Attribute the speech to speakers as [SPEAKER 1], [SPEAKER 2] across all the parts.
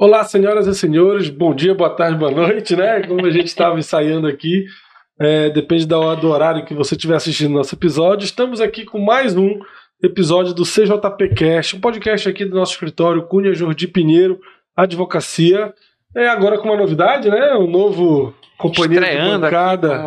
[SPEAKER 1] Olá, senhoras e senhores, bom dia, boa tarde, boa noite, né? Como a gente estava ensaiando aqui, é, depende do horário que você estiver assistindo nosso episódio. Estamos aqui com mais um episódio do CJP Cast, um podcast aqui do nosso escritório Cunha Jordi Pinheiro, Advocacia. É agora com uma novidade, né? Um novo companheiro
[SPEAKER 2] Estreando
[SPEAKER 1] de bancada.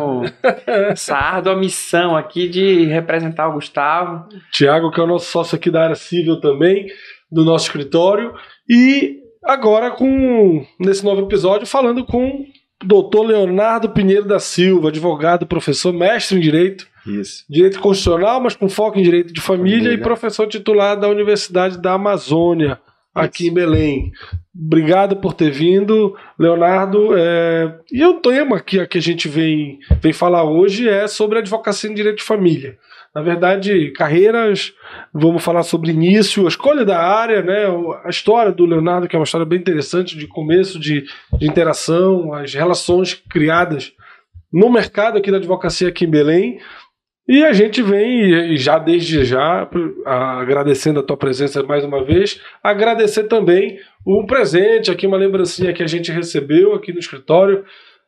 [SPEAKER 2] essa árdua missão aqui de representar o Gustavo.
[SPEAKER 1] Tiago, que é o nosso sócio aqui da área civil também, do nosso escritório. E agora com nesse novo episódio falando com o doutor Leonardo Pinheiro da Silva, advogado, professor, mestre em Direito.
[SPEAKER 3] Isso.
[SPEAKER 1] Direito Constitucional, mas com foco em Direito de Família,
[SPEAKER 3] Família.
[SPEAKER 1] e professor titular da Universidade da Amazônia, aqui em Belém. Obrigado por ter vindo, Leonardo. É, E o tema que, que a gente vem, vem falar hoje é sobre advocacia em Direito de Família. Na verdade, carreiras, vamos falar sobre início, a escolha da área, né, a história do Leonardo, que é uma história bem interessante de começo de, de interação, as relações criadas no mercado aqui da advocacia aqui em Belém. E a gente vem, e já desde já, agradecendo a tua presença mais uma vez, agradecer também o presente, aqui uma lembrancinha que a gente recebeu aqui no escritório,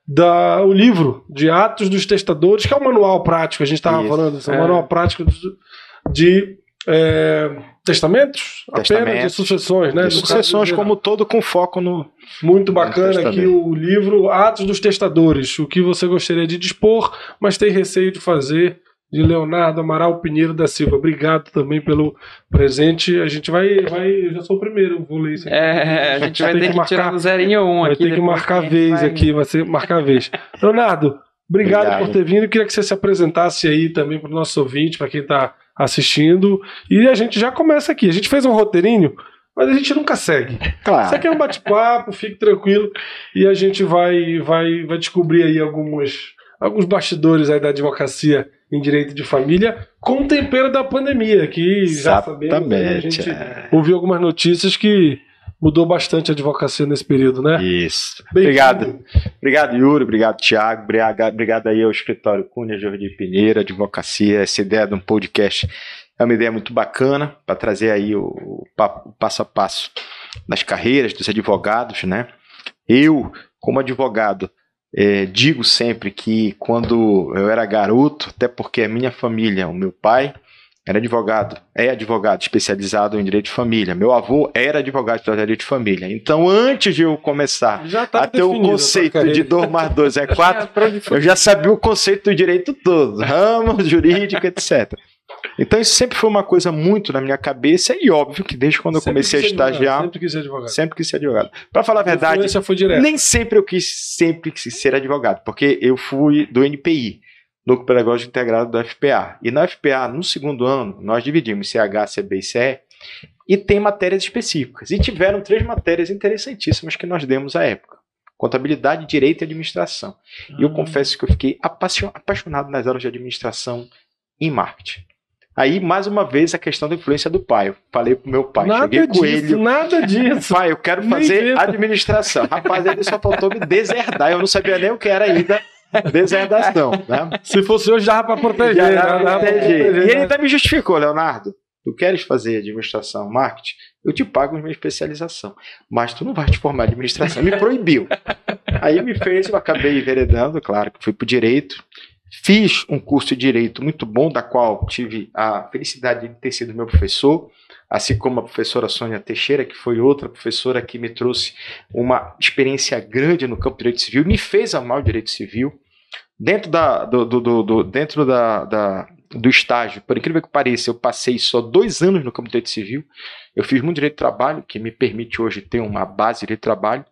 [SPEAKER 1] da, o livro de Atos dos Testadores, que é um manual prático, a gente estava falando, é um
[SPEAKER 2] é.
[SPEAKER 1] manual prático de, de, é, testamentos, apenas de
[SPEAKER 3] Testamentos.
[SPEAKER 1] sucessões, né?
[SPEAKER 3] E
[SPEAKER 1] No caso
[SPEAKER 3] sucessões como todo com foco no.
[SPEAKER 1] Muito bacana
[SPEAKER 3] Testamento.
[SPEAKER 1] aqui o livro Atos dos Testadores, o que você gostaria de dispor, mas tem receio de fazer, de Leonardo Amaral Pinheiro da Silva. Obrigado também pelo presente. A gente vai, vai eu já sou o primeiro, vou ler isso aqui.
[SPEAKER 2] É, a gente vai ter
[SPEAKER 1] que
[SPEAKER 2] que,
[SPEAKER 1] marcar-
[SPEAKER 2] tirar do zerinho um
[SPEAKER 1] vai
[SPEAKER 2] aqui.
[SPEAKER 1] ter que marcar vez
[SPEAKER 2] vai-
[SPEAKER 1] aqui, vai ser marcar a vez. Leonardo, obrigado,
[SPEAKER 3] Obrigado.
[SPEAKER 1] por ter vindo. Eu queria que você se apresentasse aí também para o nosso ouvinte, para quem está assistindo. E a gente já começa aqui. A gente fez um roteirinho, mas a gente nunca segue. Isso
[SPEAKER 3] Claro.
[SPEAKER 1] aqui é um bate-papo, fique tranquilo. E a gente vai, vai, vai descobrir aí algumas, alguns bastidores aí da advocacia em direito de família, com o tempero da pandemia, que já sabemos, né, a gente
[SPEAKER 3] é.
[SPEAKER 1] ouviu algumas notícias que mudou bastante a advocacia nesse período, né?
[SPEAKER 3] Isso.
[SPEAKER 1] Bem-vindo.
[SPEAKER 3] Obrigado. Obrigado, Yuri. Obrigado, Tiago. Obrigado, aí ao escritório Cunha Jordi Pinheiro, Advocacia. Essa ideia de um podcast é uma ideia muito bacana para trazer aí o, o passo a passo das carreiras dos advogados, né? Eu, como advogado, eh, digo sempre que quando eu era garoto, até porque a minha família, o meu pai era advogado, é advogado especializado em direito de família. Meu avô era advogado em direito de família. Então, antes de eu começar
[SPEAKER 1] tá
[SPEAKER 3] a ter o conceito de 2 mais 2 é 4,
[SPEAKER 2] É, foi?
[SPEAKER 3] eu já sabia o conceito do direito todo, ramo, jurídico, etc. Então isso sempre foi uma coisa muito na minha cabeça e óbvio que desde quando eu
[SPEAKER 1] Sempre
[SPEAKER 3] comecei a estagiar,
[SPEAKER 1] Sempre quis ser advogado.
[SPEAKER 3] sempre quis ser advogado. Para falar a verdade, nem sempre eu quis sempre quis ser advogado, porque eu fui do NPI, Núcleo Pedagógico Integrado do FPA. E na FPA, no segundo ano, nós dividimos CH, CB e CE, e tem matérias específicas. E tiveram três matérias interessantíssimas que nós demos à época. Contabilidade, Direito e Administração. E eu
[SPEAKER 1] Ah.
[SPEAKER 3] confesso que eu fiquei apaixon- apaixonado nas aulas de administração em marketing. Aí, mais uma vez, a questão da influência do pai. Eu falei pro meu pai,
[SPEAKER 1] Nada
[SPEAKER 3] cheguei com
[SPEAKER 1] disso,
[SPEAKER 3] ele.
[SPEAKER 1] nada disso.
[SPEAKER 3] Pai, eu quero fazer administração. Rapaz, ele só faltou me deserdar. Eu não sabia nem o que era ainda deserdação. Né?
[SPEAKER 1] Se fosse hoje, dava pra proteger.
[SPEAKER 3] Já
[SPEAKER 1] né?
[SPEAKER 3] dava pra proteger, E ele
[SPEAKER 1] né?
[SPEAKER 3] ainda me justificou, Leonardo. Tu queres fazer administração, marketing? Eu te pago minha especialização. Mas tu não vais te formar em administração. Me proibiu. Aí me fez, eu acabei enveredando, claro, que fui pro direito. Fiz um curso de direito muito bom, da qual tive a felicidade de ter sido meu professor, assim como a professora Sônia Teixeira, que foi outra professora que me trouxe uma experiência grande no campo do direito civil, me fez amar o direito civil. Dentro, da, do, do- do- dentro da, da- do estágio, por incrível que pareça, eu passei só dois anos no campo do direito civil. Eu fiz muito direito de trabalho, que me permite hoje ter uma base de direito de trabalho.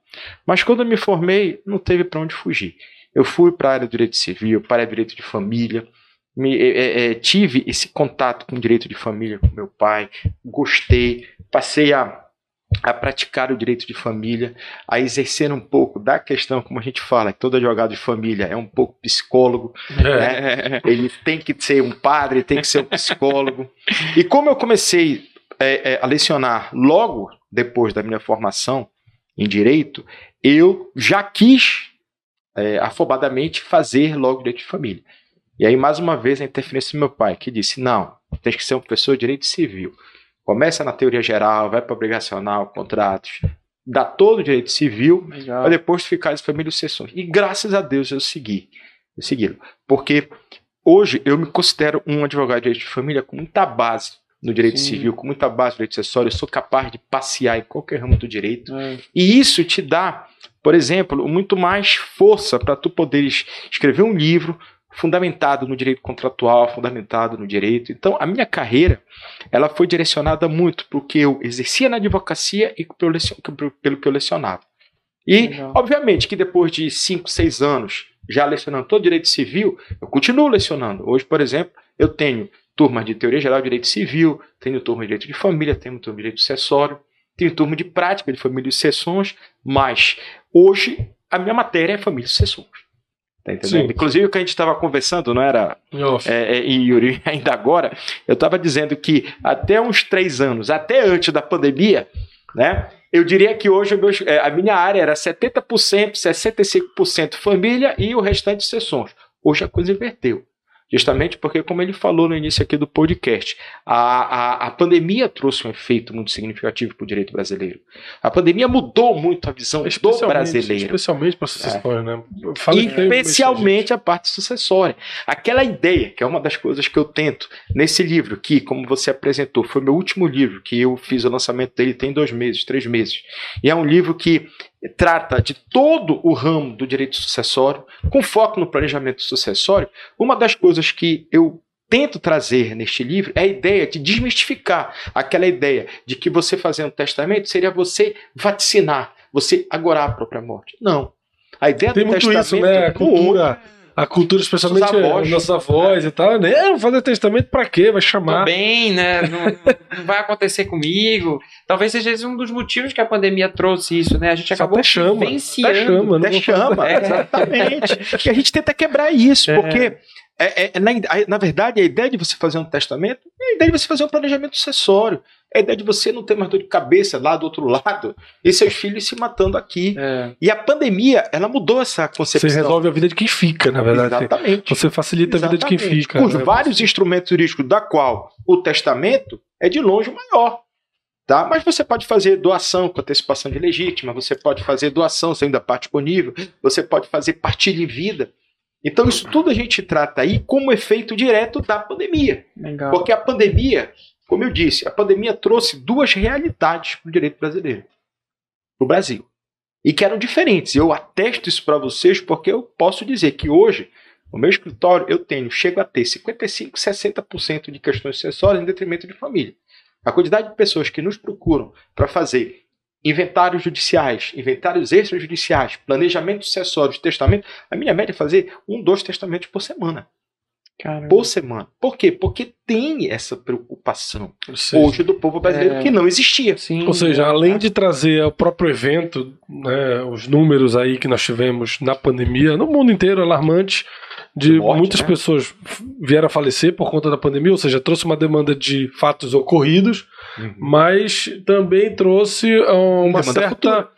[SPEAKER 3] Mas quando eu me formei, não teve para onde fugir. Eu fui para a área do direito civil, para a área do direito de família. Me, eh, eh, eh, tive esse contato com o direito de família com meu pai, gostei, passei a, a praticar o direito de família, a exercer um pouco da questão, como a gente fala, que todo advogado de família é um pouco psicólogo,
[SPEAKER 1] É.
[SPEAKER 3] né? ele tem que ser um padre, tem que ser um psicólogo. E como eu comecei é, é, a lecionar logo depois da minha formação em direito, eu já quis é, afobadamente fazer logo direito de família. E aí, mais uma vez, a interferência do meu pai, que disse: não, tem que ser um professor de direito civil. Começa na teoria geral, vai para obrigacional, contratos, dar todo o direito civil, para depois ficar as famílias sucessões. E graças a Deus eu segui. Eu segui. Porque hoje eu me considero um advogado de direito de família com muita base no direito
[SPEAKER 2] Sim.
[SPEAKER 3] civil, com muita base no direito acessório. Eu sou capaz de passear em qualquer ramo do direito.
[SPEAKER 2] É.
[SPEAKER 3] E isso te dá, por exemplo, muito mais força para tu poderes escrever um livro fundamentado no direito contratual, fundamentado no direito. Então, a minha carreira, ela foi direcionada muito para o que eu exercia na advocacia e pelo pelo que eu lecionava. E,
[SPEAKER 2] Legal.
[SPEAKER 3] obviamente, que depois de 5, 6 anos já lecionando todo direito civil, eu continuo lecionando. Hoje, por exemplo, eu tenho turmas de teoria geral de direito civil, tenho turma de direito de família, tenho turma de direito sucessório, tenho turma de prática de família e sucessões, mas hoje a minha matéria é família e sucessões. Tá. Inclusive o que a gente estava conversando, não era é, é, e Yuri, ainda agora, eu estava dizendo que até uns três anos, até antes da pandemia, né? Eu diria que hoje é, a minha área era 70%, 65% família e o restante sessões. Hoje a coisa inverteu. Justamente porque, como ele falou no início aqui do podcast, a, a, a pandemia trouxe um efeito muito significativo para o direito brasileiro. A pandemia mudou muito a visão do brasileiro.
[SPEAKER 1] especialmente para sucessões, né? Eu falo que tem-
[SPEAKER 3] Especialmente a parte sucessória. Aquela ideia, que é uma das coisas que eu tento nesse livro, que, como você apresentou, foi meu último livro, que eu fiz o lançamento dele tem dois meses, três meses. E é um livro que trata de todo o ramo do direito sucessório, com foco no planejamento sucessório. Uma das coisas que eu tento trazer neste livro é a ideia de desmistificar aquela ideia de que você fazendo testamento seria você vaticinar, você agorar a própria morte. Não. A ideia
[SPEAKER 1] Tem
[SPEAKER 3] do
[SPEAKER 1] muito
[SPEAKER 3] testamento
[SPEAKER 1] isso, né? A
[SPEAKER 3] não
[SPEAKER 1] cultura, a cultura, especialmente
[SPEAKER 3] Nossos avós.
[SPEAKER 1] nossos avós e tal, né? É, fazer testamento pra quê? Vai
[SPEAKER 2] Tô
[SPEAKER 1] chamar.
[SPEAKER 2] bem, né? Não, não vai acontecer comigo. Talvez seja esse um dos motivos que a pandemia trouxe isso, né? A gente
[SPEAKER 1] Só
[SPEAKER 2] acabou
[SPEAKER 1] até chama. Até
[SPEAKER 2] vivenciando.
[SPEAKER 1] chama, não
[SPEAKER 3] Até chama.
[SPEAKER 2] É.
[SPEAKER 3] exatamente. E a gente tenta quebrar isso,
[SPEAKER 2] É.
[SPEAKER 3] porque é, é, na, na verdade a ideia de você fazer um testamento é a ideia de você fazer um planejamento sucessório. É a ideia de você não ter mais dor de cabeça lá do outro lado e seus filhos se matando aqui.
[SPEAKER 2] É.
[SPEAKER 3] E a pandemia, ela mudou essa concepção.
[SPEAKER 1] Você resolve a vida de quem fica, na verdade.
[SPEAKER 3] Exatamente.
[SPEAKER 1] Você facilita a vida de quem
[SPEAKER 3] Exatamente.
[SPEAKER 1] fica.
[SPEAKER 3] Com os
[SPEAKER 1] né?
[SPEAKER 3] vários instrumentos jurídicos, da qual o testamento é de longe o maior. Tá? Mas você pode fazer doação com antecipação de legítima, você pode fazer doação saindo da parte disponível, você pode fazer partilha em vida. Então, isso tudo a gente trata aí como efeito direto da pandemia.
[SPEAKER 2] Legal.
[SPEAKER 3] Porque a pandemia, como eu disse, a pandemia trouxe duas realidades para o direito brasileiro, para o Brasil, e que eram diferentes. Eu atesto isso para vocês porque eu posso dizer que hoje, no meu escritório, eu tenho, chego a ter 55, 60% de questões sucessórias em detrimento de família. A quantidade de pessoas que nos procuram para fazer inventários judiciais, inventários extrajudiciais, planejamento sucessório, testamento, a minha média é fazer um, dois testamentos por semana
[SPEAKER 2] Caramba.
[SPEAKER 3] por semana. Por quê? Porque tem essa preocupação
[SPEAKER 1] seja,
[SPEAKER 3] hoje do povo brasileiro
[SPEAKER 2] É.
[SPEAKER 3] que não existia.
[SPEAKER 2] Sim.
[SPEAKER 1] Ou seja, além de trazer o próprio evento, né, os números aí que nós tivemos na pandemia, no mundo inteiro alarmantes, de
[SPEAKER 3] morte,
[SPEAKER 1] muitas
[SPEAKER 3] né?
[SPEAKER 1] pessoas vieram a falecer por conta da pandemia, ou seja, trouxe uma demanda de fatos ocorridos, mas também trouxe ah, uma
[SPEAKER 3] Demanda
[SPEAKER 1] certa,
[SPEAKER 3] futura.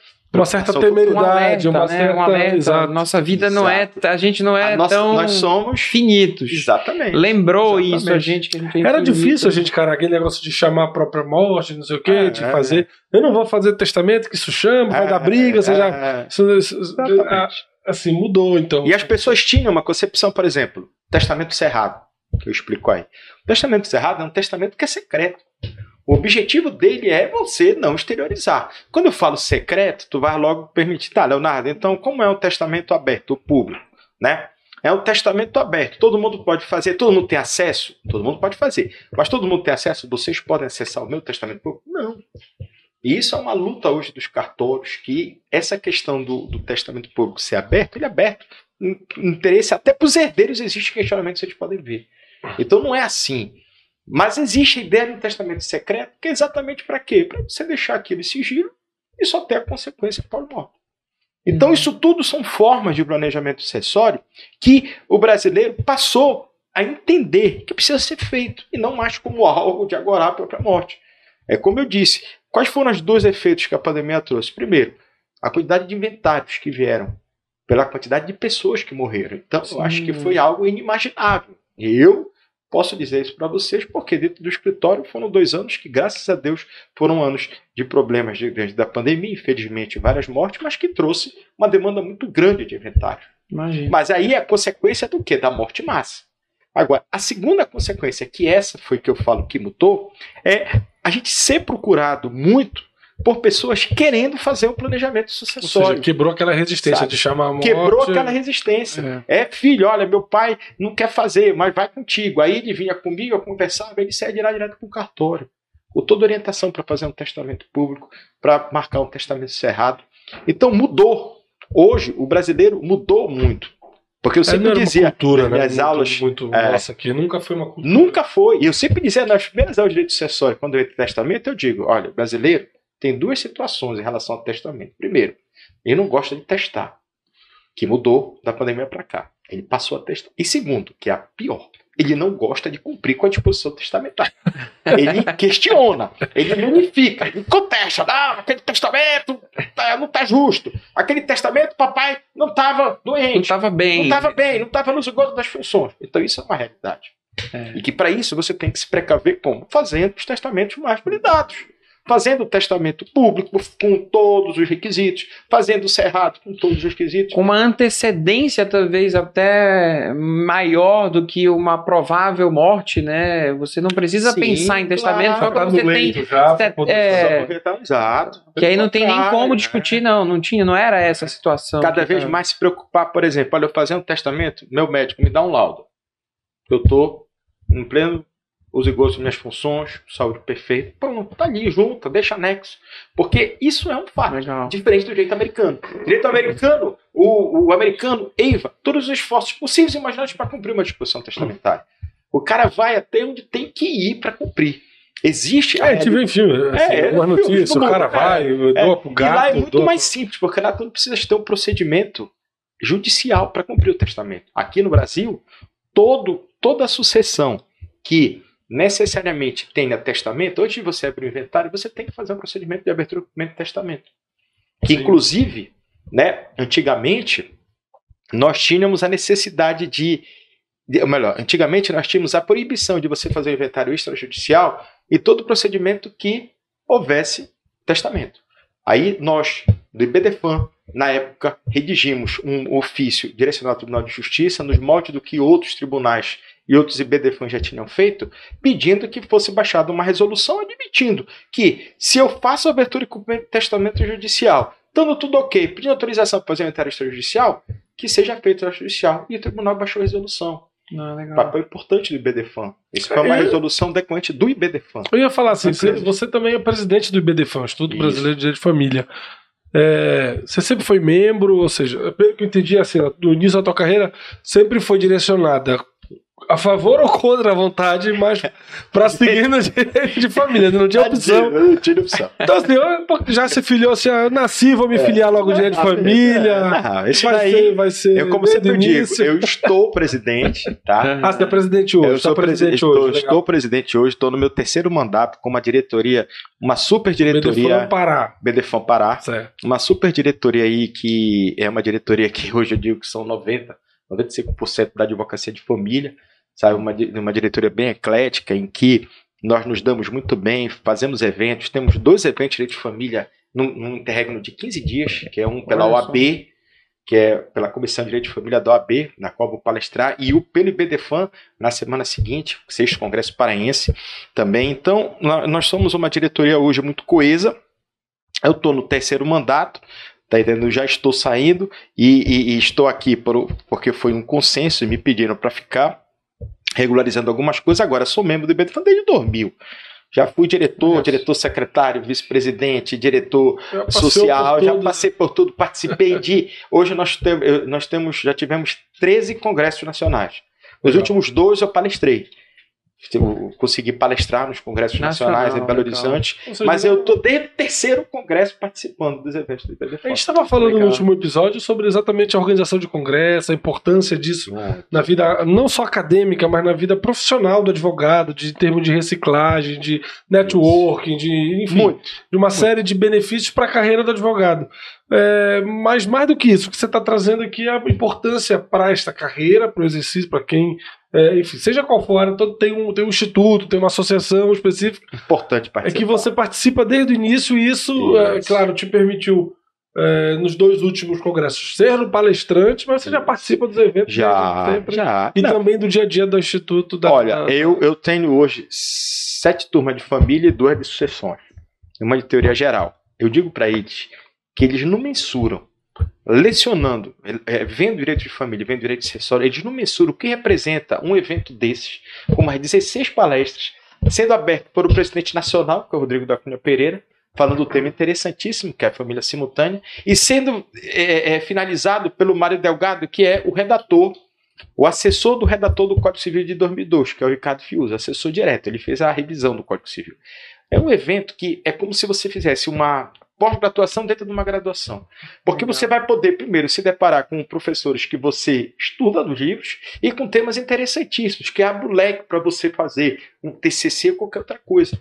[SPEAKER 1] Uma certa
[SPEAKER 3] futura.
[SPEAKER 2] um
[SPEAKER 1] temeridade,
[SPEAKER 2] alerta,
[SPEAKER 1] uma
[SPEAKER 2] né?
[SPEAKER 1] certa.
[SPEAKER 2] um alerta.
[SPEAKER 1] Exato.
[SPEAKER 2] Nossa vida não é. A gente não é
[SPEAKER 3] nossa-
[SPEAKER 2] tão
[SPEAKER 3] nós somos
[SPEAKER 2] finitos.
[SPEAKER 3] exatamente.
[SPEAKER 2] Lembrou
[SPEAKER 3] Exatamente.
[SPEAKER 2] isso a gente que a gente tem
[SPEAKER 1] Era difícil a gente, cara, aquele negócio de chamar a própria morte, não sei o quê,
[SPEAKER 3] É,
[SPEAKER 1] de
[SPEAKER 3] é,
[SPEAKER 1] fazer. Eu não vou fazer testamento, que isso chama, vai
[SPEAKER 3] É,
[SPEAKER 1] dar briga, você já.
[SPEAKER 3] é, exatamente.
[SPEAKER 1] ah, assim, mudou, então.
[SPEAKER 3] E as pessoas tinham uma concepção, por exemplo, testamento cerrado, que eu explico aí. O testamento cerrado é um testamento que é secreto. O objetivo dele é você não exteriorizar. Quando eu falo secreto, tu vai logo permitir, tá, Leonardo, então como é um testamento aberto, público, né? É um testamento aberto, todo mundo pode fazer, todo mundo tem acesso? Todo mundo pode fazer. Mas todo mundo tem acesso? Vocês podem acessar o meu testamento público? Não. E isso é uma luta hoje dos cartórios, que essa questão do, do testamento público ser aberto, ele é aberto. Interesse até para os herdeiros existe questionamento, vocês podem ver. Então não é assim. Mas existe a ideia do testamento secreto, que é exatamente para quê? Para você deixar aquele sigilo e só ter a consequência pós-morte. Então
[SPEAKER 2] Uhum.
[SPEAKER 3] isso tudo são formas de planejamento sucessório que o brasileiro passou a entender que precisa ser feito e não mais como algo de agorar a própria morte. É como eu disse, quais foram os dois efeitos que a pandemia trouxe? Primeiro, a quantidade de inventários que vieram, pela quantidade de pessoas que morreram. Então, eu acho que
[SPEAKER 2] Sim.
[SPEAKER 3] foi algo inimaginável. Eu, Posso dizer isso para vocês porque dentro do escritório foram dois anos que, graças a Deus, foram anos de problemas de, da pandemia, infelizmente várias mortes, mas que trouxe uma demanda muito grande de inventário.
[SPEAKER 2] Imagina.
[SPEAKER 3] Mas aí é a consequência do que? Da morte massa. Agora, a segunda consequência, que essa foi que eu falo que mudou, é a gente ser procurado muito por pessoas querendo fazer o planejamento
[SPEAKER 1] Ou
[SPEAKER 3] sucessório.
[SPEAKER 1] seja, quebrou aquela resistência
[SPEAKER 3] Sabe?
[SPEAKER 1] de chamar a morte.
[SPEAKER 3] Quebrou aquela resistência. É. filho, olha, meu pai não quer fazer, mas vai contigo. Aí ele vinha comigo, eu conversava, ele saia direto, direto para o cartório. Com toda orientação para fazer um testamento público, para marcar um testamento cerrado. Então mudou. Hoje, o brasileiro mudou muito. Porque eu
[SPEAKER 1] É,
[SPEAKER 3] sempre dizia
[SPEAKER 1] cultura,
[SPEAKER 3] nas
[SPEAKER 1] né?
[SPEAKER 3] minhas
[SPEAKER 1] muito,
[SPEAKER 3] aulas.
[SPEAKER 1] Muito
[SPEAKER 3] é.
[SPEAKER 1] nossa aqui. Nunca foi uma cultura.
[SPEAKER 3] Nunca foi. E eu sempre dizia nas primeiras aulas de direito sucessório, quando eu entro testamento, eu digo: olha, brasileiro tem duas situações em relação ao testamento. Primeiro, ele não gosta de testar, que mudou da pandemia para cá. Ele passou a testar. E segundo, que é a pior, ele não gosta de cumprir com a disposição testamentária. Ele questiona, ele verifica, ele contesta. Não, aquele testamento tá- não está justo. Aquele testamento, papai não estava
[SPEAKER 2] Não
[SPEAKER 3] doente.
[SPEAKER 2] estava bem.
[SPEAKER 3] Não estava bem, não estava no esgoto das funções. Então isso é uma realidade.
[SPEAKER 2] É.
[SPEAKER 3] E que para isso você tem que se precaver como? Fazendo os testamentos mais blindados. Fazendo o testamento público com todos os requisitos. Fazendo o cerrado com todos os requisitos.
[SPEAKER 2] Com uma antecedência, talvez até maior do que uma provável morte, né? Você não precisa
[SPEAKER 3] Sim,
[SPEAKER 2] pensar em testamento,
[SPEAKER 3] claro.
[SPEAKER 2] só
[SPEAKER 1] no
[SPEAKER 2] você tem.
[SPEAKER 1] já,
[SPEAKER 2] é,
[SPEAKER 3] Aproveitar, Exato.
[SPEAKER 2] Que aí não tem nem como
[SPEAKER 3] né?
[SPEAKER 2] discutir, não. Não tinha, não era essa a situação.
[SPEAKER 3] Cada
[SPEAKER 2] que
[SPEAKER 3] vez
[SPEAKER 2] tá-
[SPEAKER 3] mais se preocupar, por exemplo, olha, eu fazer um testamento, meu médico me dá um laudo. Eu estou em pleno e gosto das minhas funções, saúde perfeita. Pronto, tá ali, junta, deixa anexo. Porque isso é um fato.
[SPEAKER 2] Legal.
[SPEAKER 3] Diferente do direito americano. Direito americano, o, o americano eiva todos os esforços possíveis e imagináveis para cumprir uma disposição testamentária. O cara vai até onde tem que ir para cumprir. Existe
[SPEAKER 1] É, a gente vê em filme, assim,
[SPEAKER 3] É,
[SPEAKER 1] uma notícia,
[SPEAKER 3] do
[SPEAKER 1] o cara vai, doa pro
[SPEAKER 3] e
[SPEAKER 1] gato.
[SPEAKER 3] lá é muito
[SPEAKER 1] doa
[SPEAKER 3] mais
[SPEAKER 1] pro-
[SPEAKER 3] simples, porque lá tu não precisa ter um procedimento judicial para cumprir o testamento. Aqui no Brasil, todo, toda a sucessão que necessariamente tenha testamento, antes de você abrir o inventário, você tem que fazer um procedimento de abertura cumprimento de testamento. Que,
[SPEAKER 1] Sim.
[SPEAKER 3] inclusive, né, antigamente, nós tínhamos a necessidade de, de. Ou melhor, antigamente nós tínhamos a proibição de você fazer o inventário extrajudicial e todo procedimento que houvesse testamento. Aí nós, do IBDFAN, na época, redigimos um ofício direcionado ao Tribunal de Justiça, nos moldes do que outros tribunais e outros IBDFAN já tinham feito, pedindo que fosse baixada uma resolução admitindo que, se eu faço abertura e cumprimento de testamento judicial, estando tudo ok, pedindo autorização para fazer inventário extrajudicial, que seja feito extrajudicial. E o tribunal baixou a resolução.
[SPEAKER 2] Não, legal.
[SPEAKER 3] Papel importante do IBDFAN. Isso foi uma
[SPEAKER 1] É.
[SPEAKER 3] resolução decorrente do IBDFAN.
[SPEAKER 1] Eu ia falar assim, você, você também é presidente do IBDFAM, Instituto
[SPEAKER 3] Isso.
[SPEAKER 1] Brasileiro de Direito de Família. É, você sempre foi membro, ou seja, pelo que eu entendi, assim, no início da tua carreira, sempre foi direcionada a favor ou contra a vontade, mas para seguir no direito de família, não tinha opção.
[SPEAKER 3] Não tinha opção.
[SPEAKER 1] Então, assim, já se filiou assim, ah, eu nasci, vou me filiar logo no direito de família.
[SPEAKER 3] Não, esse
[SPEAKER 1] vai
[SPEAKER 3] daí,
[SPEAKER 1] ser, vai ser.
[SPEAKER 3] eu, como sempre digo, eu estou presidente, tá?
[SPEAKER 1] Ah, você é presidente hoje,
[SPEAKER 3] Eu
[SPEAKER 1] tá
[SPEAKER 3] sou
[SPEAKER 1] presidente
[SPEAKER 3] presidente,
[SPEAKER 1] hoje.
[SPEAKER 3] estou, presidente hoje, estou no meu terceiro mandato com uma diretoria, uma super diretoria,
[SPEAKER 1] Pará.
[SPEAKER 3] BDFAM Pará,
[SPEAKER 1] Certo.
[SPEAKER 3] uma super diretoria aí que é uma diretoria que hoje eu digo que são 90, 95% da advocacia de família, sabe, uma, uma diretoria bem eclética em que nós nos damos muito bem, fazemos eventos, temos dois eventos de direito de família num, num interregno de 15 dias, que é um pela. OAB, que é pela Comissão de Direito de Família da OAB, na qual vou palestrar, e o pelo IBDFAN na semana seguinte, sexto Congresso Paraense também. Então, nó- nós somos uma diretoria hoje muito coesa. Eu estou no terceiro mandato, tá entendendo? Já estou saindo e, e- e estou aqui por- porque foi um consenso e me pediram para ficar regularizando algumas coisas. Agora sou membro do IBDFAN desde 2000. Já fui diretor, diretor secretário, vice-presidente, diretor
[SPEAKER 1] Já
[SPEAKER 3] social, já
[SPEAKER 1] tudo.
[SPEAKER 3] passei por tudo, participei de. Hoje nós, tem- eu- nós temos, já tivemos 13 congressos nacionais. Nos
[SPEAKER 1] Legal.
[SPEAKER 3] últimos dois eu palestrei. Eu consegui palestrar nos congressos
[SPEAKER 2] Nacional,
[SPEAKER 3] nacionais em Belo. Horizonte,
[SPEAKER 1] seja,
[SPEAKER 3] mas eu estou desde o terceiro congresso participando dos eventos do
[SPEAKER 1] A
[SPEAKER 3] IBDFAN.
[SPEAKER 1] gente estava falando no
[SPEAKER 3] Legal.
[SPEAKER 1] último episódio sobre exatamente a organização de congresso, a importância disso na vida não só acadêmica, mas na vida profissional do advogado, de em termos de reciclagem, de networking, de enfim,
[SPEAKER 3] Muito.
[SPEAKER 1] de uma série de benefícios para a carreira do advogado. É, mas mais do que isso, o que você está trazendo aqui é a importância para esta carreira, para o exercício, para quem é, enfim, seja qual for, todo, tem, um, tem um instituto, tem uma associação específica.
[SPEAKER 3] Importante participar.
[SPEAKER 1] É que você participa desde o início e isso, é, claro, te permitiu é, nos dois últimos congressos ser no palestrante, mas você já participa dos eventos
[SPEAKER 3] já, sempre,
[SPEAKER 1] já. E Não. também do dia a dia do Instituto da.
[SPEAKER 3] Olha, eu, eu tenho hoje sete turmas de família e duas de sucessões. Uma de teoria geral. Eu digo para eles que eles não mensuram lecionando, é, vendo direito de família, vendo direito de sucessório, eles não mensuram o que representa um evento desses, com mais 16 palestras, sendo aberto por o presidente nacional, que é o Rodrigo da Cunha Pereira, falando do tema interessantíssimo, que é a família simultânea, e sendo é, é, finalizado pelo Mário Delgado, que é o redator, o assessor do redator do Código Civil de 2002, que é o Ricardo Fiuza, assessor direto, ele fez a revisão do Código Civil. É um evento que é como se você fizesse uma pós-graduação dentro de uma graduação. Porque você vai poder, primeiro, se deparar com professores que você estuda nos livros e com temas interessantíssimos, que abre o leque para você fazer um TCC ou qualquer outra coisa.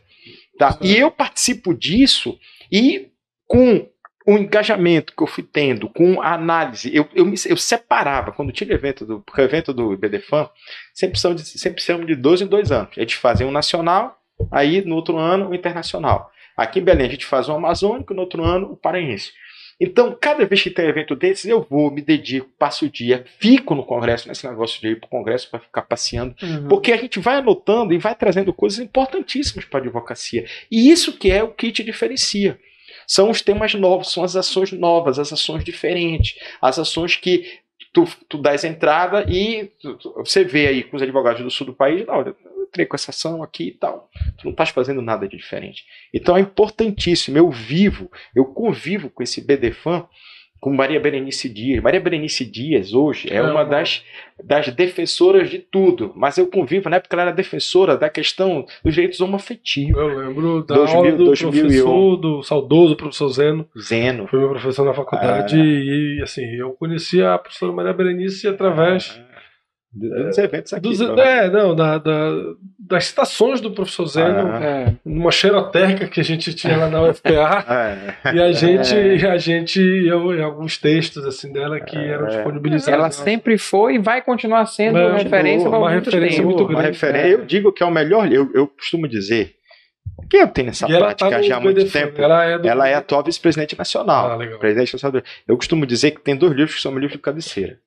[SPEAKER 3] Tá? E eu participo disso e com o engajamento que eu fui tendo, com a análise, eu, eu, me, eu separava, quando tinha evento do, o evento do BDFAM, sempre são, de, sempre são de dois em dois anos. A gente fazia um nacional, aí no outro ano o internacional. Aqui em Belém a gente faz o amazônico, no outro ano o paraense. Então, cada vez que tem um evento desses, eu vou, me dedico, passo o dia, fico no congresso, nesse negócio de ir para o congresso para ficar passeando, uhum. porque a gente vai anotando e vai trazendo coisas importantíssimas para a advocacia. E isso que é o que te diferencia. São os temas novos, são as ações novas, as ações diferentes, as ações que tu, tu dás entrada e tu, tu, você vê aí com os advogados do sul do país, não, entrei com essa ação aqui e tal. Tu não estás fazendo nada de diferente. Então é importantíssimo. Eu vivo, eu convivo com esse BDFAN com Maria Berenice Dias. Maria Berenice Dias, hoje, é uma das, das defensoras de tudo, mas eu convivo, na época ela era defensora da questão dos direitos homoafetivos.
[SPEAKER 1] Eu lembro da 2000, aula do 2001. professor, do saudoso professor Zeno.
[SPEAKER 3] Zeno.
[SPEAKER 1] Foi meu professor na faculdade ah. e, assim, eu conhecia a professora Maria Berenice através... Ah
[SPEAKER 3] dos eventos aqui. Dos,
[SPEAKER 1] é, não, da, da, das citações do professor Zeno, ah, é. numa xeroteca que a gente tinha lá na UFPA, é. e a gente, é. a gente eu, alguns textos assim dela que é. eram disponibilizados.
[SPEAKER 2] Ela sempre foi e vai continuar sendo uma referência
[SPEAKER 1] uma referência tempo. muito grande.
[SPEAKER 3] Referência, eu digo que é o melhor, eu, eu costumo dizer, que eu tenho nessa prática tá já há muito tempo. Ela é, do... ela é atual vice-presidente nacional. Ah, presidente nacional. Eu costumo dizer que tem dois livros que são meus livros de cabeceira.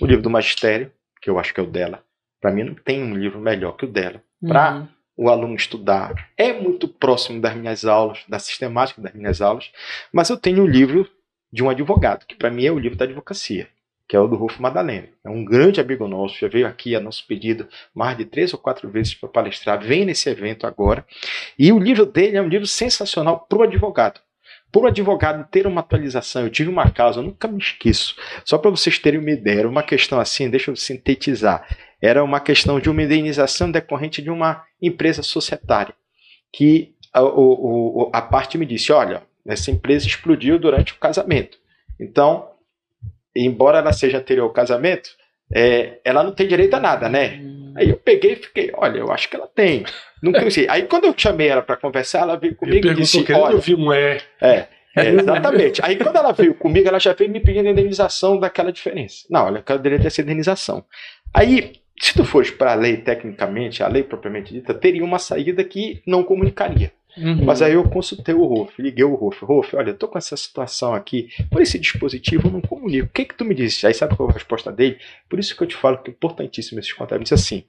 [SPEAKER 3] O livro do Magistério, que eu acho que é o dela. Para mim, não tem um livro melhor que o dela. Para uhum. o aluno estudar. É muito próximo das minhas aulas, da sistemática das minhas aulas, mas eu tenho um livro de um advogado, que para mim é o livro da advocacia, que é o do Rufo Madalena. É um grande amigo nosso, já veio aqui a nosso pedido mais de três ou quatro vezes para palestrar, vem nesse evento agora. E o livro dele é um livro sensacional para o advogado por advogado ter uma atualização, eu tive uma causa, eu nunca me esqueço. Só para vocês terem uma ideia, era uma questão assim, deixa eu sintetizar. Era uma questão de uma indenização decorrente de uma empresa societária. Que a, o, a parte me disse: olha, essa empresa explodiu durante o casamento. Então, embora ela seja anterior ao casamento, é, ela não tem direito a nada, né? Aí eu peguei e fiquei, olha, eu acho que ela tem. Não sei. Aí quando eu chamei ela para conversar, ela veio comigo e disse, olha,
[SPEAKER 1] eu vi um é.
[SPEAKER 3] É, é, exatamente. Aí quando ela veio comigo, ela já veio me pedindo a indenização daquela diferença. Não, olha, eu deveria ter essa indenização. Aí, se tu fores para a lei, tecnicamente, a lei propriamente dita, teria uma saída que não comunicaria. Uhum. Mas aí eu consultei o Rolf, liguei o Rolf. Rolf, olha, eu tô com essa situação aqui, por esse dispositivo eu não comunico. O que que tu me disse? Aí sabe qual é a resposta dele? Por isso que eu te falo que é importantíssimo esses contatos. Ele disse assim,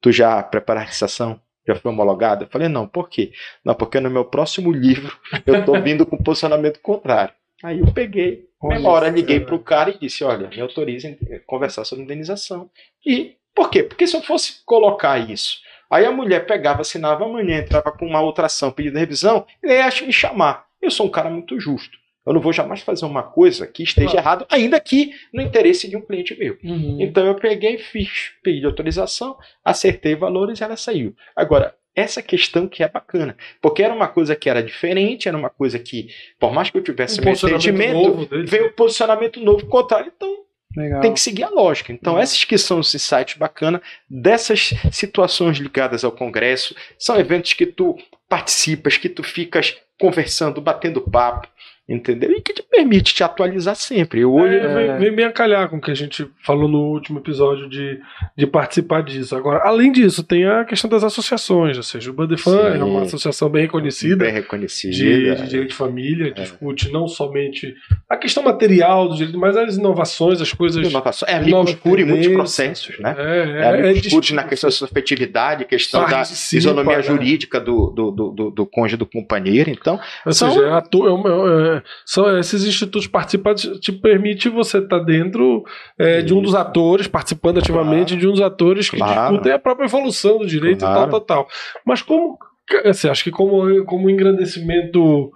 [SPEAKER 3] tu já preparaste a ação? Já foi homologada? Eu falei, não, por quê? Não, porque no meu próximo livro eu tô vindo com posicionamento contrário. Aí eu peguei, uma hora liguei pro cara e disse, olha, me autorizem conversar sobre indenização. E por quê? Porque se eu fosse colocar isso Aí a mulher pegava, assinava amanhã, entrava com uma outra ação pedindo revisão, e aí acha me chamar. Eu sou um cara muito justo. Eu não vou jamais fazer uma coisa que esteja claro. errado, ainda que no interesse de um cliente meu. Uhum. Então eu peguei, fiz, pedi autorização, acertei valores e ela saiu. Agora, essa questão que é bacana, porque era uma coisa que era diferente, era uma coisa que, por mais que eu tivesse um meu entendimento, veio um posicionamento novo contrário. Então, Legal. Tem que seguir a lógica. Então, Legal. esses que são esses sites bacanas, dessas situações ligadas ao Congresso, são eventos que tu participas, que tu ficas conversando, batendo papo, entendeu? E que te permite te atualizar sempre. Eu hoje
[SPEAKER 1] É, vem, vem bem a calhar com o que a gente falou no último episódio de, de participar disso. Agora, além disso, tem a questão das associações, ou seja, o Budefan
[SPEAKER 3] Sim.
[SPEAKER 1] é uma associação bem reconhecida
[SPEAKER 3] bem reconhecida.
[SPEAKER 1] de, de direito de família, discute não somente a questão material do direito, mas as inovações, as coisas.
[SPEAKER 3] Inovação. É
[SPEAKER 1] novas
[SPEAKER 3] costura em muitos processos, né?
[SPEAKER 1] É,
[SPEAKER 3] É,
[SPEAKER 1] de-
[SPEAKER 3] discute na questão da afetividade, questão da isonomia
[SPEAKER 1] né?
[SPEAKER 3] jurídica do, do, do, do, do cônjuge do companheiro. Então,
[SPEAKER 1] Ou seja, é atu- é uma- são esses institutos participantes te permite você estar dentro é, de um dos atores, participando ativamente de um dos atores que
[SPEAKER 3] Claro.
[SPEAKER 1] discutem a própria evolução do direito
[SPEAKER 3] Claro.
[SPEAKER 1] e tal, tal, tal. Mas como, assim, acho que como, como engrandecimento,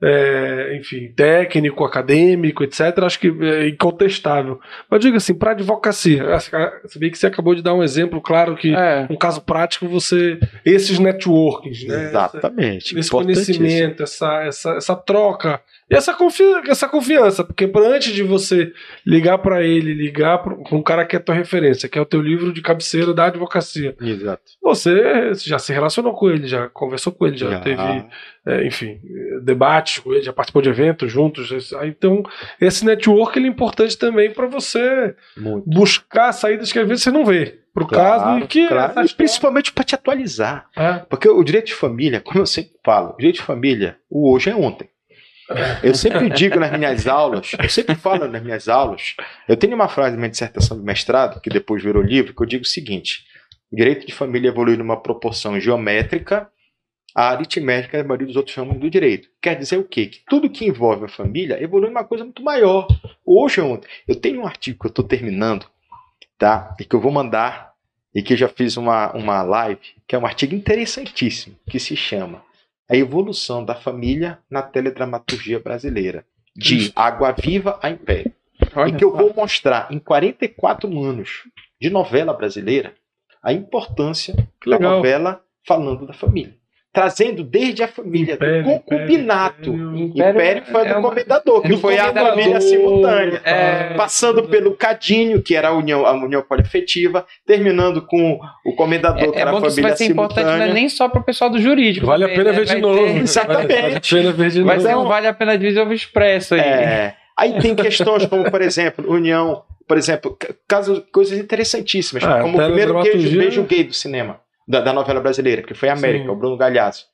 [SPEAKER 1] é, enfim, técnico, acadêmico, etc., acho que é incontestável. Mas diga assim, para advocacia, acho que- você vê que você acabou de dar um exemplo claro que
[SPEAKER 2] É.
[SPEAKER 1] um caso prático, você esses networkings, né?
[SPEAKER 3] exatamente.
[SPEAKER 1] esse
[SPEAKER 3] importantíssimo.
[SPEAKER 1] conhecimento, essa, essa, essa troca e essa, confi essa confiança, porque pra- antes de você ligar para ele, ligar para um cara que é tua referência, que é o teu livro de cabeceira da advocacia,
[SPEAKER 3] Exato.
[SPEAKER 1] você já se relacionou com ele, já conversou com ele, já,
[SPEAKER 3] Já.
[SPEAKER 1] teve, é, enfim, debates com ele, já participou de eventos juntos. Então, esse network ele é importante também para você
[SPEAKER 3] Muito.
[SPEAKER 1] buscar saídas que às vezes você não vê. Pro caso e que
[SPEAKER 3] claro. E principalmente para te atualizar.
[SPEAKER 1] É.
[SPEAKER 3] Porque o direito de família, como eu sempre falo, o direito de família, o hoje é ontem. Eu sempre digo nas minhas aulas, eu sempre falo nas minhas aulas, eu tenho uma frase na minha dissertação de mestrado, que depois virou livro, que eu digo o seguinte: direito de família evolui numa proporção geométrica à aritmética da maioria dos outros ramos do direito. Quer dizer o quê? Que tudo que envolve a família evolui numa coisa muito maior. Hoje é ontem. Eu tenho um artigo que eu estou terminando, tá? E que eu vou mandar, e que eu já fiz uma, uma live, que é um artigo interessantíssimo, que se chama A Evolução da Família na Teledramaturgia Brasileira, de. Água Viva a Império.
[SPEAKER 2] Olha
[SPEAKER 3] e que eu vou mostrar em 44 anos de novela brasileira a importância
[SPEAKER 1] Que
[SPEAKER 3] da novela falando da família. Trazendo desde a família
[SPEAKER 1] Império,
[SPEAKER 3] do concubinato.
[SPEAKER 1] Império,
[SPEAKER 2] Império
[SPEAKER 3] Império foi
[SPEAKER 2] é
[SPEAKER 3] do
[SPEAKER 2] uma-
[SPEAKER 3] comendador, que
[SPEAKER 1] do
[SPEAKER 3] foi a família simultânea.
[SPEAKER 2] É.
[SPEAKER 3] Passando pelo cadinho, que era a união, a união poliafetiva, terminando com o comendador, que
[SPEAKER 2] É, é
[SPEAKER 3] era
[SPEAKER 2] bom
[SPEAKER 3] a
[SPEAKER 2] que isso
[SPEAKER 3] família
[SPEAKER 2] vai ser importante não é
[SPEAKER 3] simultânea.
[SPEAKER 2] nem só para o pessoal do jurídico.
[SPEAKER 1] Vale a pena ver de novo.
[SPEAKER 2] ter-
[SPEAKER 3] Exatamente.
[SPEAKER 1] Vale a pena ver de novo.
[SPEAKER 2] ser um Vale a Pena de ver o Expresso aí.
[SPEAKER 3] É. Aí tem questões como, por exemplo, união, por exemplo, ca- casos, coisas interessantíssimas,
[SPEAKER 1] Ah,
[SPEAKER 3] como o primeiro beijo,
[SPEAKER 1] teledramaturgia-
[SPEAKER 3] beijo gay do cinema, da, da novela brasileira, que foi a América,
[SPEAKER 1] Sim.
[SPEAKER 3] o Bruno Galhaço.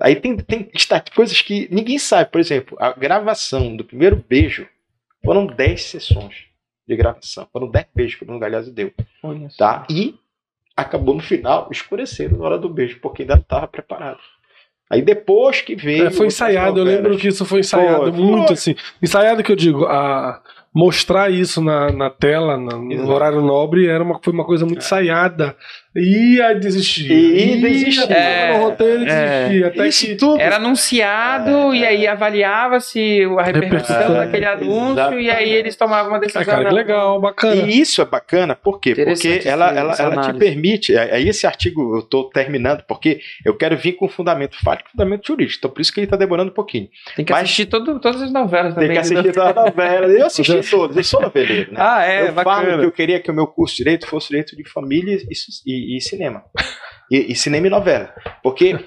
[SPEAKER 3] Aí tem, tem está- coisas que ninguém sabe, por exemplo, a gravação do primeiro beijo foram 10 sessões de gravação, foram 10 beijos que o Bruno Galhaço deu, tá? E acabou no final escurecendo na hora do beijo, porque ainda não estava preparado. Aí depois que veio.
[SPEAKER 1] É, foi ensaiado, eu lembro que isso foi ensaiado
[SPEAKER 3] Foi,
[SPEAKER 1] muito
[SPEAKER 3] foi.
[SPEAKER 1] assim. Ensaiado que eu digo, a mostrar isso na, na tela, na- no horário nobre, era uma, foi uma coisa muito ensaiada. Ia desistir.
[SPEAKER 3] E
[SPEAKER 1] Ia
[SPEAKER 3] desistir.
[SPEAKER 1] botar no roteiro e
[SPEAKER 2] É.
[SPEAKER 1] Até
[SPEAKER 3] Isso
[SPEAKER 1] que.
[SPEAKER 3] tudo
[SPEAKER 2] Era anunciado e aí avaliava-se a repercussão daquele anúncio e aí eles tomavam uma decisão.
[SPEAKER 1] Ah, cara, que legal, bacana.
[SPEAKER 3] E isso é bacana, por quê? Porque ela, ela, ela te permite. Aí esse artigo eu estou terminando, porque eu quero vir com fundamento fático e fundamento jurídico. Então por isso que ele está demorando um pouquinho.
[SPEAKER 2] Tem que
[SPEAKER 3] Mas-
[SPEAKER 2] assistir todo- todas as novelas
[SPEAKER 3] Tem
[SPEAKER 2] também.
[SPEAKER 3] que assistir toda a novela. Eu assisti todos, eu sou noveleiro, né?
[SPEAKER 2] Ah, é,
[SPEAKER 3] eu falo que
[SPEAKER 2] bacana.
[SPEAKER 3] eu queria que o meu curso de direito fosse direito de família e, e- e cinema. E, e cinema e novela. Porque,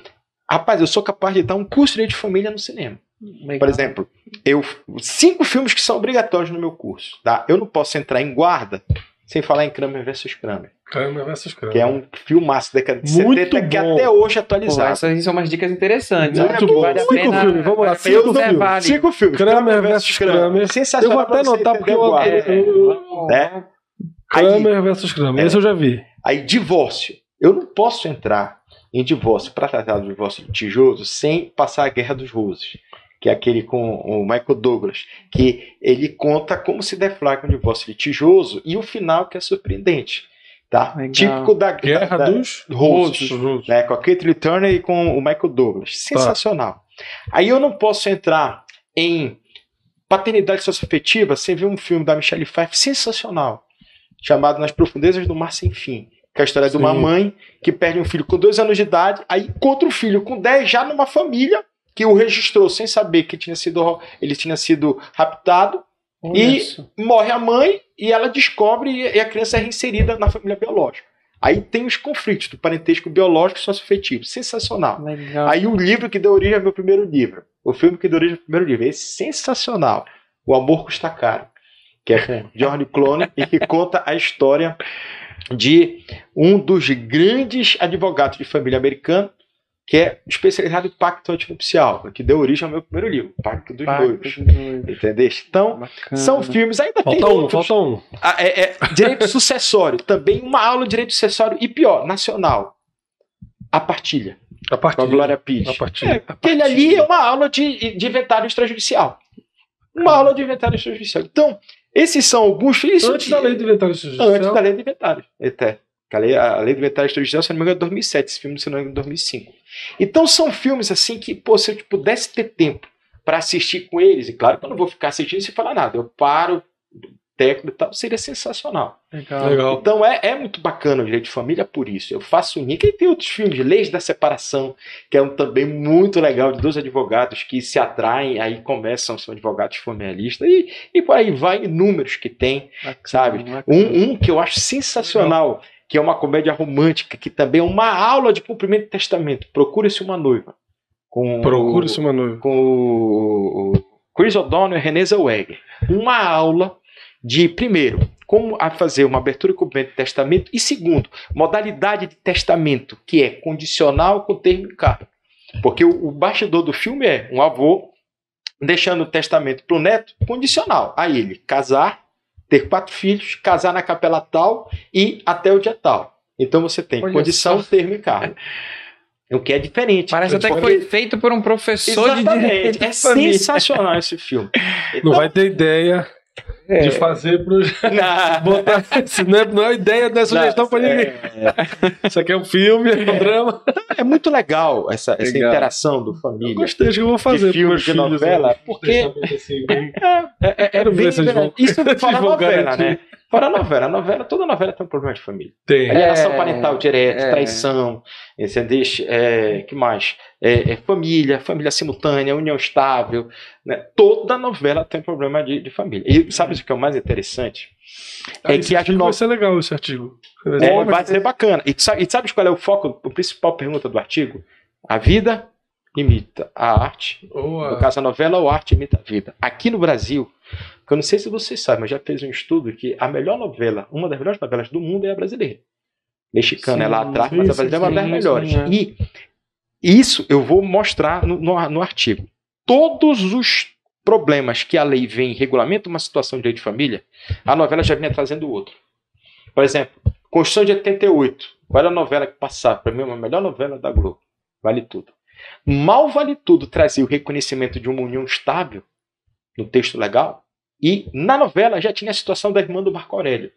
[SPEAKER 3] rapaz, eu sou capaz de dar um curso de direito de família no cinema.
[SPEAKER 2] Legal.
[SPEAKER 3] Por exemplo, eu cinco filmes que são obrigatórios no meu curso. Tá? Eu não posso entrar em guarda sem falar em Kramer versus Kramer.
[SPEAKER 1] Kramer versus Kramer.
[SPEAKER 3] Que é um filmaço da década de
[SPEAKER 1] Muito
[SPEAKER 3] 70 que
[SPEAKER 1] bom.
[SPEAKER 3] até hoje é
[SPEAKER 2] Pô,
[SPEAKER 3] atualizado.
[SPEAKER 2] essas são umas dicas interessantes.
[SPEAKER 1] Muito
[SPEAKER 2] que
[SPEAKER 1] bom.
[SPEAKER 2] Vale
[SPEAKER 1] Cinco
[SPEAKER 2] pena,
[SPEAKER 1] filmes, vamos lá,
[SPEAKER 2] vale
[SPEAKER 1] cinco
[SPEAKER 2] observar
[SPEAKER 1] filmes.
[SPEAKER 2] ali.
[SPEAKER 3] Cinco filmes.
[SPEAKER 1] Kramer versus Kramer. Eu
[SPEAKER 3] Sensacional
[SPEAKER 1] vou até anotar porque eu.
[SPEAKER 2] É,
[SPEAKER 1] eu-
[SPEAKER 2] vamos-
[SPEAKER 3] né?
[SPEAKER 1] Kramer versus Kramer.
[SPEAKER 3] É.
[SPEAKER 1] Esse eu já vi.
[SPEAKER 3] Aí, divórcio. Eu não posso entrar em divórcio para tratar do divórcio litigioso sem passar a Guerra dos Roses, que é aquele com o Michael Douglas, que ele conta como se deflagra um divórcio litigioso e o final que é surpreendente. Tá?
[SPEAKER 2] Legal.
[SPEAKER 3] Típico da
[SPEAKER 1] Guerra
[SPEAKER 3] da,
[SPEAKER 1] dos
[SPEAKER 3] Roses.
[SPEAKER 1] Roses.
[SPEAKER 3] né, com a Caitlyn Turner e com o Michael Douglas. Sensacional. Aí eu não posso entrar em paternidade socioafetiva sem ver um filme da Michelle Pfeiffer sensacional, chamado Nas Profundezas do Mar Sem Fim. Que é a história de uma
[SPEAKER 1] Sim.
[SPEAKER 3] mãe que perde um filho com dois anos de idade, aí encontra um filho com 10 já numa família que o registrou sem saber que tinha sido, ele tinha sido raptado,
[SPEAKER 2] Olha
[SPEAKER 3] E-
[SPEAKER 2] isso.
[SPEAKER 3] morre a mãe e ela descobre e a criança é reinserida na família biológica. Aí tem os conflitos do parentesco biológico e socioafetivo. Sensacional.
[SPEAKER 2] Legal.
[SPEAKER 3] Aí o livro que deu origem ao meu primeiro livro. O filme que deu origem ao meu primeiro livro. Esse é sensacional. O Amor Custa Caro. Que é com George Clooney e que conta a história de um dos grandes advogados de família americano que é especializado em pacto antinupcial, que deu origem ao meu primeiro livro, Pacto dos
[SPEAKER 2] Pacto
[SPEAKER 3] Noivos. Entendeu? Então,
[SPEAKER 2] Bacana.
[SPEAKER 3] são filmes, ainda tem
[SPEAKER 1] Falta um,
[SPEAKER 3] outros.
[SPEAKER 1] falta um.
[SPEAKER 3] Ah, é, é, direito sucessório, também uma aula de direito sucessório, e pior, nacional. A partilha,
[SPEAKER 1] A
[SPEAKER 3] com
[SPEAKER 1] partir.
[SPEAKER 3] a Glória Pires.
[SPEAKER 1] A partir.
[SPEAKER 3] É, aquele ali é uma aula de, de inventário extrajudicial. Uma aula de inventário extrajudicial. Então, esses são alguns filmes.
[SPEAKER 1] Antes da lei do inventário judicial.
[SPEAKER 3] Antes da lei do inventário. Até. A lei, a lei do inventário extrajudicial, se não me engano, é 2007. Esse filme, se não me engano, é 2005. Então, são filmes assim que, pô, se eu pudesse ter tempo para assistir com eles, e claro que eu não vou ficar assistindo sem falar nada, eu paro, técnico e tal, seria sensacional.
[SPEAKER 2] Legal.
[SPEAKER 1] Legal.
[SPEAKER 3] Então é, é muito bacana o direito de família por isso. Eu faço o link. E tem outros filmes, Leis da Separação, que é um também muito legal, de dois advogados que se atraem, aí começam, são advogados familiaristas, e, e por aí vai inúmeros que tem, sabe?
[SPEAKER 2] Bacana.
[SPEAKER 3] Um, um que eu acho sensacional, que é uma comédia romântica, que também é uma aula de cumprimento de testamento. Procure-se uma noiva. Com
[SPEAKER 1] Procure-se uma noiva.
[SPEAKER 3] com o o Chris O'Donnell e Renée Zellweger. Uma aula de, primeiro, como a fazer uma abertura e cumprimento de testamento, e segundo, modalidade de testamento, que é condicional com termo em carta. Porque o, o bastidor do filme é um avô deixando o testamento para o neto condicional. A ele casar, ter quatro filhos, casar na capela tal e até o dia tal. Então você tem
[SPEAKER 2] Olha
[SPEAKER 3] condição,
[SPEAKER 2] só.
[SPEAKER 3] termo e cargo. O que é diferente.
[SPEAKER 2] Parece até que foi feito por um professor de
[SPEAKER 3] Exatamente.
[SPEAKER 2] direito
[SPEAKER 3] É
[SPEAKER 2] de família.
[SPEAKER 3] sensacional esse filme.
[SPEAKER 1] Não vai ter ideia
[SPEAKER 2] É.
[SPEAKER 1] de fazer pro. Botar não é, não é ideia, não é sugestão pra ninguém.
[SPEAKER 3] É,
[SPEAKER 1] Isso aqui é um filme, é um drama.
[SPEAKER 3] é muito legal essa, essa
[SPEAKER 2] Legal.
[SPEAKER 3] interação do
[SPEAKER 1] Eu
[SPEAKER 3] família.
[SPEAKER 1] gostei, acho que eu vou fazer.
[SPEAKER 3] De filme, de
[SPEAKER 1] filhos,
[SPEAKER 3] novela, porque-
[SPEAKER 1] assim, bem-
[SPEAKER 3] É, é, é bem
[SPEAKER 1] vão-
[SPEAKER 3] Isso a
[SPEAKER 1] divulgarem
[SPEAKER 3] novela, né? Fora a novela. A novela, toda novela tem um problema de família.
[SPEAKER 1] Tem.
[SPEAKER 3] É, relação
[SPEAKER 2] É,
[SPEAKER 3] parental direta,
[SPEAKER 2] é.
[SPEAKER 3] traição, entendeu? É, que mais? É, é família, família simultânea, união estável. Né? Toda novela tem problema de, de família. E sabe o que é o mais interessante?
[SPEAKER 1] Ah,
[SPEAKER 3] É que
[SPEAKER 1] artigo
[SPEAKER 3] no-
[SPEAKER 1] vai ser legal esse artigo. Vai ser
[SPEAKER 3] É, vai ser bacana. E sabe, e sabes qual é o foco, a principal pergunta do artigo? A vida imita a arte.
[SPEAKER 1] Boa.
[SPEAKER 3] No caso, a novela ou a arte imita a vida. Aqui no Brasil, eu não sei se vocês sabem, mas já fez um estudo que a melhor novela, uma das melhores novelas do mundo é a brasileira. Mexicana é lá
[SPEAKER 2] Sim,
[SPEAKER 3] atrás,
[SPEAKER 1] sim,
[SPEAKER 3] mas a brasileira é uma das melhores.
[SPEAKER 2] sim, é.
[SPEAKER 3] E isso eu vou mostrar no, no, no artigo. Todos os problemas que a lei vem em regulamento uma situação de direito de família, a novela já vinha trazendo outro. Por exemplo, Constituição de 88. Qual era a novela que passava? Para mim, é a melhor novela da Globo. Vale tudo. Mal vale tudo trazia o reconhecimento de uma união estável no texto legal. E na novela já tinha a situação da irmã do Marco Aurélio,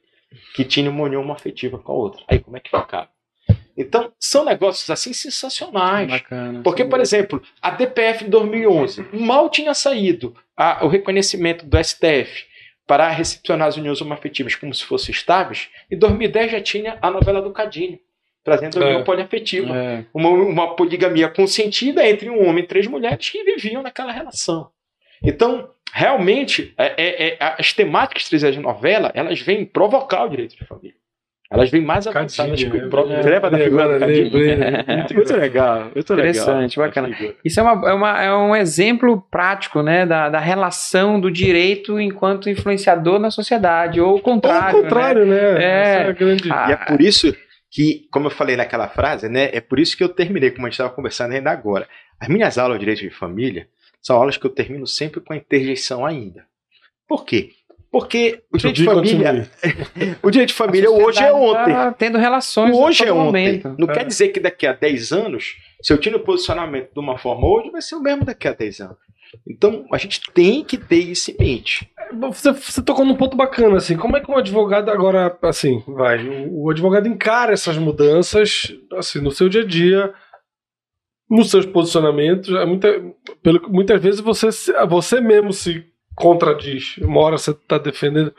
[SPEAKER 3] que tinha uma união afetiva com a outra. Aí como é que ficava? Então, são negócios assim sensacionais.
[SPEAKER 2] Bacana.
[SPEAKER 3] Porque, por exemplo, a DPF de 2011 mal tinha saído a- o reconhecimento do STF para recepcionar as uniões homoafetivas como se fossem estáveis. Em 2010 já tinha a novela do Cadinho, trazendo a união
[SPEAKER 1] É.
[SPEAKER 3] poliafetiva.
[SPEAKER 2] É,
[SPEAKER 3] Uma, uma poligamia consentida entre um homem e três mulheres que viviam naquela relação. Então, realmente, é- é- é- as temáticas trazidas na novela, elas vêm provocar o direito de família. Elas vêm mais avançadas que
[SPEAKER 1] né?
[SPEAKER 3] o próprio.
[SPEAKER 1] É,
[SPEAKER 3] Lembra da figura Cadinho?
[SPEAKER 1] né? Muito
[SPEAKER 3] legal, muito legal.
[SPEAKER 2] Interessante, bacana.
[SPEAKER 3] a figura.
[SPEAKER 2] Isso é, uma, é, uma- é um exemplo prático né, da, da relação do direito enquanto influenciador na sociedade, ou o
[SPEAKER 1] Ou
[SPEAKER 2] contrário.
[SPEAKER 1] o contrário, né?
[SPEAKER 2] É.
[SPEAKER 1] Essa é a grande.
[SPEAKER 2] Ah,
[SPEAKER 3] E é por isso que, como eu falei naquela frase, né? É por isso que eu terminei, como a gente estava conversando ainda agora. As minhas aulas de direito de família são aulas que eu termino sempre com a interjeição ainda. Por quê? Porque o direito de família, o direito de família hoje é ontem.
[SPEAKER 2] tá tendo relações
[SPEAKER 3] O hoje
[SPEAKER 2] a
[SPEAKER 3] é ontem.
[SPEAKER 2] momento.
[SPEAKER 3] Não
[SPEAKER 1] É.
[SPEAKER 3] quer dizer que daqui a 10 anos, se eu tiro o posicionamento de uma forma hoje, vai ser o mesmo daqui a 10 anos. Então, a gente tem que ter isso em mente.
[SPEAKER 1] Você, você tocou num ponto bacana, assim. Como é que um advogado agora, assim, vai? O, o advogado encara essas mudanças, assim, no seu dia a dia, nos seus posicionamentos. É muita, pelo, muitas vezes você, você mesmo se contradiz. Uma hora você está defendendo.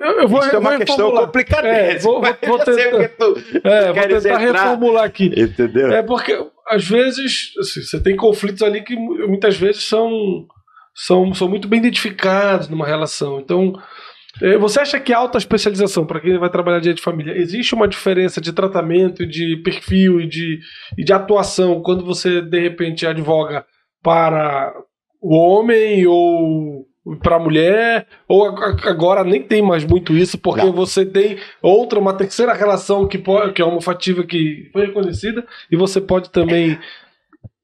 [SPEAKER 1] Eu, eu vou,
[SPEAKER 3] isso é uma questão complicada.
[SPEAKER 1] É, vou- vou- vou
[SPEAKER 3] que tu
[SPEAKER 1] É, vou tentar reformular aqui.
[SPEAKER 3] Entendeu?
[SPEAKER 1] É porque, às vezes, assim, você tem conflitos ali que mu- muitas vezes são, são, são muito bem identificados numa relação. Então, Você acha que alta especialização, para quem vai trabalhar dia de família, existe uma diferença de tratamento, de perfil e de, e de atuação quando você, de repente, advoga para o homem ou para a mulher? Ou agora nem tem mais muito isso, porque
[SPEAKER 3] Não.
[SPEAKER 1] você tem outra, uma terceira relação que, pode, que é homofativa que foi reconhecida, e você pode também.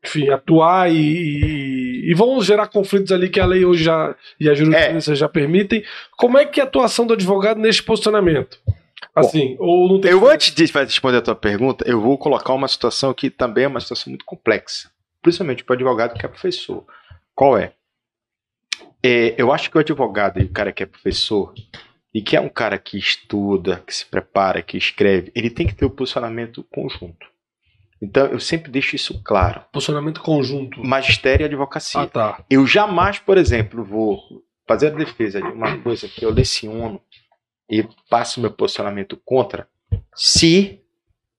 [SPEAKER 1] Enfim, atuar e, e, e vão gerar conflitos ali que a lei hoje já e a jurisprudência já permitem. Como é que é a atuação do advogado neste posicionamento? Assim, ou não tem.
[SPEAKER 3] Eu, antes de responder a tua pergunta, eu vou colocar uma situação que também é uma situação muito complexa, principalmente para o advogado que é professor. Qual é? É, Eu acho que o advogado e o cara que é professor, e que é um cara que estuda, que se prepara, que escreve, ele tem que ter o posicionamento conjunto. Então, eu sempre deixo isso claro.
[SPEAKER 1] Posicionamento conjunto.
[SPEAKER 3] Magistério e advocacia.
[SPEAKER 1] Ah, tá.
[SPEAKER 3] Eu jamais, por exemplo, vou fazer a defesa de uma coisa que eu leciono e passo meu posicionamento contra se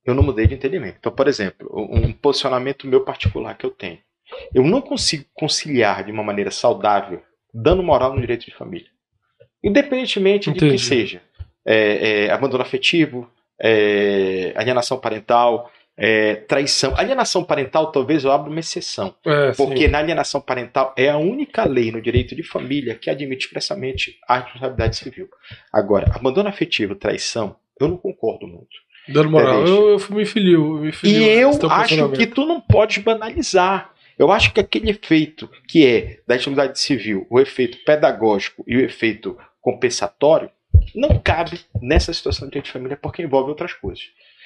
[SPEAKER 3] eu não mudei de entendimento. Então, por exemplo, um posicionamento meu particular que eu tenho. Eu não consigo conciliar de uma maneira saudável dano moral no direito de família. Independentemente de
[SPEAKER 1] Entendi.
[SPEAKER 3] que seja. É, é, abandono afetivo, é, alienação parental, é, traição. Alienação parental, talvez eu abra uma exceção.
[SPEAKER 1] É, sim.
[SPEAKER 3] Porque na alienação parental é a única lei no direito de família que admite expressamente a responsabilidade civil. Agora, abandono afetivo, traição, eu não concordo muito.
[SPEAKER 1] Dando moral. Eu, eu me filio. Me filio
[SPEAKER 3] E eu acho que tu não podes banalizar. Eu acho que aquele efeito que é da responsabilidade civil, o efeito pedagógico e o efeito compensatório, não cabe nessa situação de direito de família porque envolve outras coisas.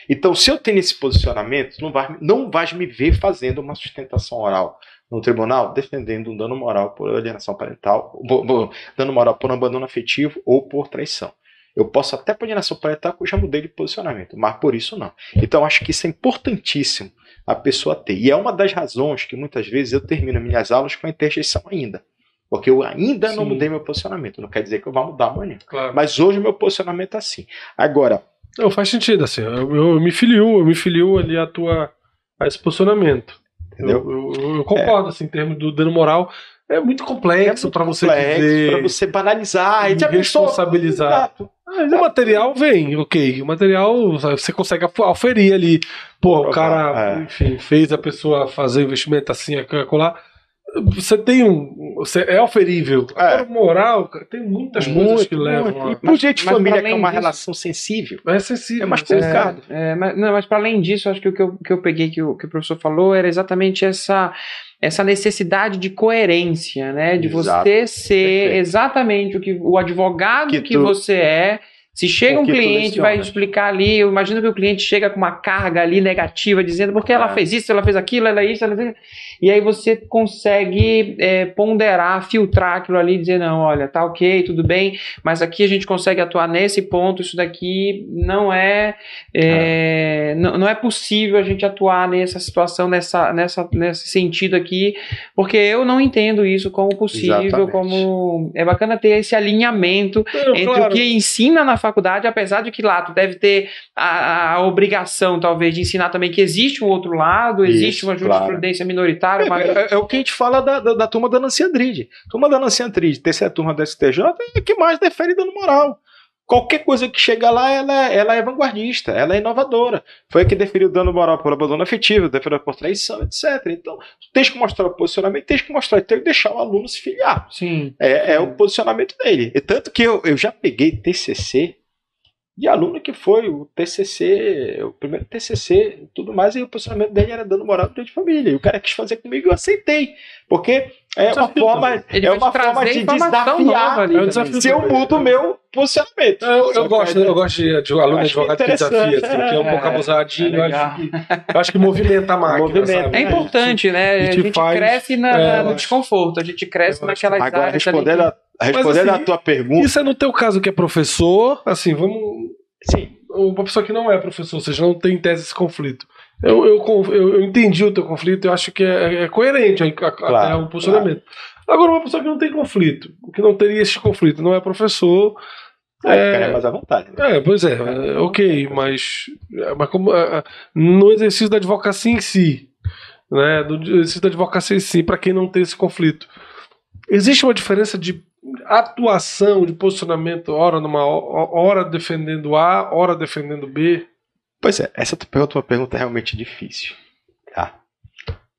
[SPEAKER 3] Então, se eu tenho esse posicionamento, não vais, não vais me ver fazendo uma sustentação oral no tribunal defendendo um dano moral por alienação parental, dano moral por abandono afetivo ou por traição. Eu posso até por alienação parental que eu já mudei de posicionamento, mas por isso não. Então, acho que isso é importantíssimo a pessoa ter. E é uma das razões que muitas vezes eu termino minhas aulas com a interjeição ainda. Porque eu ainda não
[SPEAKER 1] Sim.
[SPEAKER 3] mudei meu posicionamento. Não quer dizer que eu vá mudar amanhã.
[SPEAKER 1] Claro.
[SPEAKER 3] Mas hoje o meu posicionamento é assim. Agora,
[SPEAKER 1] Não, faz sentido, assim. Eu, eu me filio, eu me filio ali a tua a esse posicionamento.
[SPEAKER 3] entendeu?
[SPEAKER 1] Eu, eu- eu concordo, assim, em termos do dano moral. É muito complexo para você dizer.
[SPEAKER 3] pra você banalizar e pensou-
[SPEAKER 1] responsabilizar.
[SPEAKER 3] Exato.
[SPEAKER 1] O material vem, ok. O material você consegue af- aferir ali. Pô, o cara,
[SPEAKER 3] é.
[SPEAKER 1] enfim, fez a pessoa fazer o investimento assim, acolá. Você tem um. Você é oferível.
[SPEAKER 3] É.
[SPEAKER 1] Agora, moral, cara, tem muitas coisas
[SPEAKER 3] Muito,
[SPEAKER 1] que levam
[SPEAKER 3] muito.
[SPEAKER 1] a.
[SPEAKER 3] E pro jeito de família, que é uma
[SPEAKER 2] disso-
[SPEAKER 3] relação sensível,
[SPEAKER 1] É sensível.
[SPEAKER 3] é mais
[SPEAKER 1] você-
[SPEAKER 3] complicado.
[SPEAKER 2] É, mas, não, mas para além disso, acho que o que eu, que eu peguei que o, que o professor falou era exatamente essa, essa necessidade de coerência, né? De
[SPEAKER 3] Exato.
[SPEAKER 2] você ser
[SPEAKER 3] Perfeito.
[SPEAKER 2] exatamente o que o advogado
[SPEAKER 3] Que
[SPEAKER 2] que,
[SPEAKER 3] tu-
[SPEAKER 2] você é. Se chega
[SPEAKER 3] O
[SPEAKER 2] um cliente, vai
[SPEAKER 3] lecionas.
[SPEAKER 2] explicar ali, eu imagino que o cliente chega com uma carga ali negativa, dizendo porque ela
[SPEAKER 3] É.
[SPEAKER 2] fez isso, ela fez aquilo, ela é isso, ela fez... E aí você consegue é, ponderar, filtrar aquilo ali dizer, não, olha, tá ok, tudo bem, mas aqui a gente consegue atuar nesse ponto, isso daqui não é, é, Não, não é possível a gente atuar nessa situação, nessa, nessa, nesse sentido aqui, porque eu não entendo isso como possível,
[SPEAKER 3] Exatamente.
[SPEAKER 2] como é bacana ter esse alinhamento entre
[SPEAKER 1] claro.
[SPEAKER 2] o que ensina na faculdade, apesar de que lá tu deve ter a, a obrigação, talvez, de ensinar também que existe um outro lado, existe
[SPEAKER 3] Isso,
[SPEAKER 2] uma
[SPEAKER 3] claro.
[SPEAKER 2] jurisprudência minoritária, uma...
[SPEAKER 3] É, é- é o que a gente fala da, da, da turma da Nancy Andride. Turma da Nancy Andride, terceira turma da STJ, é que mais defende dano moral. Qualquer coisa que chega lá, ela, é- ela é vanguardista, ela é inovadora. Foi a que definiu dano moral por abandono afetivo, definiu por traição, etc. Então, tens que mostrar o posicionamento, tens que mostrar, tem que deixar o aluno se filiar.
[SPEAKER 2] Sim.
[SPEAKER 3] É, é o posicionamento dele. E tanto que eu, eu já peguei TCC de aluno que foi o TCC, o primeiro TCC e tudo mais, e o posicionamento dele era dando moral do de família. E o cara quis fazer comigo e eu aceitei. Porque é uma forma, é uma forma de
[SPEAKER 2] informação
[SPEAKER 3] desafiar
[SPEAKER 2] nova ali
[SPEAKER 1] É um desafio
[SPEAKER 3] se eu mudo o meu posicionamento.
[SPEAKER 1] Eu, eu gosto, eu gosto de, de aluno
[SPEAKER 3] é
[SPEAKER 1] advogado que desafia, assim, que é um
[SPEAKER 2] é,
[SPEAKER 1] pouco abusadinho.
[SPEAKER 2] é
[SPEAKER 1] eu, acho que, eu acho que movimenta a máquina.
[SPEAKER 3] Movimenta.
[SPEAKER 2] É importante, né?
[SPEAKER 1] E
[SPEAKER 2] A
[SPEAKER 1] te
[SPEAKER 2] gente
[SPEAKER 1] faz-
[SPEAKER 2] cresce na-
[SPEAKER 1] é,
[SPEAKER 2] no desconforto, a gente cresce naquelas
[SPEAKER 3] Agora,
[SPEAKER 2] áreas
[SPEAKER 3] respondendo, a, respondendo
[SPEAKER 1] assim,
[SPEAKER 3] a tua pergunta,
[SPEAKER 1] Isso é no teu caso que é professor, assim, vamos.
[SPEAKER 3] sim,
[SPEAKER 1] Uma pessoa que não é professor, ou seja, não tem em tese esse conflito. Eu, eu, eu, entendi o teu conflito, eu acho que é, é coerente a- a-
[SPEAKER 3] Claro,
[SPEAKER 1] até o posicionamento. Agora, uma pessoa que não tem conflito, que não teria esse conflito, não é professor.
[SPEAKER 3] aí
[SPEAKER 1] É,
[SPEAKER 3] ficaria mais à vontade. né?
[SPEAKER 1] É, pois é, é, ok, mas, é, mas como, é, é, no exercício da advocacia em si, né, do exercício da advocacia em si, para quem não tem esse conflito, existe uma diferença de atuação de posicionamento, hora numa hora defendendo A, hora defendendo B?
[SPEAKER 3] Pois é, essa pergunta é uma pergunta realmente difícil. Tá?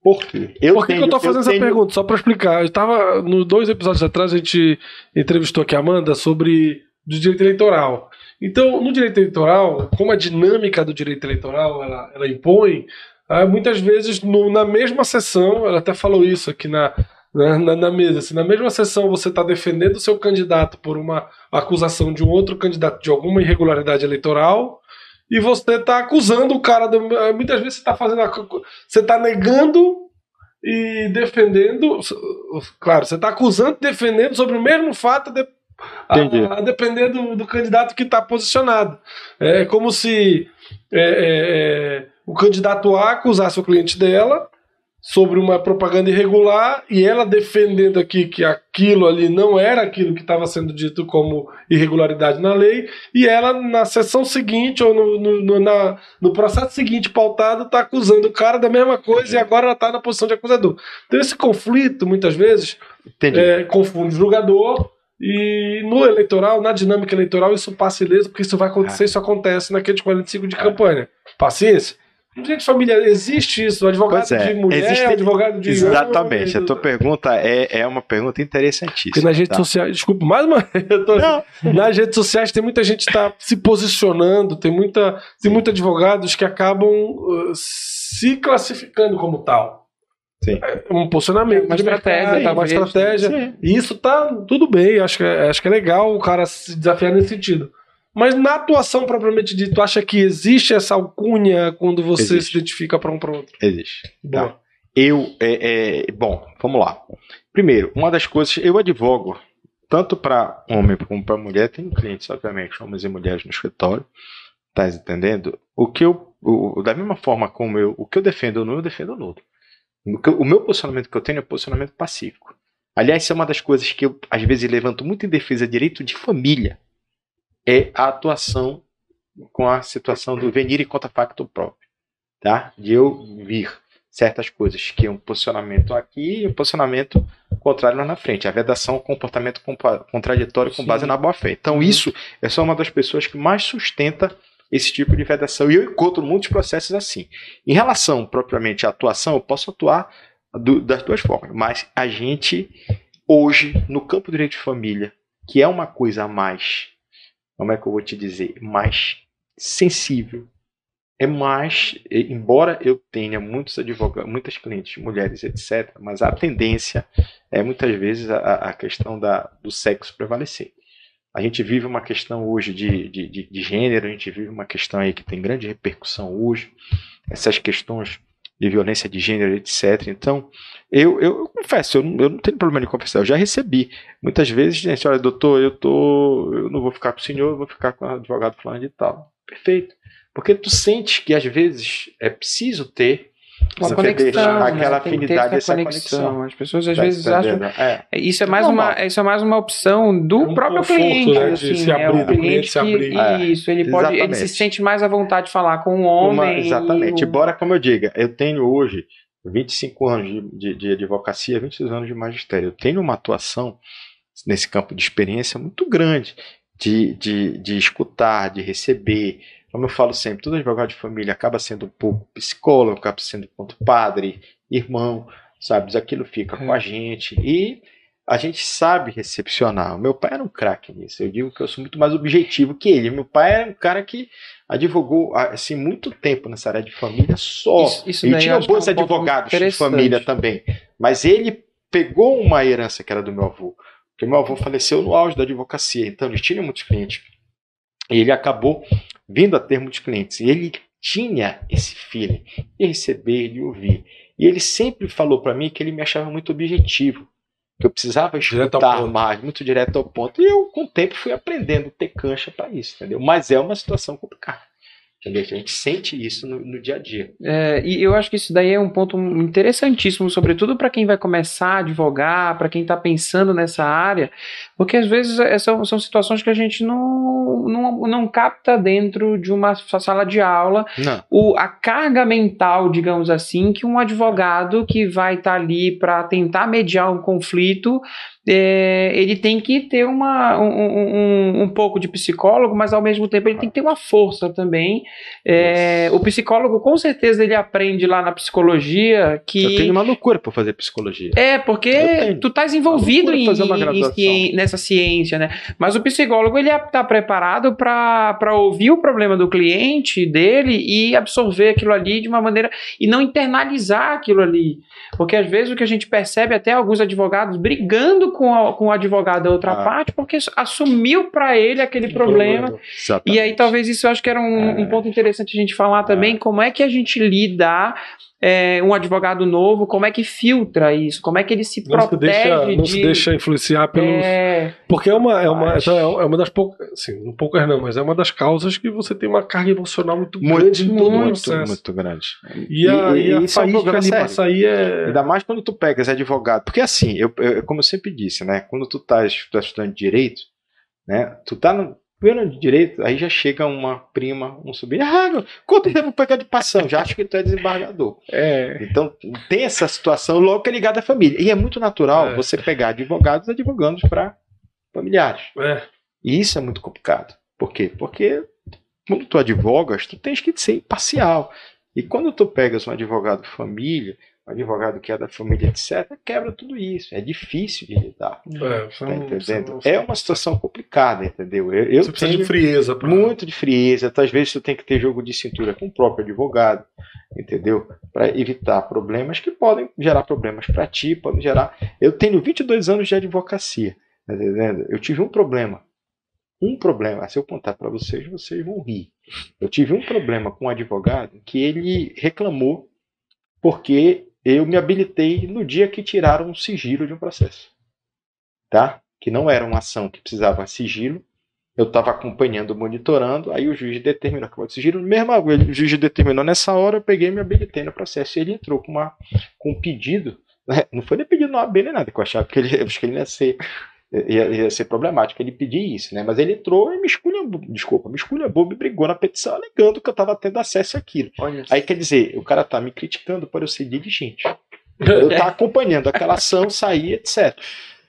[SPEAKER 3] Por quê?
[SPEAKER 1] Eu Por que, tenho, que eu tô fazendo eu essa tenho... pergunta? Só para explicar. Eu tava, nos dois episódios atrás, a gente entrevistou aqui a Amanda sobre do direito eleitoral. Então, no direito eleitoral, como a dinâmica do direito eleitoral ela, ela impõe, ah, muitas vezes no, na mesma sessão, ela até falou isso aqui na, na, na, na mesa, assim, na mesma sessão você está defendendo o seu candidato por uma acusação de um outro candidato de alguma irregularidade eleitoral, e você está acusando o cara. De, muitas vezes você está fazendo. Você está negando e defendendo. Claro, você está acusando e defendendo sobre o mesmo fato de, a, a, depender do, do candidato que está posicionado. É como se é, é, é, o candidato A acusasse o cliente dela sobre uma propaganda irregular e ela defendendo aqui que aquilo ali não era aquilo que estava sendo dito como irregularidade na lei, e ela na sessão seguinte ou no, no, no, na, no processo seguinte pautado está acusando o cara da mesma coisa e agora ela está na posição de acusador. Então esse conflito, muitas vezes, é, confunde o julgador e no eleitoral, na dinâmica eleitoral, isso passa ileso, porque isso vai acontecer, é. isso acontece naqueles 45 de é. campanha. Paciência. De família, existe isso? Advogado é, de mulher, existe, advogado de
[SPEAKER 3] Exatamente. Homem, a tua pergunta é, é uma pergunta interessantíssima.
[SPEAKER 1] Porque nas redes tá? sociais, desculpa, mais uma tô, Nas redes sociais tem muita gente que está se posicionando, tem, muita, tem muitos advogados que acabam uh, se classificando como tal. Sim. É um posicionamento,
[SPEAKER 2] uma estratégia, mercado,
[SPEAKER 1] tá, uma estratégia. E isso tá tudo bem, acho que, é, acho que é legal o cara se desafiar nesse sentido. Mas na atuação propriamente dita, tu acha que existe essa alcunha quando você existe. se identifica para um para outro?
[SPEAKER 3] Existe. Boa. Tá. Eu, é, é, bom, vamos lá. Primeiro, uma das coisas, eu advogo tanto para homem como para mulher, tenho clientes, obviamente, homens e mulheres no escritório, tá entendendo? O que eu, o, da mesma forma como eu, o que eu defendo no eu defendo no outro. O meu posicionamento que eu tenho é posicionamento pacífico. Aliás, isso é uma das coisas que eu, às vezes, levanto muito em defesa de direito de família é a atuação com a situação do venir e contra facto próprio, tá? De eu vir certas coisas que é um posicionamento aqui e um posicionamento contrário lá na frente. A vedação é um comportamento contraditório com Sim. base na boa-fé. Então, isso é só uma das pessoas que mais sustenta esse tipo de vedação. E eu encontro muitos processos assim. Em relação propriamente à atuação, eu posso atuar do, das duas formas, mas a gente, hoje, no campo do direito de família, que é uma coisa a mais como é que eu vou te dizer, mais sensível. É mais, embora eu tenha muitos advogados, muitas clientes, mulheres, etc., mas a tendência é muitas vezes a, a questão da, do sexo prevalecer. A gente vive uma questão hoje de, de, de, de gênero, a gente vive uma questão aí que tem grande repercussão hoje. Essas questões de violência de gênero, etc. Então, eu, eu, eu confesso, eu não, eu não, tenho problema de confessar, eu já recebi. Muitas vezes, gente, olha, doutor, eu tô. Eu não vou ficar com o senhor, eu vou ficar com o advogado falando de tal. Perfeito. Porque tu sente que às vezes é preciso ter
[SPEAKER 2] uma conexão, né? aquela afinidade, essa conexão. conexão. As pessoas às tá vezes acham é. isso é mais uma isso é mais uma opção do um próprio cliente, né? assim, se é abrir, o cliente que, abrir. É, isso ele pode ele se sente mais à vontade de falar com um homem. Uma,
[SPEAKER 3] exatamente. E... Embora como eu diga, eu tenho hoje 25 anos de, de, de advocacia, 26 anos de magistério. Eu tenho uma atuação nesse campo de experiência muito grande de, de, de escutar, de receber, como eu falo sempre, todo advogado de família acaba sendo um pouco psicólogo, acaba sendo ponto padre, irmão, sabe? Aquilo fica é. com a gente e a gente sabe recepcionar. O meu pai era um craque nisso. Eu digo que eu sou muito mais objetivo que ele. Meu pai era um cara que advogou assim muito tempo nessa área de família só. Isso, isso ele tinha bons é um advogados de família também, mas ele pegou uma herança que era do meu avô. Porque meu avô faleceu no auge da advocacia, então ele tinha muitos clientes. E ele acabou vindo a ter muitos clientes. E ele tinha esse feeling de receber, de ouvir. E ele sempre falou para mim que ele me achava muito objetivo, que eu precisava escutar mais, muito direto ao ponto. E eu, com o tempo, fui aprendendo a ter cancha para isso, entendeu? Mas é uma situação complicada. Entendeu? A gente sente isso no, no dia a dia.
[SPEAKER 2] É, e eu acho que isso daí é um ponto interessantíssimo, sobretudo para quem vai começar a advogar, para quem está pensando nessa área, porque às vezes é, são, são situações que a gente não, não, não capta dentro de uma sala de aula o, a carga mental, digamos assim, que um advogado que vai estar tá ali para tentar mediar um conflito é, ele tem que ter uma, um, um, um, pouco de psicólogo, mas ao mesmo tempo ele tem que ter uma força também. É, o psicólogo, com certeza, ele aprende lá na psicologia que.
[SPEAKER 3] Eu tenho uma loucura para fazer psicologia.
[SPEAKER 2] É, porque tu estás envolvido em, em, nessa ciência, né? Mas o psicólogo ele está preparado para ouvir o problema do cliente dele e absorver aquilo ali de uma maneira e não internalizar aquilo ali. Porque às vezes o que a gente percebe até alguns advogados brigando com, a, com o advogado da outra ah. parte porque assumiu para ele aquele problema. problema. E aí talvez isso eu acho que era um, é. um ponto interessante a gente falar também, é. como é que a gente lida é, um advogado novo, como é que filtra isso? Como é que ele se não protege
[SPEAKER 1] se deixa,
[SPEAKER 2] de...
[SPEAKER 1] Não se deixa influenciar pelos... É... Porque é uma, é, uma, então é uma das poucas... Assim, um poucas não, mas é uma das causas que você tem uma carga emocional muito, muito grande em todo
[SPEAKER 3] muito,
[SPEAKER 1] processo.
[SPEAKER 3] Muito grande.
[SPEAKER 1] E, a, e, e a isso é um ali pra sair é...
[SPEAKER 3] Ainda mais quando tu pegas advogado. Porque assim, eu, eu, como eu sempre disse, né? Quando tu tá, tá estudando Direito, né? Tu tá no De direito, aí já chega uma prima, um sobrinho, ah, quanto tempo pegar de passão? Já acho que tu é desembargador. É. Então tem essa situação logo que é ligada à família. E é muito natural é. você pegar advogados advogando para familiares. É. E isso é muito complicado. Por quê? Porque quando tu advogas, tu tens que ser imparcial. E quando tu pegas um advogado família, o advogado que é da família, etc., quebra tudo isso. É difícil de lidar. É, tá entendendo? é uma situação complicada, entendeu? Eu, eu
[SPEAKER 1] você precisa de frieza.
[SPEAKER 3] Pra... Muito de frieza. Então, às vezes tu tem que ter jogo de cintura com o próprio advogado, entendeu? Para evitar problemas que podem gerar problemas para ti, podem gerar... Eu tenho 22 anos de advocacia, tá entendendo? Eu tive um problema. Um problema, se eu contar para vocês, vocês vão rir. Eu tive um problema com um advogado que ele reclamou porque eu me habilitei no dia que tiraram o sigilo de um processo. Tá? Que não era uma ação que precisava sigilo. Eu estava acompanhando, monitorando, aí o juiz determinou que o sigilo, mesmo o juiz determinou nessa hora, eu peguei e me habilitei no processo. E ele entrou com, uma, com um pedido, né? não foi nem pedido no AB nem nada, que eu achava que ele, acho que ele ia ser ia, ia, ser problemático ele pedir isso, né? Mas ele entrou e me esculhambou, desculpa, me esculhambou, me brigou na petição alegando que eu estava tendo acesso àquilo. Olha Aí quer dizer, o cara tá me criticando por eu ser dirigente. Eu tá acompanhando aquela ação, sair, etc.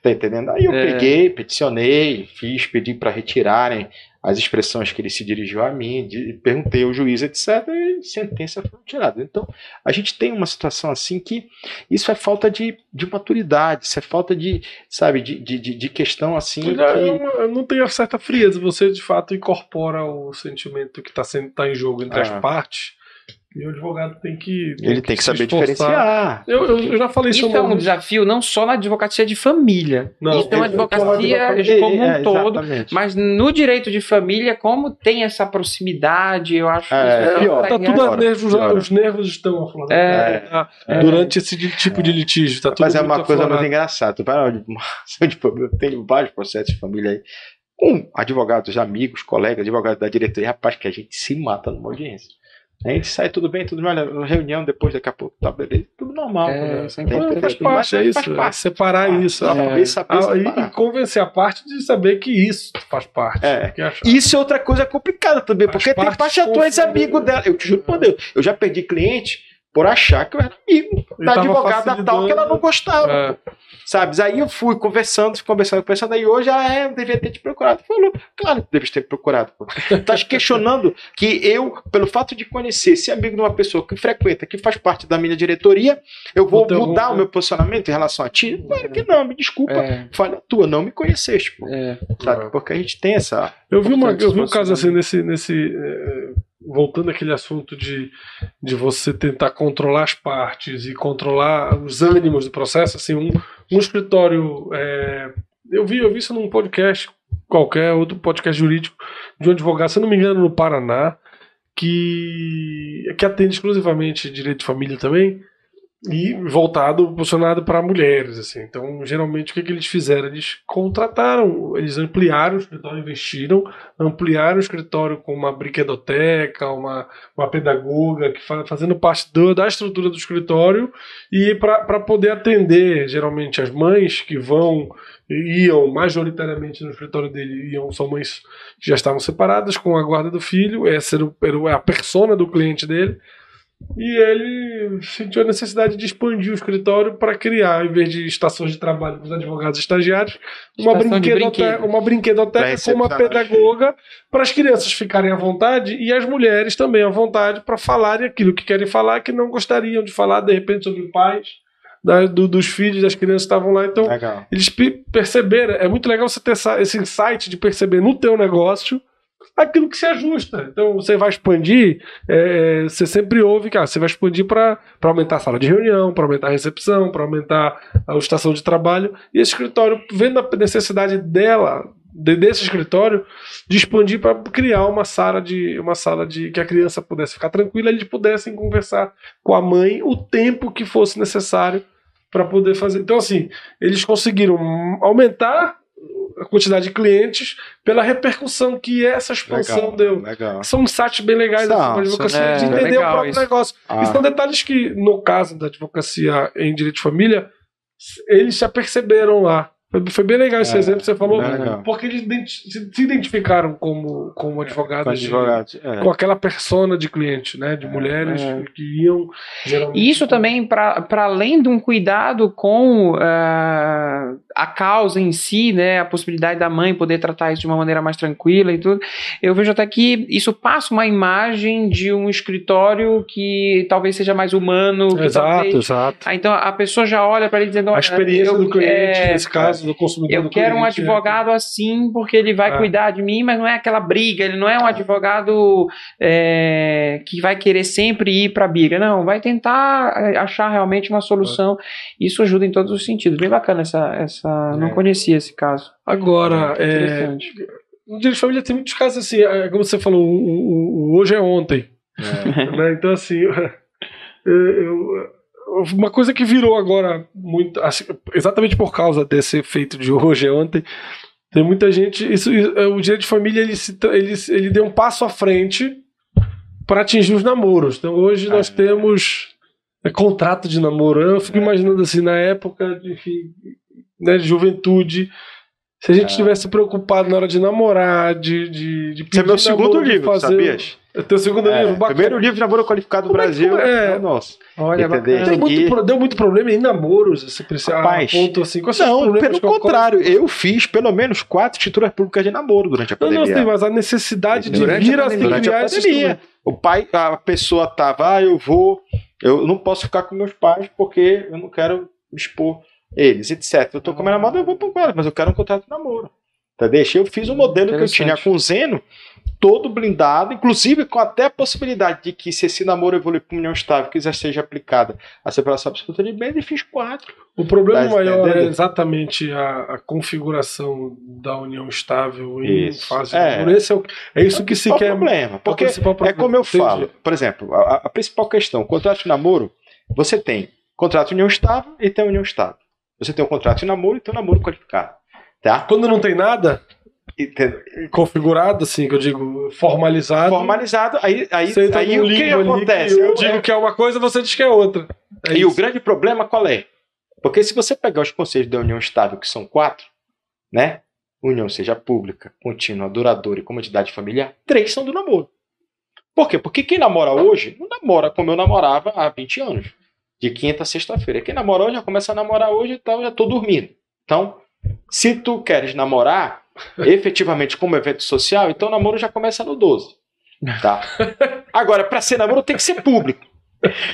[SPEAKER 3] Tá entendendo? Aí eu é. peguei, peticionei, fiz, pedi para retirarem as expressões que ele se dirigiu a mim, perguntei ao juiz, etc., e sentença foi tirada. Então, a gente tem uma situação assim que isso é falta de, de maturidade, isso é falta de, sabe, de, de, de questão assim. Que...
[SPEAKER 1] Eu, não tenho certa frieza, você de fato incorpora o sentimento que está tá em jogo entre ah. as partes e o advogado tem que.
[SPEAKER 3] Tem ele
[SPEAKER 1] que
[SPEAKER 3] tem que saber diferenciar.
[SPEAKER 1] Eu, eu, eu, já falei
[SPEAKER 2] isso. Isso é um desafio não só na advocacia de família. Não, isso é uma advocacia como um é, todo. Mas no direito de família, como tem essa proximidade, eu acho
[SPEAKER 1] é, que. É, pior, tá tudo a nervos, os nervos estão falando, é, é, durante esse tipo de litígio. Tá
[SPEAKER 3] Mas é uma coisa muito engraçada. Eu tenho vários processos de família aí. Um, advogados, amigos, colegas, advogados da diretoria, rapaz, que a gente se mata numa audiência. A gente sai tudo bem, tudo bem, reunião depois, daqui a pouco, tá beleza, tudo normal. É,
[SPEAKER 1] né? Tem, faz parte, é isso, parte. separar ah, isso. É, é, e convencer a parte de saber que isso faz parte.
[SPEAKER 3] É. Isso é outra coisa complicada também, faz porque tem parte de tu és amigo dela. Eu te juro por Deus, eu já perdi cliente por achar que eu era amigo da advogada tal que ela não gostava. É. Sabe? Aí eu fui conversando, conversando, conversando. Aí hoje, ah, é, eu devia ter te procurado. Falou, claro que deve ter procurado. Pô. Estás questionando que eu, pelo fato de conhecer, ser amigo de uma pessoa que frequenta, que faz parte da minha diretoria, eu vou mudar o meu posicionamento em relação a ti? Claro que não, me desculpa. É. Falha tua, não me conheceste. Pô. É. Sabe? Porque a gente tem essa.
[SPEAKER 1] Eu vi, uma, eu vi um caso assim nesse. nesse é, voltando àquele assunto de, de você tentar controlar as partes e controlar os ânimos do processo, assim, um, um escritório. É, eu, vi, eu vi isso num podcast qualquer, outro podcast jurídico de um advogado, se não me engano, no Paraná, que, que atende exclusivamente direito de família também e voltado, posicionado para mulheres, assim. Então, geralmente, o que, que eles fizeram? Eles contrataram, eles ampliaram o escritório, investiram, ampliaram o escritório com uma brinquedoteca, uma, uma pedagoga, que fazendo parte do, da estrutura do escritório, e para poder atender, geralmente, as mães que vão, iam majoritariamente no escritório dele, iam, são mães que já estavam separadas com a guarda do filho, essa era, era a persona do cliente dele, e ele sentiu a necessidade de expandir o escritório para criar, em vez de estações de trabalho para os advogados estagiários, uma, brinquedoteca,
[SPEAKER 2] brinquedo.
[SPEAKER 1] uma brinquedoteca com uma pedagoga para as crianças ficarem à vontade e as mulheres também à vontade para falarem aquilo que querem falar, que não gostariam de falar, de repente, sobre pais da- do- dos filhos das crianças que estavam lá. Então,
[SPEAKER 3] Legal.
[SPEAKER 1] eles pe- perceberam. É muito legal você ter essa- esse insight de perceber no teu negócio aquilo que se ajusta. Então você vai expandir, é, você sempre ouve, cara, você vai expandir para aumentar a sala de reunião, para aumentar a recepção, para aumentar a estação de trabalho. E esse escritório, vendo a necessidade dela, de- desse escritório, de expandir para criar uma sala de uma sala de que a criança pudesse ficar tranquila, eles pudessem conversar com a mãe o tempo que fosse necessário para poder fazer. Então assim, eles conseguiram aumentar a quantidade de clientes pela repercussão que essa expansão
[SPEAKER 3] Legal.
[SPEAKER 1] deu.
[SPEAKER 3] Legal.
[SPEAKER 1] São insights bem legais
[SPEAKER 3] São,
[SPEAKER 1] assim, da advocacia,
[SPEAKER 2] são-
[SPEAKER 1] de
[SPEAKER 2] é,
[SPEAKER 1] entender
[SPEAKER 2] legal
[SPEAKER 1] o próprio
[SPEAKER 2] isso.
[SPEAKER 1] negócio.
[SPEAKER 3] Ah.
[SPEAKER 1] E são detalhes que, no caso da advocacia em direito de família, eles já perceberam lá. Foi, foi bem legal esse
[SPEAKER 3] É,
[SPEAKER 1] exemplo que você falou,
[SPEAKER 3] legal.
[SPEAKER 1] porque eles se identificaram como, como advogados,
[SPEAKER 3] Com
[SPEAKER 1] de-
[SPEAKER 3] é.
[SPEAKER 1] com aquela persona de cliente, né? De mulheres
[SPEAKER 2] é.
[SPEAKER 1] que iam geralmente.
[SPEAKER 2] E isso também, para além de um cuidado com ah, a causa em si, né, a possibilidade da mãe poder tratar isso de uma maneira mais tranquila e tudo, eu vejo até que isso passa uma imagem de um escritório que talvez seja mais humano.
[SPEAKER 1] Exato,
[SPEAKER 2] talvez-
[SPEAKER 1] exato.
[SPEAKER 2] Ah, então a pessoa já olha para ele dizendo:
[SPEAKER 1] A experiência
[SPEAKER 2] eu-
[SPEAKER 1] do cliente,
[SPEAKER 2] é,
[SPEAKER 1] nesse caso, do consumidor.
[SPEAKER 2] Eu
[SPEAKER 1] do
[SPEAKER 2] quero um
[SPEAKER 1] cliente, é-
[SPEAKER 2] advogado assim, porque ele vai
[SPEAKER 1] É.
[SPEAKER 2] cuidar de mim, mas não é aquela briga, ele não é um advogado é, que vai querer sempre ir para a briga. Não, vai tentar é, achar realmente uma solução. Isso ajuda em todos os sentidos. Bem bacana essa. essa Não
[SPEAKER 3] É.
[SPEAKER 2] conhecia esse caso.
[SPEAKER 1] Agora, é,
[SPEAKER 2] Interessante.
[SPEAKER 1] no direito de família tem muitos casos assim, é, como você falou, o, o- o hoje é ontem. né? Então, assim, eu- eu- uma coisa que virou agora muito, assim, exatamente por causa desse efeito de hoje é ontem, tem muita gente. Isso, é, o direito de família ele, se ele, ele deu um passo à frente para atingir os namoros. Então, hoje nós
[SPEAKER 3] É.
[SPEAKER 1] temos é, contrato de namoro. Eu fico imaginando assim, na época, enfim, né, de juventude. Se a gente
[SPEAKER 3] É.
[SPEAKER 1] tivesse preocupado na hora de namorar, de, de, de
[SPEAKER 3] Esse é meu segundo
[SPEAKER 1] de
[SPEAKER 3] livro,
[SPEAKER 1] fazer-
[SPEAKER 3] sabias?
[SPEAKER 1] É teu segundo
[SPEAKER 3] É,
[SPEAKER 1] livro, bacana.
[SPEAKER 3] primeiro livro de namoro qualificado do
[SPEAKER 1] é que-
[SPEAKER 3] Brasil.
[SPEAKER 1] é?
[SPEAKER 3] é o nosso.
[SPEAKER 2] Olha,
[SPEAKER 3] Entendeu?
[SPEAKER 2] bacana.
[SPEAKER 1] Deu muito, deu muito problema em namoros, esse precisa
[SPEAKER 3] Rapaz,
[SPEAKER 1] ponto assim. Quais
[SPEAKER 3] Não, pelo contrário, eu fiz pelo menos quatro escrituras públicas de namoro durante a
[SPEAKER 1] Não, não,
[SPEAKER 3] pandemia.
[SPEAKER 1] sei, mas a necessidade de
[SPEAKER 2] Durante
[SPEAKER 1] vir
[SPEAKER 2] a
[SPEAKER 1] a se
[SPEAKER 2] pandemia.
[SPEAKER 3] durante
[SPEAKER 1] criar
[SPEAKER 3] a pandemia. O pai, a pessoa tava, ah, eu vou, eu não posso ficar com meus pais porque eu não quero expor eles, etc. Eu tô com a minha namorada, eu vou com ela, mas eu quero um contrato de namoro. Entendeu? Eu fiz um modelo que eu tinha com o Zeno, todo blindado, inclusive com até a possibilidade de que se esse namoro evoluir para união estável, quiser seja aplicada a separação absoluta de bens, e fiz quatro.
[SPEAKER 1] O problema
[SPEAKER 3] Tá
[SPEAKER 1] maior é exatamente a, a configuração da união estável em
[SPEAKER 3] Isso.
[SPEAKER 1] fase de
[SPEAKER 3] É.
[SPEAKER 1] namoro. Esse é, o, é isso que se quer.
[SPEAKER 3] problema? Porque
[SPEAKER 1] principal
[SPEAKER 3] É
[SPEAKER 1] problema.
[SPEAKER 3] como eu
[SPEAKER 1] Entendi.
[SPEAKER 3] falo, por exemplo, a, a principal questão, contrato de namoro, você tem contrato de união estável e tem união estável. Você tem um contrato de namoro e tem um namoro qualificado. Tá?
[SPEAKER 1] Quando não tem nada? Configurado, assim, que eu digo, formalizado.
[SPEAKER 3] Formalizado, aí, aí, aí
[SPEAKER 1] num
[SPEAKER 3] o que acontece?
[SPEAKER 1] eu digo que é uma coisa, você diz que é outra. É
[SPEAKER 3] e o
[SPEAKER 1] isso.
[SPEAKER 3] grande problema qual é? Porque se você pegar os conselhos da união estável, que são quatro, né? União seja pública, contínua, duradoura e comodidade familiar, três são do namoro. Por quê? Porque quem namora hoje não namora como eu namorava há 20 anos. De quinta a sexta-feira. Quem namora hoje já começa a namorar hoje e tal, já tô dormindo. Então, se tu queres namorar efetivamente como evento social, então o namoro já começa no 12. Tá? Agora, para ser namoro tem que ser público.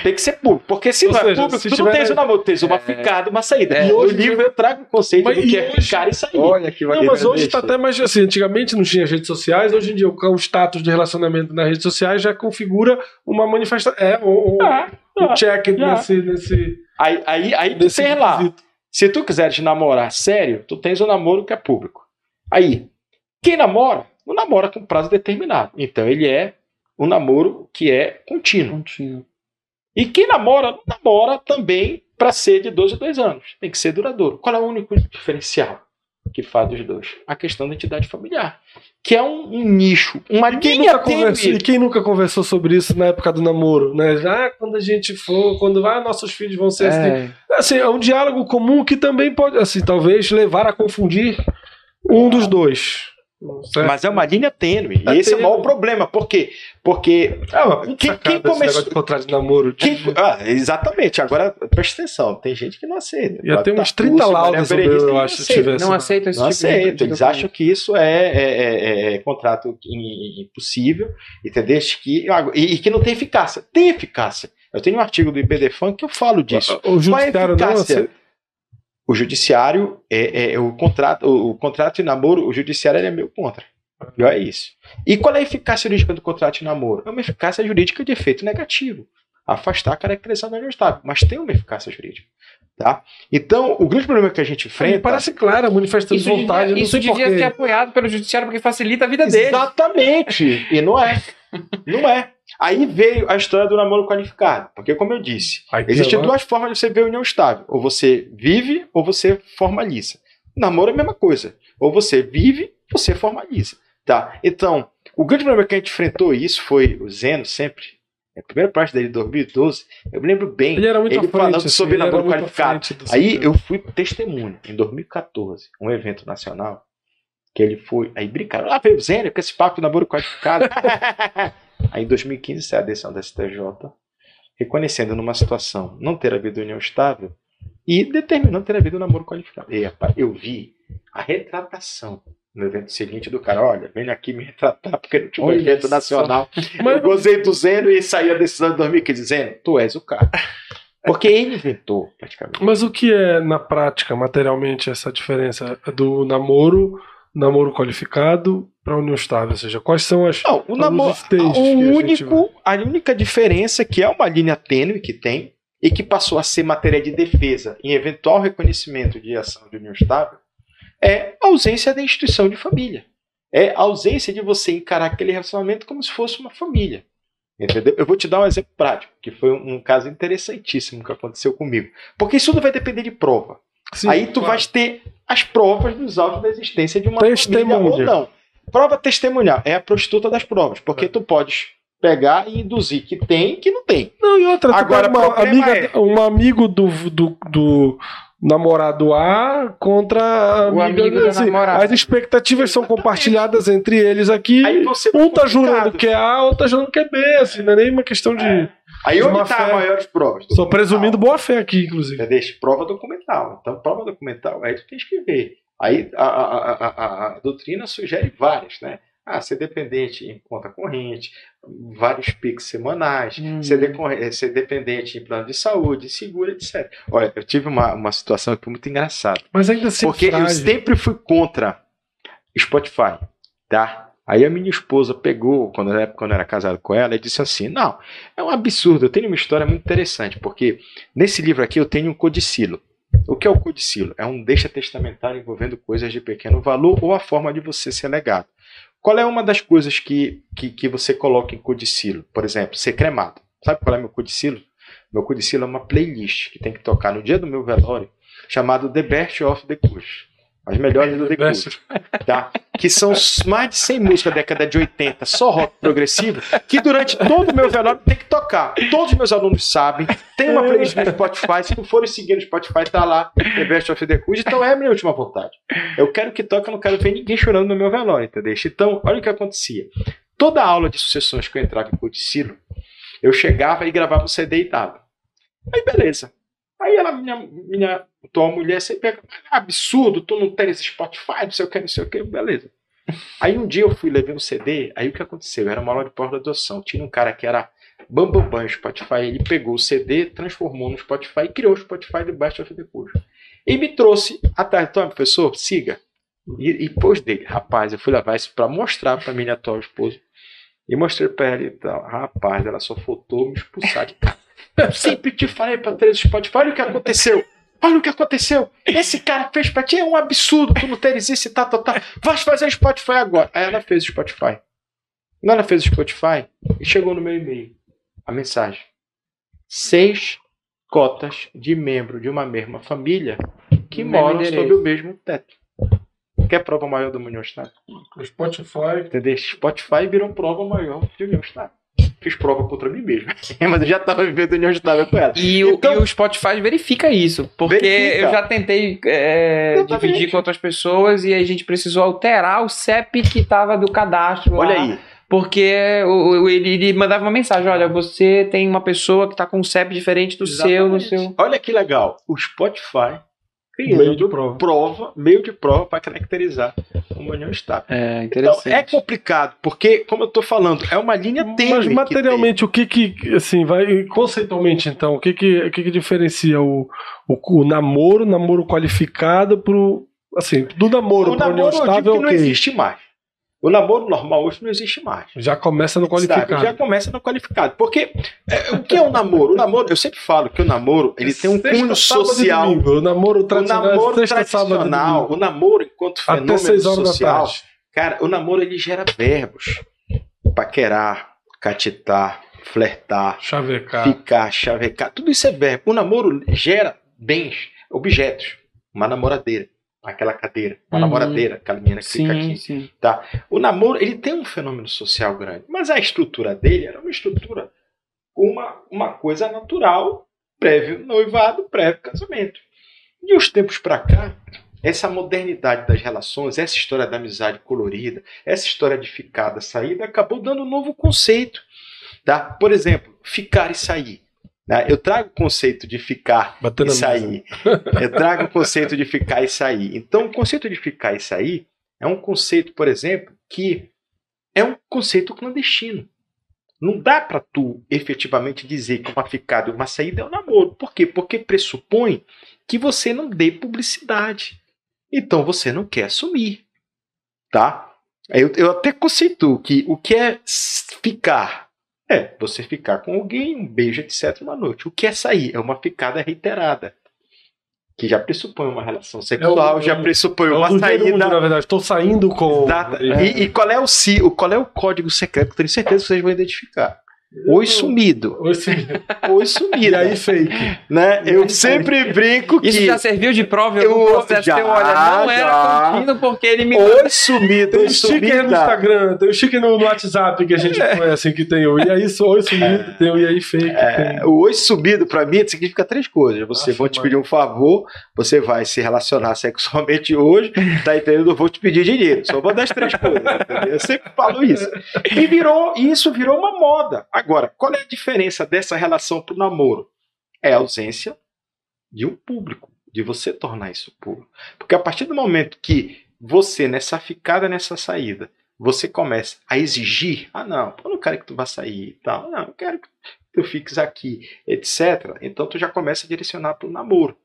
[SPEAKER 3] Tem que ser público. Porque se
[SPEAKER 1] Ou
[SPEAKER 3] não é
[SPEAKER 1] seja,
[SPEAKER 3] público,
[SPEAKER 1] se
[SPEAKER 3] tu não
[SPEAKER 1] tiver-
[SPEAKER 3] tens o namoro, tens uma
[SPEAKER 2] É.
[SPEAKER 3] ficada, uma saída.
[SPEAKER 2] É.
[SPEAKER 3] E no
[SPEAKER 1] hoje-
[SPEAKER 3] livro eu trago o conceito
[SPEAKER 1] Mas
[SPEAKER 3] do que é
[SPEAKER 1] hoje-
[SPEAKER 3] ficar e sair.
[SPEAKER 2] Olha que
[SPEAKER 1] Não, mas hoje está até mais assim. Antigamente não tinha redes sociais, hoje em dia o o status de relacionamento nas redes sociais já configura uma manifestação. É, um, um-
[SPEAKER 3] Ah,
[SPEAKER 1] um
[SPEAKER 3] ah,
[SPEAKER 1] check
[SPEAKER 3] já.
[SPEAKER 1] nesse. nesse,
[SPEAKER 3] Aí, aí, aí tu tem lá. Se tu quiseres namorar sério, tu tens o namoro que é público. Aí, quem namora, não namora com prazo determinado. Então ele é um namoro que é contínuo.
[SPEAKER 2] Contínuo.
[SPEAKER 3] E quem namora, não namora também para ser de 12 a 2 anos. Tem que ser duradouro. Qual é o único diferencial que faz dos dois? A questão da entidade familiar. Que é um, um nicho, uma
[SPEAKER 1] E quem, nunca conversou, e quem nunca conversou sobre isso na época do namoro, né? Já quando a gente for, quando ah, nossos filhos vão ser assim.
[SPEAKER 2] É,
[SPEAKER 1] Assim, é um diálogo comum que também pode, assim, talvez levar a confundir um dos dois. Certo.
[SPEAKER 3] Mas é uma linha tênue.
[SPEAKER 1] É
[SPEAKER 3] e esse é o
[SPEAKER 1] tênue.
[SPEAKER 3] maior problema. Por quê? Porque
[SPEAKER 1] É uma
[SPEAKER 3] Quem-
[SPEAKER 1] quem,
[SPEAKER 3] começou-
[SPEAKER 1] de contrato de namoro.
[SPEAKER 3] Quem- ah, exatamente. Agora, presta atenção. Tem gente que não aceita.
[SPEAKER 1] Ia ter
[SPEAKER 3] Tá
[SPEAKER 1] uns 30
[SPEAKER 3] curso,
[SPEAKER 1] laudas
[SPEAKER 3] Maria
[SPEAKER 1] sobre eu, acho, se
[SPEAKER 3] aceita.
[SPEAKER 1] tivesse.
[SPEAKER 2] Não aceita esse
[SPEAKER 3] Não
[SPEAKER 2] tipo de
[SPEAKER 3] Eles acham que isso é, é- é- é contrato in- impossível, entendeu? Que, e, e que não tem eficácia. Tem eficácia. Eu tenho um artigo do IBDFAN que eu falo disso.
[SPEAKER 1] O judiciário
[SPEAKER 3] Qual é a
[SPEAKER 1] não aceita.
[SPEAKER 3] O judiciário é, é- o contrato, o, o contrato de namoro, o judiciário ele é meio contra. E é isso. E qual é a eficácia jurídica do contrato de namoro? É uma eficácia jurídica de efeito negativo. Afastar a caracterização do estável. Mas tem uma eficácia jurídica. Tá? Então, o grande problema que a gente
[SPEAKER 1] Me
[SPEAKER 3] enfrenta.
[SPEAKER 1] parece claro, manifestando
[SPEAKER 2] Isso
[SPEAKER 1] vontade.
[SPEAKER 2] devia,
[SPEAKER 1] não
[SPEAKER 2] isso devia
[SPEAKER 1] porquê.
[SPEAKER 2] ser apoiado pelo judiciário porque facilita a vida dele.
[SPEAKER 3] Exatamente. E não é. Não é. Aí veio a história do namoro qualificado. Porque, como eu disse,
[SPEAKER 1] Aí,
[SPEAKER 3] Existem duas formas de você ver união estável. Ou você vive, ou você formaliza. Namoro é a mesma coisa. Ou você vive, ou você formaliza. Tá? Então, o grande problema que a gente enfrentou, isso foi o Zeno sempre, a primeira parte dele, 2012, eu me lembro bem.
[SPEAKER 1] Ele era muito
[SPEAKER 3] ele
[SPEAKER 1] à frente,
[SPEAKER 3] falando
[SPEAKER 1] assim,
[SPEAKER 3] sobre
[SPEAKER 1] ele
[SPEAKER 3] namoro qualificado. Aí eu fui testemunho, em 2014, um evento nacional, que ele foi. Aí brincaram, ah, veio o Zeno com esse papo de namoro qualificado. aí em 2015 saiu a decisão da STJ, reconhecendo numa situação não ter havido união estável e determinando ter havido namoro qualificado. E, rapaz, eu vi a retratação no evento seguinte do cara, olha, vem aqui me retratar porque não tinha um evento
[SPEAKER 2] só.
[SPEAKER 3] nacional.
[SPEAKER 1] Mas-
[SPEAKER 3] eu gozei do Zeno e saí a decisão de 2015 Zeno, tu és o cara. Porque ele inventou, praticamente.
[SPEAKER 1] Mas o que é, na prática, materialmente, essa diferença do namoro, namoro qualificado para união estável? Ou seja, quais são as.
[SPEAKER 3] Não, o namoro. O
[SPEAKER 1] que a gente
[SPEAKER 3] único, a única diferença é que é uma linha tênue que tem e que passou a ser matéria de defesa em eventual reconhecimento de ação de união estável é a ausência da instituição de família. É a ausência de você encarar aquele relacionamento como se fosse uma família. Entendeu? Eu vou te dar um exemplo prático, que foi um, um caso interessantíssimo que aconteceu comigo. Porque isso tudo vai depender de prova.
[SPEAKER 1] Sim,
[SPEAKER 3] Aí tu
[SPEAKER 1] claro.
[SPEAKER 3] vais ter as provas dos autos da existência de uma
[SPEAKER 1] Testemunha.
[SPEAKER 3] família ou não. Prova testemunhal é a prostituta das provas, porque
[SPEAKER 1] É.
[SPEAKER 3] tu podes pegar e induzir que tem e que não tem.
[SPEAKER 1] Não, e outra,
[SPEAKER 3] Agora,
[SPEAKER 1] uma amiga,
[SPEAKER 3] é-
[SPEAKER 1] um amigo do, do, do namorado A contra a
[SPEAKER 2] O
[SPEAKER 1] amiga
[SPEAKER 2] amigo
[SPEAKER 1] assim. As expectativas são compartilhadas entre eles aqui. Um tá jurando que é A, outro tá jurando que é B, assim, não é nem uma questão de.
[SPEAKER 3] Aí
[SPEAKER 1] de
[SPEAKER 3] onde está as maiores provas?
[SPEAKER 1] Só presumindo boa fé aqui, inclusive.
[SPEAKER 3] Entendeu? Prova documental. Então, prova documental, aí tu tens que ver. Aí a, a, a, a, a doutrina sugere várias, né? Ah, ser dependente em conta corrente, vários PIX semanais,
[SPEAKER 2] Hum.
[SPEAKER 3] ser, decorre- ser dependente em plano de saúde, seguro, etc. Olha, eu tive uma, uma situação que foi muito engraçada.
[SPEAKER 1] Mas ainda assim,
[SPEAKER 3] Porque eu
[SPEAKER 1] frágil.
[SPEAKER 3] sempre fui contra Spotify, tá? Aí a minha esposa pegou, quando na época quando eu era casado com ela, e disse assim: Não, é um absurdo. Eu tenho uma história muito interessante, porque nesse livro aqui eu tenho um codicilo. O que é o codicilo? É um deixa testamentário envolvendo coisas de pequeno valor ou a forma de você ser legado. Qual é uma das coisas que, que, que você coloca em codicilo? Por exemplo, ser cremado. Sabe qual é meu codicilo? Meu codicilo é uma playlist que tem que tocar no dia do meu velório, chamado The Best of the Kush. As melhores do The Kush tá? Que são mais de 100 músicas da década de 80, só rock progressivo, que durante todo o meu velório tem que tocar. Todos os meus alunos sabem, tem uma playlist no Spotify, se não forem seguir no Spotify, tá lá, The Best of the Good, então é a minha última vontade. Eu quero que toque, eu não quero ver ninguém chorando no meu velório, entendeu? Então, olha o que acontecia. Toda aula de sucessões que eu entrava em Codicilo, eu chegava e gravava o CD e dava. Aí, beleza. Aí ela, minha, minha tua mulher, sempre é absurdo, tu não tens Spotify, não sei o que, não sei o que, beleza. Aí um dia eu fui, levei um CD, aí o que aconteceu? Era uma aula de pós-graduação. Tinha um cara que era bambambam bam, Spotify, ele pegou o CD, transformou no Spotify e criou o Spotify Best of the Curso. E me trouxe atrás, então, professor, siga. E, e pôs dele, rapaz, eu fui levar isso pra mostrar pra minha atual esposa. E mostrei pra ela e tal, rapaz, ela só faltou me expulsar de casa. Eu sempre te falei pra ter esse Spotify, olha o que aconteceu. Olha o que aconteceu. Esse cara fez pra ti, é um absurdo tu não teres isso e tá, tá, tá. Vai fazer Spotify agora. Aí ela fez o Spotify. Quando ela fez o Spotify, e chegou no meu e-mail a mensagem. Seis cotas de membro de uma mesma família que moram
[SPEAKER 2] endereço.
[SPEAKER 3] sob o mesmo teto. Quer prova maior do União Estado?
[SPEAKER 1] O Spotify.
[SPEAKER 3] Entendeu? Spotify virou prova maior de União Estado. Fiz prova contra mim mesmo. Mas eu já estava vivendo união estável com ela.
[SPEAKER 2] E,
[SPEAKER 3] Então-
[SPEAKER 2] o, e o Spotify verifica isso, porque
[SPEAKER 3] Verifica.
[SPEAKER 2] eu já tentei é, dividir com outras pessoas e a gente precisou alterar o CEP que estava do cadastro.
[SPEAKER 3] Olha
[SPEAKER 2] lá,
[SPEAKER 3] aí.
[SPEAKER 2] Porque o, ele, ele mandava uma mensagem: olha, você tem uma pessoa que está com um CEP diferente do seu, no seu.
[SPEAKER 3] Olha que legal. O Spotify
[SPEAKER 1] Meio
[SPEAKER 3] criando
[SPEAKER 1] de prova.
[SPEAKER 3] prova, meio de prova para caracterizar uma união estável.
[SPEAKER 2] É,
[SPEAKER 3] Então,
[SPEAKER 2] interessante.
[SPEAKER 3] é complicado, porque, como eu estou falando, é uma linha tênue.
[SPEAKER 1] Mas
[SPEAKER 3] que
[SPEAKER 1] materialmente, o que que, assim, vai, conceitualmente, então, o que que, o que, que diferencia o, o, o namoro, namoro qualificado pro, assim, do namoro
[SPEAKER 3] O
[SPEAKER 1] pra união
[SPEAKER 3] namoro eu digo
[SPEAKER 1] estável,
[SPEAKER 3] que não existe mais. O namoro normal hoje não existe mais.
[SPEAKER 1] Já começa no
[SPEAKER 3] Sabe?
[SPEAKER 1] qualificado.
[SPEAKER 3] Já começa no qualificado. Porque é, o que é o namoro? O namoro, eu sempre falo que o namoro ele tem um
[SPEAKER 1] Sexta,
[SPEAKER 3] cunho social.
[SPEAKER 1] O namoro
[SPEAKER 3] O
[SPEAKER 1] tradicional é
[SPEAKER 3] namoro
[SPEAKER 1] sexta,
[SPEAKER 3] tradicional, o namoro enquanto fenômeno
[SPEAKER 1] 6 horas da
[SPEAKER 3] social, cara, o namoro ele gera verbos. Paquerar, catitar, flertar,
[SPEAKER 1] Chavecar.
[SPEAKER 3] ficar, chavecar, tudo isso é verbo. O namoro gera bens, objetos. Uma namoradeira, aquela cadeira, uma
[SPEAKER 2] Uhum.
[SPEAKER 3] namoradeira, aquela menina que fica
[SPEAKER 2] Sim,
[SPEAKER 3] aqui.
[SPEAKER 2] sim.
[SPEAKER 3] O namoro, ele tem um fenômeno social grande, mas a estrutura dele era uma estrutura com uma, uma coisa natural, prévio noivado, prévio casamento. De uns tempos para cá, essa modernidade das relações, essa história da amizade colorida, essa história de ficada, saída, acabou dando um novo conceito. Tá? Por exemplo, ficar e sair. Né? Eu trago o conceito de ficar
[SPEAKER 1] Batendo
[SPEAKER 3] e sair. Eu trago o conceito de ficar e sair. Então, o conceito de ficar e sair é um conceito, por exemplo, que é um conceito clandestino. Não dá para tu efetivamente dizer que uma ficada e uma saída é um namoro. Por quê? Porque pressupõe que você não dê publicidade. Então você não quer assumir. Tá? Eu, eu até conceituo que o que é ficar é você ficar com alguém, um beijo, etc. uma noite. O que é sair? É uma ficada reiterada. Que já pressupõe uma relação sexual,
[SPEAKER 1] É o-
[SPEAKER 3] já pressupõe
[SPEAKER 1] É
[SPEAKER 3] uma saída.
[SPEAKER 1] gerúndio, na verdade. Estou saindo com. É.
[SPEAKER 3] E, e qual é o o qual é o código secreto? que tenho certeza que vocês vão identificar. Oi sumido.
[SPEAKER 1] Oi, sim.
[SPEAKER 3] Oi sumido.
[SPEAKER 1] E aí, fake.
[SPEAKER 3] né? Eu
[SPEAKER 1] aí,
[SPEAKER 3] sempre brinco que
[SPEAKER 2] Isso já serviu de prova em
[SPEAKER 3] Eu-
[SPEAKER 2] processo
[SPEAKER 3] já,
[SPEAKER 2] teu, olha, não era
[SPEAKER 3] já.
[SPEAKER 2] contínuo porque ele me...
[SPEAKER 3] oi sumido,
[SPEAKER 1] Tem o sticker no. Instagram, tem o sticker no, no WhatsApp que a gente conhece, que tem o e aí, oi sumido, tem o e aí fake. tem.
[SPEAKER 3] É, o oi sumido pra mim significa três coisas. Você
[SPEAKER 1] Acho
[SPEAKER 3] vou te pedir um favor, você vai se relacionar sexualmente hoje, tá entendendo? Eu vou te pedir dinheiro. Só vou dar as três coisas. entendeu? Eu sempre falo isso. E virou, e isso virou uma moda. Agora, qual é a diferença dessa relação pro namoro? É a ausência de um público, de você tornar isso público. Porque a partir do momento que você, nessa ficada, nessa saída, você começa a exigir, ah não, eu não quero que tu vá sair e tal, não, eu quero que tu fiques aqui, etc. Então tu já começa a direcionar para o namoro.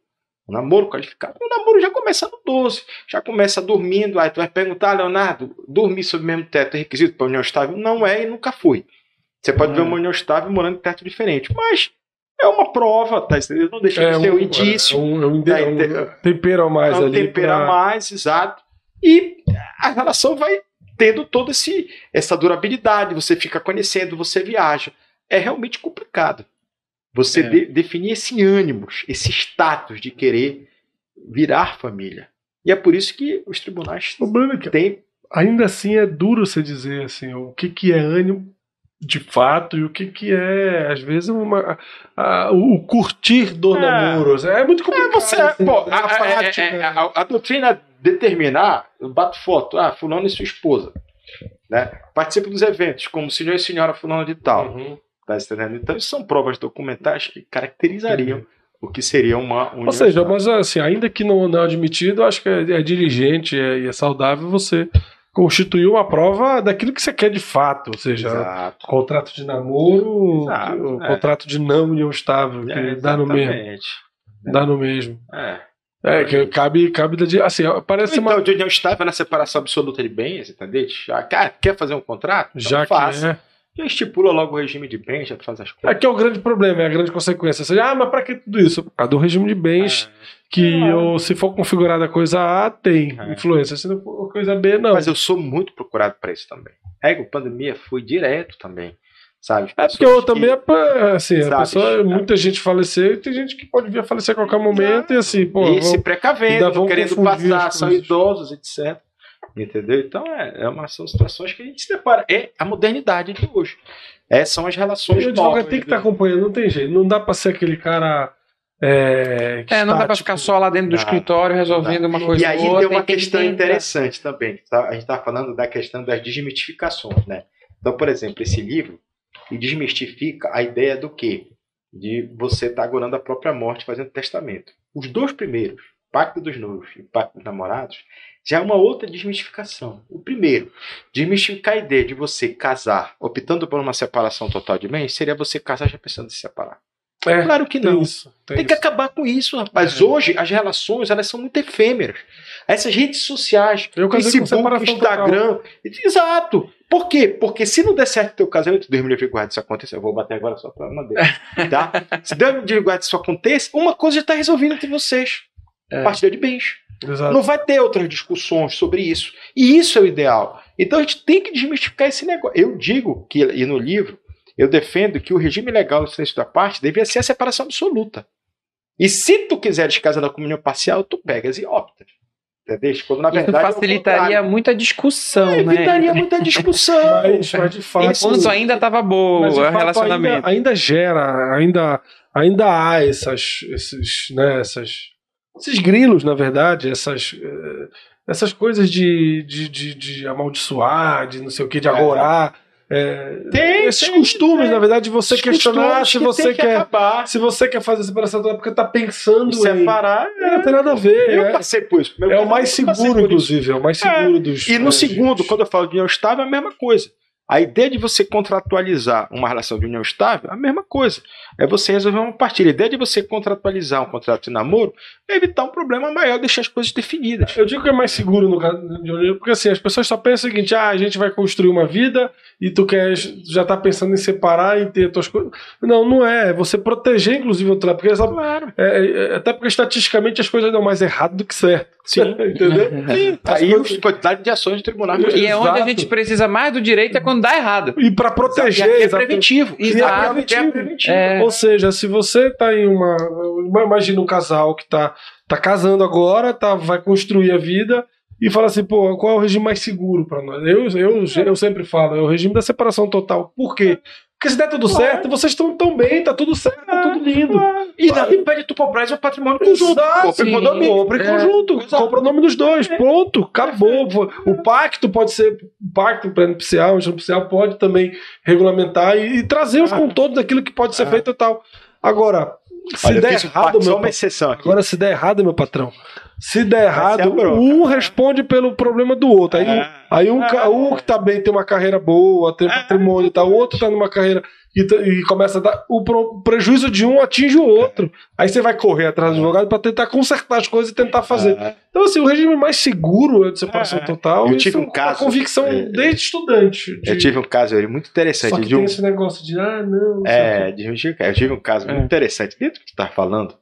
[SPEAKER 3] O namoro qualificado. O namoro já começa no 12, já começa dormindo. Aí tu vai perguntar, Leonardo, dormir sob o mesmo teto é requisito para união estável? Não é e nunca foi. Você pode
[SPEAKER 2] Uhum.
[SPEAKER 3] ver uma união estável morando em teto diferente, mas é uma prova, tá? Não deixa
[SPEAKER 1] É
[SPEAKER 3] de ser um, indício.
[SPEAKER 1] é um, é um,
[SPEAKER 3] Tá,
[SPEAKER 1] é um tempero mais
[SPEAKER 3] É um
[SPEAKER 1] ali.
[SPEAKER 3] tempero a
[SPEAKER 1] pra-
[SPEAKER 3] mais, exato. E a relação vai tendo toda esse, essa durabilidade, você fica conhecendo, você viaja. É realmente complicado. Você
[SPEAKER 1] É.
[SPEAKER 3] de- definir esse ânimo, esse status de querer virar família. E é por isso que os tribunais
[SPEAKER 1] O problema é que
[SPEAKER 3] têm.
[SPEAKER 1] ainda assim é duro você dizer assim, o que, que é ânimo de fato e o que, que é, às vezes, uma, a- o, curtir do
[SPEAKER 3] É.
[SPEAKER 1] namoro. É muito
[SPEAKER 3] É,
[SPEAKER 1] complicado.
[SPEAKER 3] você,
[SPEAKER 1] assim,
[SPEAKER 3] pô, a,
[SPEAKER 1] prática.
[SPEAKER 3] é- é- a- a doutrina determinar, eu bato foto, ah, fulano e sua esposa. Né? Participa dos eventos, como senhor e senhora fulano de tal.
[SPEAKER 1] Uhum.
[SPEAKER 3] Tá entendendo? Então, isso são provas documentais que caracterizariam o que seria uma
[SPEAKER 1] Ou seja, mas assim, ainda que não, não é admitido, acho que é, é dirigente é- e é saudável você constituir uma prova daquilo que você quer de fato. Ou seja,
[SPEAKER 3] Exato.
[SPEAKER 1] contrato de namoro,
[SPEAKER 3] Exato,
[SPEAKER 1] o
[SPEAKER 3] é.
[SPEAKER 1] contrato de não união estável, que
[SPEAKER 3] É,
[SPEAKER 1] dá no mesmo. Dá no mesmo.
[SPEAKER 3] É.
[SPEAKER 1] É, que cabe, cabe da. Assim, parece
[SPEAKER 3] Então,
[SPEAKER 1] uma.
[SPEAKER 3] de união estável na separação absoluta de bens, entendeu? Quer fazer um contrato? Então
[SPEAKER 1] Já que
[SPEAKER 3] faça.
[SPEAKER 1] é.
[SPEAKER 3] Já estipula logo o regime de bens, já faz as coisas.
[SPEAKER 1] Aqui é o grande problema, é a grande consequência. Seja, ah, mas pra que tudo isso? Por causa do regime de bens, que
[SPEAKER 3] É.
[SPEAKER 1] ou, se for configurada a coisa A, tem
[SPEAKER 3] É.
[SPEAKER 1] influência. Se não for coisa B, não.
[SPEAKER 3] Mas eu sou muito procurado para isso também. Ego, pandemia, fui direto também. Sabe?
[SPEAKER 1] É porque eu também, é pra- assim, a
[SPEAKER 3] Sabe,
[SPEAKER 1] pessoa,
[SPEAKER 3] é.
[SPEAKER 1] muita gente faleceu e tem gente que pode vir a falecer a qualquer momento e assim, pô,
[SPEAKER 3] e se
[SPEAKER 1] vamos-
[SPEAKER 3] precavendo,
[SPEAKER 1] vão
[SPEAKER 3] querendo passar,
[SPEAKER 1] as
[SPEAKER 3] são idosos, etc. Entendeu? Então, é, é uma, são situações que a gente se depara. É a modernidade de hoje. Essas são as relações
[SPEAKER 1] O advogado
[SPEAKER 3] novas,
[SPEAKER 1] tem que estar
[SPEAKER 3] né?
[SPEAKER 1] acompanhando, não tem jeito. Não dá pra ser aquele cara. É, que
[SPEAKER 2] É, não dá pra
[SPEAKER 1] estático.
[SPEAKER 2] ficar só lá dentro do escritório resolvendo uma coisa
[SPEAKER 3] E aí
[SPEAKER 2] ou outra.
[SPEAKER 3] tem uma
[SPEAKER 2] tem que
[SPEAKER 3] questão
[SPEAKER 2] entender.
[SPEAKER 3] interessante também. tá? A gente está falando da questão das desmistificações, né? Então, por exemplo, esse livro desmistifica a ideia do quê? De você estar agorando a própria morte fazendo testamento. Os dois primeiros, Pacto dos Noivos e Pacto dos Namorados, já é uma outra desmistificação. O primeiro, desmistificar a ideia de você casar optando por uma separação total de bens, seria você casar já pensando em se separar.
[SPEAKER 1] É,
[SPEAKER 3] Claro que
[SPEAKER 1] tem
[SPEAKER 3] não.
[SPEAKER 1] isso. Tem,
[SPEAKER 3] Tem que
[SPEAKER 1] isso.
[SPEAKER 3] acabar com isso, rapaz.
[SPEAKER 1] É.
[SPEAKER 3] Hoje as relações elas são muito efêmeras. Essas redes sociais,
[SPEAKER 1] Eu
[SPEAKER 3] Facebook, Instagram, exato. Por quê? Porque se não der certo o teu casamento, Deus me livre guarde isso acontecer. Eu vou bater agora só pra madeira, tá? Se Deus me livre guarde isso aconteça, uma coisa já está resolvida entre vocês.
[SPEAKER 2] É.
[SPEAKER 3] Partilha de bens.
[SPEAKER 1] Exato.
[SPEAKER 3] Não vai ter outras discussões sobre isso. E isso é o ideal. Então a gente tem que desmistificar esse negócio. Eu digo que, e no livro, eu defendo que o regime legal do silêncio da parte devia ser a separação absoluta. E se tu quiseres casar na comunhão parcial, tu pegas e optas. Entendeu? Quando na
[SPEAKER 2] Isso
[SPEAKER 3] verdade. é o
[SPEAKER 2] facilitaria muita discussão,
[SPEAKER 3] É,
[SPEAKER 2] né?
[SPEAKER 3] evitaria muita discussão.
[SPEAKER 1] Mas, mas de fato.
[SPEAKER 2] Enquanto ainda tava boa
[SPEAKER 1] mas,
[SPEAKER 2] o relacionamento.
[SPEAKER 1] Ainda, ainda gera, ainda, ainda há essas, esses, né, essas, esses grilos, na verdade, essas, eh, essas coisas de, de, de, de amaldiçoar, de não sei o que, de
[SPEAKER 3] É.
[SPEAKER 1] agorar. eh,
[SPEAKER 3] Tem,
[SPEAKER 1] esses
[SPEAKER 3] tem,
[SPEAKER 1] costumes,
[SPEAKER 3] tem.
[SPEAKER 1] na verdade, de você questionar se você
[SPEAKER 3] que
[SPEAKER 1] quer.
[SPEAKER 3] acabar.
[SPEAKER 1] Se você quer fazer separação total porque tá pensando em.
[SPEAKER 3] separar.
[SPEAKER 1] É, não tem nada a ver.
[SPEAKER 3] Eu
[SPEAKER 1] é-
[SPEAKER 3] passei por isso. Meu
[SPEAKER 1] É, o mais seguro, inclusive. É o mais seguro dos.
[SPEAKER 3] E no
[SPEAKER 1] é,
[SPEAKER 3] segundo,
[SPEAKER 1] gente.
[SPEAKER 3] quando eu falo de união estável, é a mesma coisa. A ideia de você contratualizar uma relação de união estável é a mesma coisa. É você resolver uma partilha. A ideia de você contratualizar um contrato de namoro é evitar um problema maior, deixar as coisas definidas.
[SPEAKER 1] Eu digo que é mais seguro no caso de união, porque assim, as pessoas só pensam o seguinte: ah, a gente vai construir uma vida e tu quer, já tá pensando em separar, em ter tuas coisas. Não, não é. É você proteger, inclusive, o outro lado. Porque sabe,
[SPEAKER 3] Claro.
[SPEAKER 1] é, é, até porque estatisticamente as coisas dão mais errado do que certo.
[SPEAKER 3] Sim.
[SPEAKER 1] Entendeu?
[SPEAKER 3] Sim, aí a quantidade de ações do tribunal.
[SPEAKER 2] E é onde a gente precisa mais do direito é quando dá errado.
[SPEAKER 1] E para
[SPEAKER 3] E
[SPEAKER 1] proteger,
[SPEAKER 3] aqui é preventivo.
[SPEAKER 2] Exato.
[SPEAKER 3] Aqui é preventivo.
[SPEAKER 2] É.
[SPEAKER 1] Ou seja, se você tá em uma. Imagina um casal que tá, tá casando agora, tá, vai construir a vida e fala assim, pô, qual é o regime mais seguro para nós? Eu, eu, eu sempre falo, é o regime da separação total. Por quê? Porque se der tudo
[SPEAKER 3] Claro.
[SPEAKER 1] certo, vocês estão tão bem, tá tudo certo, tá tudo lindo.
[SPEAKER 3] E nada impede tu comprar o patrimônio conjunto. Compra em condomínio.
[SPEAKER 1] Em
[SPEAKER 2] É.
[SPEAKER 1] conjunto,
[SPEAKER 3] Exato.
[SPEAKER 1] compra o nome dos dois, pronto, acabou. O pacto pode ser, o pacto prenupcial, o nupcial pode também regulamentar e, e trazer os
[SPEAKER 3] Ah.
[SPEAKER 1] contornos daquilo que pode ser
[SPEAKER 3] Ah.
[SPEAKER 1] feito e tal. Agora, se
[SPEAKER 3] Olha,
[SPEAKER 1] der errado, meu
[SPEAKER 3] uma exceção aqui.
[SPEAKER 1] Agora, se der errado, meu patrão, se der errado, um responde pelo problema do outro. Aí,
[SPEAKER 3] É.
[SPEAKER 1] aí um,
[SPEAKER 3] É.
[SPEAKER 1] um que tá bem tem uma carreira boa, tem
[SPEAKER 3] É.
[SPEAKER 1] patrimônio e tal, o outro tá numa carreira e, tá- e começa a dar. O pro- prejuízo de um atinge o outro. Aí você vai correr atrás do advogado para tentar consertar as coisas e tentar fazer.
[SPEAKER 3] É.
[SPEAKER 1] Então, assim, o regime mais seguro é de separação
[SPEAKER 3] É.
[SPEAKER 1] total.
[SPEAKER 3] Eu tive
[SPEAKER 1] é
[SPEAKER 3] um
[SPEAKER 1] uma
[SPEAKER 3] caso,
[SPEAKER 1] convicção
[SPEAKER 3] é,
[SPEAKER 1] desde estudante. de-
[SPEAKER 3] Eu tive um caso ali muito interessante
[SPEAKER 1] Só que
[SPEAKER 3] de
[SPEAKER 1] tem
[SPEAKER 3] um.
[SPEAKER 1] esse negócio de, ah, não.
[SPEAKER 3] É, de. Eu tive um caso muito
[SPEAKER 2] É.
[SPEAKER 3] interessante dentro do que tu tá falando,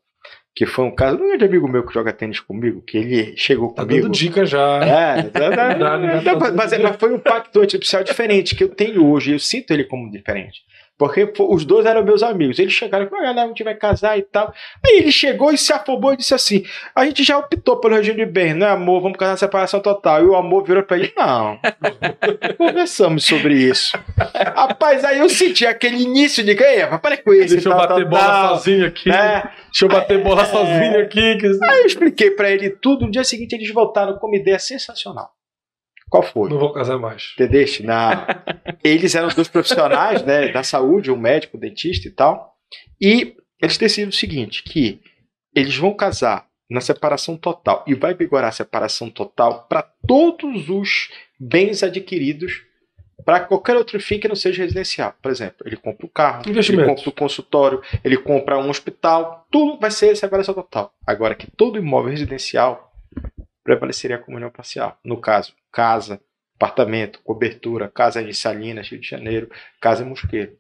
[SPEAKER 3] que foi um caso de um grande amigo meu que joga tênis comigo, que ele chegou
[SPEAKER 1] Tá
[SPEAKER 3] comigo.
[SPEAKER 1] dando dica já.
[SPEAKER 3] É,
[SPEAKER 1] Dá, né?
[SPEAKER 3] não, mas, mas- mas foi um pacto antipsial diferente que eu tenho hoje. Eu sinto ele como diferente. Porque os dois eram meus amigos. Eles chegaram e falaram, ah, a gente vai casar e tal. Aí ele chegou e se afobou e disse assim: a gente já optou pelo regime de bem, não é amor? Vamos casar na separação total. E o amor virou pra ele: não. Conversamos sobre isso. Rapaz, aí eu senti aquele início de ganhar. Para com isso.
[SPEAKER 1] Deixa eu
[SPEAKER 3] tal,
[SPEAKER 1] bater
[SPEAKER 3] tal,
[SPEAKER 1] bola
[SPEAKER 3] tal.
[SPEAKER 1] sozinho aqui.
[SPEAKER 3] É.
[SPEAKER 1] Deixa eu bater bola sozinho aqui. Que...
[SPEAKER 3] Aí eu expliquei pra ele tudo. No dia seguinte eles voltaram com uma ideia sensacional. Qual foi?
[SPEAKER 1] Não vou casar mais.
[SPEAKER 3] Entendeste? Na... Eles eram dois profissionais né, da saúde, um médico, um dentista e tal. E eles decidiram o seguinte: que eles vão casar na separação total e vai vigorar a separação total para todos os bens adquiridos para qualquer outro fim que não seja residencial. Por exemplo, ele compra o carro, ele compra o consultório, ele compra um hospital, tudo vai ser separação total. Agora que todo imóvel residencial prevaleceria a comunhão parcial. No caso, casa, apartamento, cobertura, casa em Salinas, Rio de Janeiro, casa em Mosqueiro.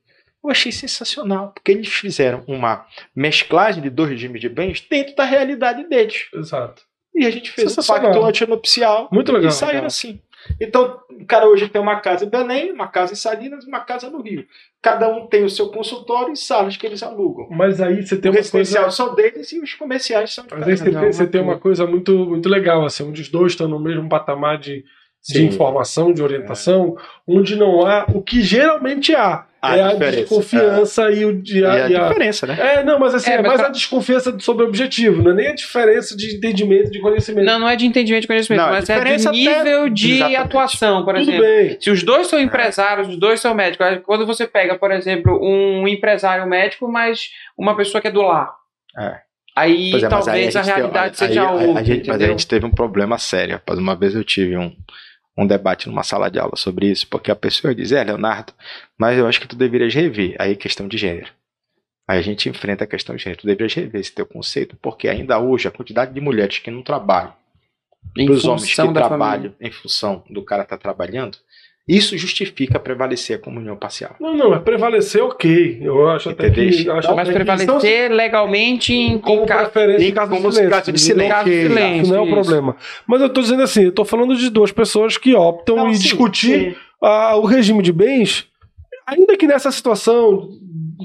[SPEAKER 3] Eu achei sensacional, porque eles fizeram uma mesclagem de dois regimes de bens dentro da realidade deles.
[SPEAKER 1] Exato.
[SPEAKER 3] E a gente fez
[SPEAKER 1] Sensacional.
[SPEAKER 3] pacto antinupcial
[SPEAKER 1] Muito legal.
[SPEAKER 3] e saíram
[SPEAKER 1] legal.
[SPEAKER 3] assim. Então, o cara hoje tem uma casa em Belém, uma casa em Salinas, uma casa no Rio. Cada um tem o seu consultório e salas que eles alugam.
[SPEAKER 1] Mas aí você tem
[SPEAKER 3] o
[SPEAKER 1] uma
[SPEAKER 3] residencial
[SPEAKER 1] coisa.
[SPEAKER 3] são deles e os comerciais são de
[SPEAKER 1] Mas aí você
[SPEAKER 3] um.
[SPEAKER 1] tem, você tem uma coisa muito, muito legal, assim, onde os dois estão no mesmo patamar de, de informação, de orientação, onde não há o que geralmente há.
[SPEAKER 3] A
[SPEAKER 1] é a desconfiança e, o, e,
[SPEAKER 3] E
[SPEAKER 1] a,
[SPEAKER 3] a
[SPEAKER 1] e a-
[SPEAKER 3] diferença, né?
[SPEAKER 1] É, não, mas assim,
[SPEAKER 2] É,
[SPEAKER 1] é,
[SPEAKER 2] mas
[SPEAKER 1] mais
[SPEAKER 2] pra-
[SPEAKER 1] a desconfiança sobre o objetivo, não é nem a diferença de entendimento, de conhecimento.
[SPEAKER 2] Não, não é de entendimento de conhecimento,
[SPEAKER 3] Não, a
[SPEAKER 2] mas é
[SPEAKER 3] diferença
[SPEAKER 2] de nível de
[SPEAKER 3] Exatamente.
[SPEAKER 2] atuação, por
[SPEAKER 1] Tudo
[SPEAKER 2] exemplo.
[SPEAKER 1] bem.
[SPEAKER 2] Se os dois são empresários, os dois são médicos. Quando você pega, por exemplo, um empresário médico, mas uma pessoa que é do lar.
[SPEAKER 3] É.
[SPEAKER 2] Aí
[SPEAKER 3] é,
[SPEAKER 2] talvez
[SPEAKER 3] aí
[SPEAKER 2] a,
[SPEAKER 3] tem-
[SPEAKER 2] realidade
[SPEAKER 3] aí-
[SPEAKER 2] seja
[SPEAKER 3] aí-
[SPEAKER 2] outra.
[SPEAKER 3] a gente- Mas a gente teve um problema sério, rapaz. Uma vez eu tive um, um debate numa sala de aula sobre isso, porque a pessoa diz, é, Leonardo, mas eu acho que tu deverias rever. Aí questão de gênero. Aí a gente enfrenta a questão de gênero. Tu deverias rever esse teu conceito, porque ainda hoje a quantidade de mulheres que não trabalham, para os homens que trabalham em função do cara estar trabalhando, isso justifica prevalecer a comunhão parcial.
[SPEAKER 1] Não, não, é prevalecer, ok. Eu acho até que. Acho
[SPEAKER 2] Mas
[SPEAKER 1] até que
[SPEAKER 2] prevalecer legalmente em,
[SPEAKER 1] como
[SPEAKER 2] em caso
[SPEAKER 1] preferência
[SPEAKER 3] em
[SPEAKER 1] caso
[SPEAKER 3] como
[SPEAKER 1] de silêncio.
[SPEAKER 3] caso de silêncio.
[SPEAKER 2] caso de silêncio.
[SPEAKER 1] não é o
[SPEAKER 2] isso.
[SPEAKER 1] problema. Mas eu tô dizendo assim, eu tô falando de duas pessoas que optam
[SPEAKER 3] Não,
[SPEAKER 1] em
[SPEAKER 3] sim,
[SPEAKER 1] discutir
[SPEAKER 3] sim.
[SPEAKER 1] a- o regime de bens, ainda que nessa situação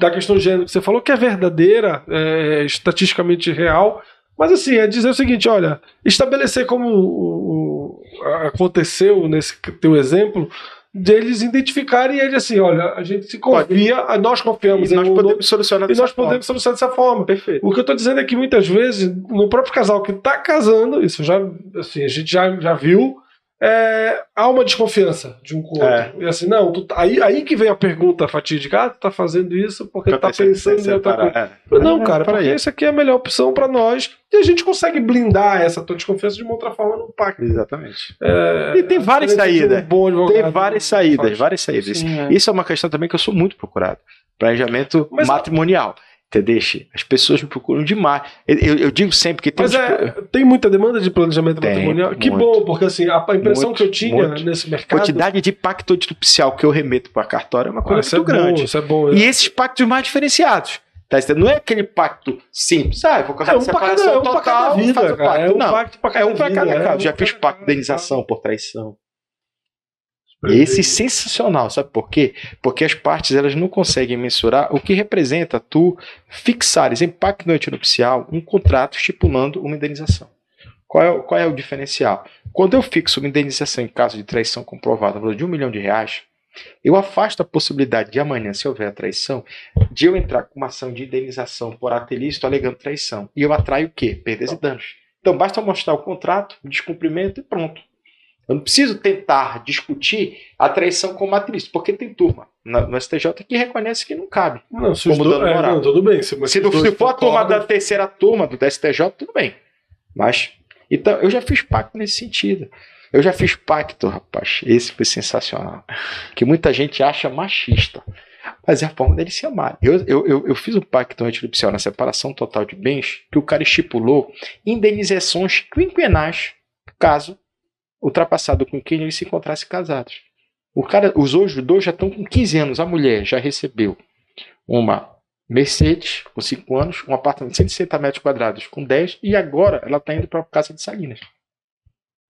[SPEAKER 1] da questão de gênero que você falou, que é verdadeira, é, estatisticamente real, mas assim, é dizer o seguinte, olha, estabelecer como o- o- aconteceu nesse teu exemplo, deles identificarem ele assim, olha, a gente se confia, nós confiamos
[SPEAKER 3] E
[SPEAKER 1] em
[SPEAKER 3] nós
[SPEAKER 1] um
[SPEAKER 3] podemos solucionar
[SPEAKER 1] e nós
[SPEAKER 3] forma.
[SPEAKER 1] podemos solucionar dessa forma.
[SPEAKER 3] Perfeito.
[SPEAKER 1] O que eu tô dizendo é que muitas vezes, no próprio casal que tá casando, isso já, assim, a gente já, já viu, é, há uma desconfiança de um com o
[SPEAKER 3] É.
[SPEAKER 1] outro. E assim, não, tu tá- aí, aí que vem a pergunta fatídica, ah, tu tá fazendo isso porque tu tá pensando em outra coisa. Não, cara, porque
[SPEAKER 3] isso.
[SPEAKER 1] aqui é a melhor opção pra nós e a gente consegue blindar essa tua desconfiança de uma outra forma no pacto.
[SPEAKER 3] Exatamente.
[SPEAKER 1] É,
[SPEAKER 3] E tem várias saídas.
[SPEAKER 1] um
[SPEAKER 3] Tem várias saídas, várias saídas.
[SPEAKER 2] Sim, é.
[SPEAKER 3] Isso é uma questão também que eu sou muito procurado. Planejamento
[SPEAKER 1] Mas-
[SPEAKER 3] matrimonial. Entendeu? As pessoas me procuram demais. Eu, eu- digo sempre que tem
[SPEAKER 1] Mas
[SPEAKER 3] uns-
[SPEAKER 1] é, tem muita demanda de planejamento
[SPEAKER 3] Tem,
[SPEAKER 1] matrimonial. Que
[SPEAKER 3] muito.
[SPEAKER 1] bom, porque assim, a, a impressão
[SPEAKER 3] Muito,
[SPEAKER 1] que eu tinha
[SPEAKER 3] muito.
[SPEAKER 1] nesse mercado.
[SPEAKER 3] quantidade de pacto nupcial que eu remeto para cartório é uma
[SPEAKER 1] Ah,
[SPEAKER 3] coisa
[SPEAKER 1] isso é
[SPEAKER 3] muito
[SPEAKER 1] bom,
[SPEAKER 3] grande.
[SPEAKER 1] isso é bom.
[SPEAKER 3] E esses pactos mais diferenciados. Tá? Não é aquele pacto simples. Ah, eu vou casar
[SPEAKER 1] É
[SPEAKER 3] de
[SPEAKER 1] um pra cada,
[SPEAKER 3] separação
[SPEAKER 1] é um pra cada
[SPEAKER 3] total,
[SPEAKER 1] vida,
[SPEAKER 3] faz o
[SPEAKER 1] cara.
[SPEAKER 3] pacto.
[SPEAKER 1] É um
[SPEAKER 3] Não,
[SPEAKER 1] pacto pra cada
[SPEAKER 3] é um para
[SPEAKER 1] vida,
[SPEAKER 3] cada
[SPEAKER 1] é
[SPEAKER 3] caso.
[SPEAKER 1] um
[SPEAKER 3] Já
[SPEAKER 1] pra
[SPEAKER 3] fiz pacto de indenização por traição. Esse é sensacional, sabe por quê? Porque as partes elas não conseguem mensurar o que representa tu fixares em pacto antinupcial um contrato estipulando uma indenização. Qual é, qual é o diferencial? Quando eu fixo uma indenização em caso de traição comprovada valor de um milhão de reais, eu afasto a possibilidade de amanhã, se houver traição, de eu entrar com uma ação de indenização por ato ilícito alegando traição. E eu atraio o quê? Perdas e danos. Então basta mostrar o contrato, descumprimento e pronto. Eu não preciso tentar discutir a traição como ato ilícito, porque tem turma no STJ que reconhece que não cabe.
[SPEAKER 1] Não, se
[SPEAKER 3] Como dano
[SPEAKER 1] é,
[SPEAKER 3] moral.
[SPEAKER 1] não, tudo bem. Se,
[SPEAKER 3] Se,
[SPEAKER 1] dois
[SPEAKER 3] se for a turma da terceira turma do STJ, tudo bem. Mas, então, eu já fiz pacto nesse sentido. Eu já fiz pacto, rapaz. Esse foi sensacional. Que muita gente acha machista. Mas é a forma dele se amar. Eu, eu, eu, eu fiz um pacto antinupcial na separação total de bens que o cara estipulou indenizações quinquenais caso ultrapassado com quem eles se encontrassem casados. O cara, os hoje dois já estão com 15 anos. A mulher já recebeu uma Mercedes com 5 anos, um apartamento de 160 metros quadrados com 10 e agora ela está indo para casa de Salinas.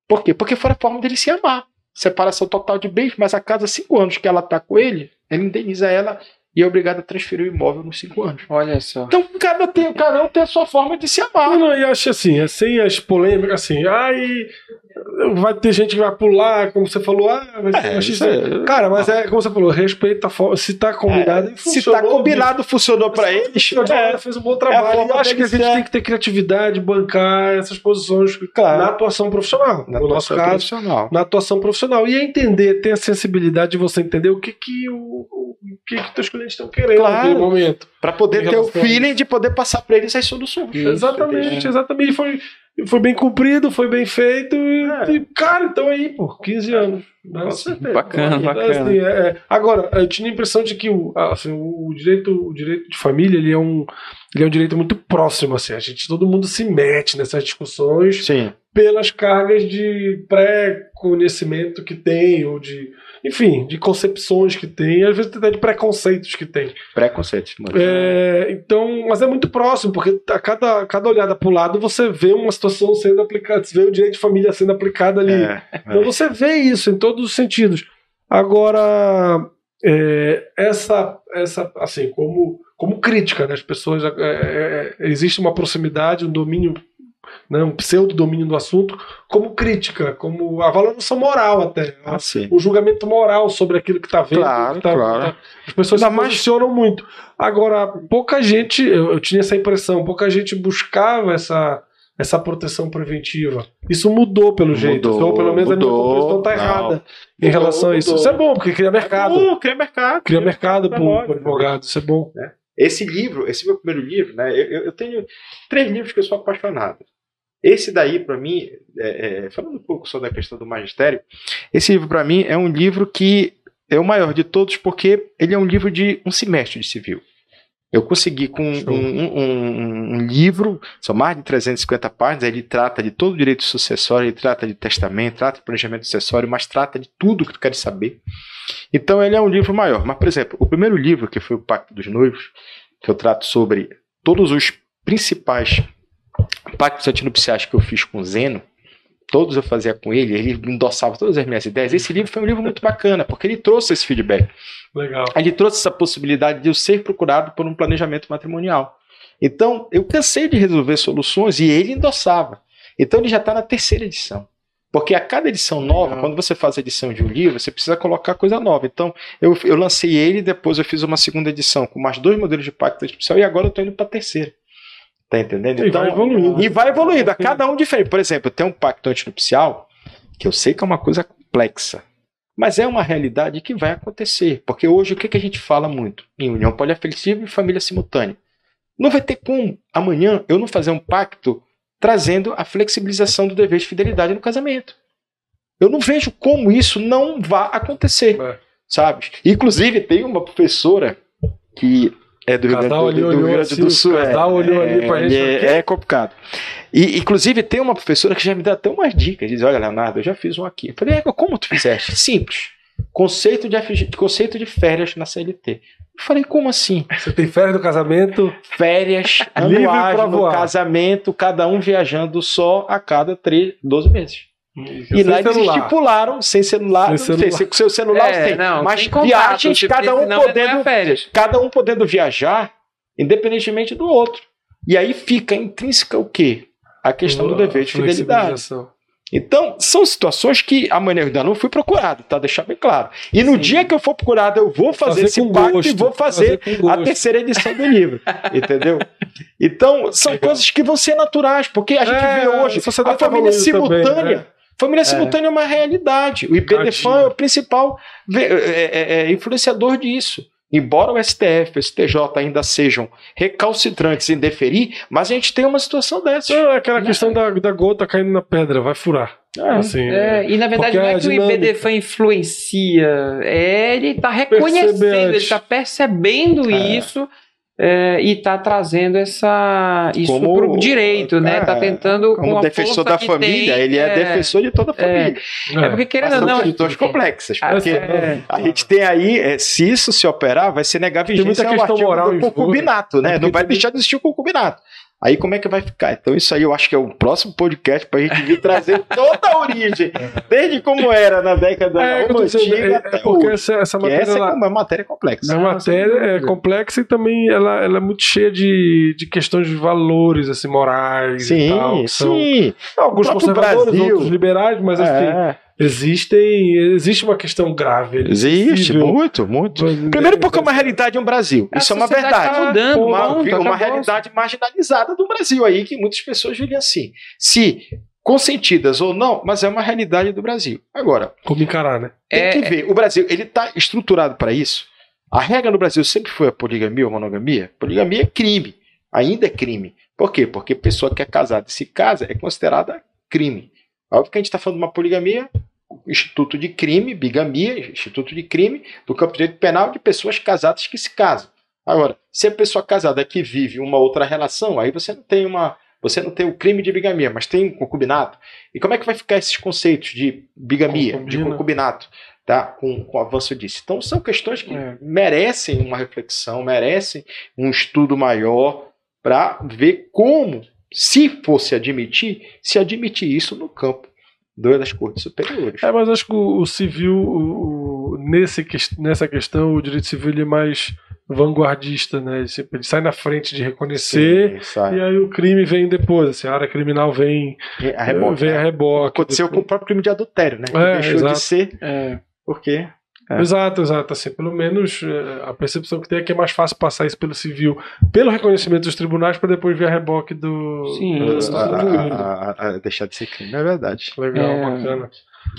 [SPEAKER 3] Por quê? Porque foi a forma dele se amar. Separação total de bens, mas a casa 5 anos que ela está com ele, ele indeniza ela e é obrigado a transferir o imóvel nos 5 anos.
[SPEAKER 2] Olha só.
[SPEAKER 3] Então cada, tem, cada um tem a sua forma de se
[SPEAKER 1] Não,
[SPEAKER 3] amar.
[SPEAKER 1] não, e acho assim, é sem as polêmicas, assim, ai, vai ter gente que vai pular, como você falou, ah, vai ser
[SPEAKER 3] É,
[SPEAKER 1] machista.
[SPEAKER 3] é-
[SPEAKER 1] Cara, mas é como você falou, respeita a forma, se tá combinado, e
[SPEAKER 3] Se está
[SPEAKER 1] funcionou,
[SPEAKER 3] combinado, funcionou para eles.
[SPEAKER 1] O
[SPEAKER 3] É,
[SPEAKER 1] fez um bom
[SPEAKER 3] É
[SPEAKER 1] trabalho. eu acho que a gente tem que ter criatividade, bancar essas posições
[SPEAKER 3] Claro.
[SPEAKER 1] na atuação profissional.
[SPEAKER 3] na
[SPEAKER 1] no nosso
[SPEAKER 3] atuação
[SPEAKER 1] caso,
[SPEAKER 3] profissional.
[SPEAKER 1] na atuação profissional. E é entender, ter a sensibilidade de você entender o que que o, o que que teus clientes estão querendo
[SPEAKER 3] Claro.
[SPEAKER 1] naquele momento.
[SPEAKER 3] Para poder ter o feeling de poder passar para eles as soluções.
[SPEAKER 1] exatamente, exatamente. E Foi, foi bem cumprido, foi bem feito. E,
[SPEAKER 3] É.
[SPEAKER 1] e, cara, então aí, pô, 15 anos. né?
[SPEAKER 2] Bacana,
[SPEAKER 1] É,
[SPEAKER 2] bacana.
[SPEAKER 1] assim, é, é. Agora, eu tinha a impressão de que o, assim, o, direito, o direito de família ele é, um, ele é um direito muito próximo. Assim. A gente, todo mundo se mete nessas discussões
[SPEAKER 3] Sim.
[SPEAKER 1] Pelas cargas de pré-conhecimento que tem, ou de, enfim, de concepções que tem, às vezes até de preconceitos que tem.
[SPEAKER 3] Preconceito. mano.
[SPEAKER 1] É, então, mas é muito próximo, porque a cada, cada olhada para o lado você vê uma situação sendo aplicada, você vê o direito de família sendo aplicado ali.
[SPEAKER 3] É,
[SPEAKER 1] Então você vê isso em todos os sentidos. Agora, é, essa, essa, assim, como, como crítica, né, as pessoas, é, é, é, existe uma proximidade, um domínio né, um pseudo domínio do assunto, como crítica, como a valoração moral até.
[SPEAKER 3] Ah, sim.
[SPEAKER 1] o julgamento moral sobre aquilo que está vendo.
[SPEAKER 3] Claro,
[SPEAKER 1] que tá-
[SPEAKER 3] claro.
[SPEAKER 1] tá- as pessoas
[SPEAKER 3] Ainda
[SPEAKER 1] se
[SPEAKER 3] mais-
[SPEAKER 1] posicionam muito. Agora, pouca gente, eu, eu tinha essa impressão, pouca gente buscava essa, essa proteção preventiva. Isso mudou pelo jeito.
[SPEAKER 3] Mudou,
[SPEAKER 1] Ou pelo menos a minha
[SPEAKER 3] mudou.
[SPEAKER 1] compreensão está errada em
[SPEAKER 3] Mudou,
[SPEAKER 1] relação a isso.
[SPEAKER 3] mudou.
[SPEAKER 1] Isso é bom, porque cria mercado.
[SPEAKER 3] Uh, cria mercado.
[SPEAKER 1] Cria mercado
[SPEAKER 3] É
[SPEAKER 1] para o
[SPEAKER 3] lógico.
[SPEAKER 1] advogado, isso é bom.
[SPEAKER 3] Esse livro, esse meu primeiro livro, né? Eu, eu- eu tenho três livros que eu sou apaixonado. Esse daí, para mim, é- é, falando um pouco sobre a questão do magistério, esse livro, para mim, é um livro que é o maior de todos porque ele é um livro de um semestre de civil. Eu consegui com um, um- um- um livro, são mais de 350 páginas, ele trata de todo o direito sucessório, ele trata de testamento, trata de planejamento sucessório, mas trata de tudo que tu queres saber. Então ele é um livro maior. Mas, por exemplo, o primeiro livro, que foi o Pacto dos Noivos, que eu trato sobre todos os principais pactos antinupciais que eu fiz com Zeno, todos eu fazia com ele, ele endossava todas as minhas ideias. Esse livro foi um livro muito bacana, porque ele trouxe esse feedback.
[SPEAKER 1] Legal.
[SPEAKER 3] Ele trouxe essa possibilidade de eu ser procurado por um planejamento matrimonial. Então, eu cansei de resolver soluções e ele endossava. Então, ele já está na terceira edição. Porque a cada edição nova,
[SPEAKER 1] Legal.
[SPEAKER 3] quando você faz a edição de um livro, você precisa colocar coisa nova. Então, eu, eu lancei ele, depois eu fiz uma segunda edição com mais dois modelos de pacto especial e agora eu estou indo para a terceira. Tá entendendo?
[SPEAKER 1] E vai evoluindo.
[SPEAKER 3] E vai evoluindo, a cada um diferente. Por exemplo, tem um pacto antinupcial, que eu sei que é uma coisa complexa, mas é uma realidade que vai acontecer. Porque hoje o que, que a gente fala muito? Em união poliafetiva e família simultânea. Não vai ter como amanhã eu não fazer um pacto trazendo a flexibilização do dever de fidelidade no casamento. Eu não vejo como isso não vai acontecer,
[SPEAKER 1] É.
[SPEAKER 3] sabe? Inclusive, tem uma professora que é do Rio Grande do, do
[SPEAKER 1] olhou
[SPEAKER 3] Rio Grande
[SPEAKER 1] assim,
[SPEAKER 3] do Sul. é,
[SPEAKER 1] olhou ali pra
[SPEAKER 3] é,
[SPEAKER 1] gente,
[SPEAKER 3] é, é complicado. E, inclusive, tem uma professora que já me dá até umas dicas. Diz: Olha, Leonardo, eu já fiz um aqui. Eu falei: é, como tu fizeste? Simples. Conceito de, FG conceito de férias na CLT. Eu falei: como assim?
[SPEAKER 1] Você tem férias do casamento,
[SPEAKER 3] Férias anuais no casamento, cada um viajando só a cada 3, 12 meses. E lá eles
[SPEAKER 1] celular.
[SPEAKER 3] estipularam, sem celular,
[SPEAKER 1] Sem
[SPEAKER 3] não sei,
[SPEAKER 1] celular.
[SPEAKER 3] se com seu celular
[SPEAKER 2] É,
[SPEAKER 3] tem,
[SPEAKER 2] não,
[SPEAKER 3] mas
[SPEAKER 2] contato,
[SPEAKER 3] viagens,
[SPEAKER 2] tipo,
[SPEAKER 3] cada um
[SPEAKER 2] é
[SPEAKER 3] podendo
[SPEAKER 2] férias.
[SPEAKER 3] cada um podendo viajar independentemente do outro. E aí fica intrínseca o quê? A questão do dever de fidelidade. Então, são situações que amanhã eu ainda não fui procurado, tá? Deixar bem claro. E no
[SPEAKER 2] Sim.
[SPEAKER 3] dia que eu for procurado, eu vou fazer, esse
[SPEAKER 1] com
[SPEAKER 3] pacto
[SPEAKER 1] gosto,
[SPEAKER 3] e vou fazer,
[SPEAKER 1] com
[SPEAKER 3] a terceira edição do livro. entendeu? Então, são coisas que vão ser naturais, porque a gente
[SPEAKER 1] É,
[SPEAKER 3] vê hoje
[SPEAKER 1] a
[SPEAKER 3] a
[SPEAKER 1] tá
[SPEAKER 3] família
[SPEAKER 1] evoluindo também,
[SPEAKER 3] simultânea.
[SPEAKER 1] né?
[SPEAKER 3] Família simultânea é uma realidade. O
[SPEAKER 1] Cadinho.
[SPEAKER 3] é o principal ve- é- é- é influenciador disso. Embora o STF, o STJ ainda sejam recalcitrantes em deferir, mas a gente tem uma situação dessa.
[SPEAKER 1] Não, é aquela questão da, da gota caindo na pedra, vai furar. Assim,
[SPEAKER 2] É, e na verdade não é que o IBDFAN influencia, é ele está reconhecendo, ele está percebendo
[SPEAKER 3] É.
[SPEAKER 2] isso é, e está trazendo essa isso
[SPEAKER 3] Como-
[SPEAKER 2] pro direito, né?
[SPEAKER 3] é,
[SPEAKER 2] Está tentando
[SPEAKER 3] Como
[SPEAKER 2] com a
[SPEAKER 3] defensor
[SPEAKER 2] força
[SPEAKER 3] da
[SPEAKER 2] que
[SPEAKER 3] família,
[SPEAKER 2] tem,
[SPEAKER 3] ele é, defensor de toda a família.
[SPEAKER 2] É porque querendo ou
[SPEAKER 3] são
[SPEAKER 2] não,
[SPEAKER 3] questões complexas,
[SPEAKER 2] Ah,
[SPEAKER 3] porque
[SPEAKER 2] é.
[SPEAKER 3] a gente tem aí, é, se isso se operar, vai ser negar
[SPEAKER 1] Tem muita
[SPEAKER 3] vigência ao
[SPEAKER 1] questão
[SPEAKER 3] artigo
[SPEAKER 1] moral
[SPEAKER 3] do concubinato, né?
[SPEAKER 1] É
[SPEAKER 3] Não vai deixar de existir o concubinato. Aí como é que vai ficar? Então isso aí eu acho que é o próximo podcast pra gente vir trazer toda a origem, desde como era na década
[SPEAKER 1] É,
[SPEAKER 3] antiga
[SPEAKER 1] é- é
[SPEAKER 3] até
[SPEAKER 1] porque
[SPEAKER 3] hoje.
[SPEAKER 1] essa, essa
[SPEAKER 3] Que
[SPEAKER 1] matéria
[SPEAKER 3] essa é
[SPEAKER 1] ela-
[SPEAKER 3] uma matéria complexa.
[SPEAKER 1] A matéria é complexa e também ela, ela é muito cheia de, de questões de valores assim, morais e tal.
[SPEAKER 3] Sim, sim.
[SPEAKER 1] alguns conservadores,
[SPEAKER 3] Brasil.
[SPEAKER 1] outros liberais, mas assim,
[SPEAKER 3] É,
[SPEAKER 1] existem, existe uma questão grave.
[SPEAKER 3] existe, muito, muito.
[SPEAKER 1] Mas-
[SPEAKER 3] Primeiro porque é uma realidade um Brasil.
[SPEAKER 2] A
[SPEAKER 3] Isso é uma
[SPEAKER 2] sociedade
[SPEAKER 3] verdade.
[SPEAKER 2] tá mudando,
[SPEAKER 3] uma,
[SPEAKER 2] ponto,
[SPEAKER 3] uma
[SPEAKER 2] acabou.
[SPEAKER 3] realidade marginalizada do Brasil aí, que muitas pessoas vivem assim. Se consentidas ou não, mas é uma realidade do Brasil. Agora,
[SPEAKER 1] Como encarar, né?
[SPEAKER 3] tem
[SPEAKER 2] É-
[SPEAKER 3] que ver, o Brasil, ele está estruturado para isso? A regra no Brasil sempre foi a poligamia ou monogamia? Poligamia é crime, ainda é crime. Por quê? Porque pessoa que é casada e se casa é considerada crime. Óbvio que a gente está falando de uma poligamia, instituto de crime, bigamia, instituto de crime, do campo de direito penal de pessoas casadas que se casam. Agora, se a pessoa casada que vive uma outra relação, aí você não tem uma. Você não tem o crime de bigamia, mas tem um concubinato. E como é que vai ficar esses conceitos de bigamia, de
[SPEAKER 1] Concubina.
[SPEAKER 3] concubinato, tá? Com, com o avanço disso. Então são questões que
[SPEAKER 1] É.
[SPEAKER 3] merecem uma reflexão, merecem um estudo maior para ver como, se fosse admitir, se admitir isso no campo das cortes superiores.
[SPEAKER 1] É, mas acho que o, o civil, o, o, nesse, nessa questão o direito civil ele é mais vanguardista, né? Ele, ele sai na frente de reconhecer
[SPEAKER 3] Sim,
[SPEAKER 1] e aí o crime vem depois, assim, a área criminal vem
[SPEAKER 3] a reboque,
[SPEAKER 1] vem
[SPEAKER 3] né?
[SPEAKER 1] a reboque.
[SPEAKER 3] Aconteceu com o
[SPEAKER 1] depois-
[SPEAKER 3] próprio crime de adultério, né?
[SPEAKER 1] É,
[SPEAKER 3] deixou
[SPEAKER 1] exato.
[SPEAKER 3] de ser
[SPEAKER 2] É.
[SPEAKER 3] porque É.
[SPEAKER 1] Exato, exato. Assim, pelo menos eh, a percepção que tem é que é mais fácil passar isso pelo civil, pelo reconhecimento dos tribunais, para depois ver a reboque do.
[SPEAKER 2] Sim.
[SPEAKER 1] da
[SPEAKER 3] a-
[SPEAKER 1] situação do
[SPEAKER 3] a- a- a- a deixar de ser crime, é verdade.
[SPEAKER 1] Legal,
[SPEAKER 2] É.
[SPEAKER 1] bacana.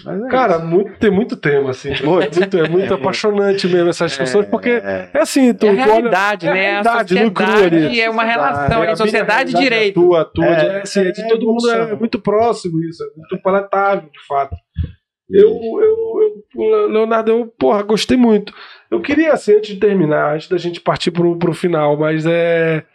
[SPEAKER 3] Mas é
[SPEAKER 1] Cara, muito, tem muito tema, assim.
[SPEAKER 3] Muito.
[SPEAKER 1] É muito, é muito
[SPEAKER 3] É.
[SPEAKER 1] apaixonante mesmo essas discussões, porque
[SPEAKER 3] É,
[SPEAKER 1] é assim, tu,
[SPEAKER 2] É a
[SPEAKER 1] tu olha.
[SPEAKER 2] realidade,
[SPEAKER 1] é a
[SPEAKER 2] né? A
[SPEAKER 1] realidade, no cru
[SPEAKER 2] sociedade
[SPEAKER 1] ali.
[SPEAKER 2] é uma relação,
[SPEAKER 1] É,
[SPEAKER 2] é
[SPEAKER 1] a
[SPEAKER 2] sociedade e direito.
[SPEAKER 1] realidade, A tua, a tua,
[SPEAKER 3] É,
[SPEAKER 1] é, assim, é de
[SPEAKER 3] é
[SPEAKER 1] todo mundo, é muito próximo isso, é muito palatável, de fato. Eu, eu, eu, Leonardo, eu, porra, gostei muito. Eu queria, assim, antes de terminar, antes da gente partir pro, pro final, mas é.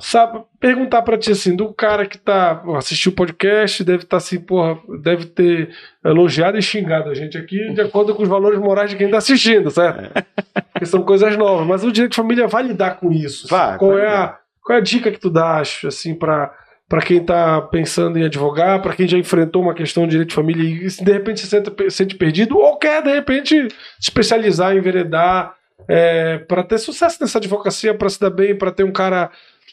[SPEAKER 1] Sabe, perguntar pra ti assim, do cara que tá. assistiu o podcast, deve estar assim, porra, deve ter elogiado e xingado a gente aqui de acordo com os valores morais de quem tá assistindo, certo? Porque são coisas novas. Mas o direito de família vai lidar com isso.
[SPEAKER 3] Vai,
[SPEAKER 1] qual,
[SPEAKER 3] vai
[SPEAKER 1] é a, qual é a dica que tu dá, assim, pra, pra quem tá pensando em advogar, pra quem já enfrentou uma questão de direito de família e se de repente se sente, sente perdido, ou quer, de repente, se especializar, enveredar, é, para ter sucesso nessa advocacia, para se dar bem, para ter um cara.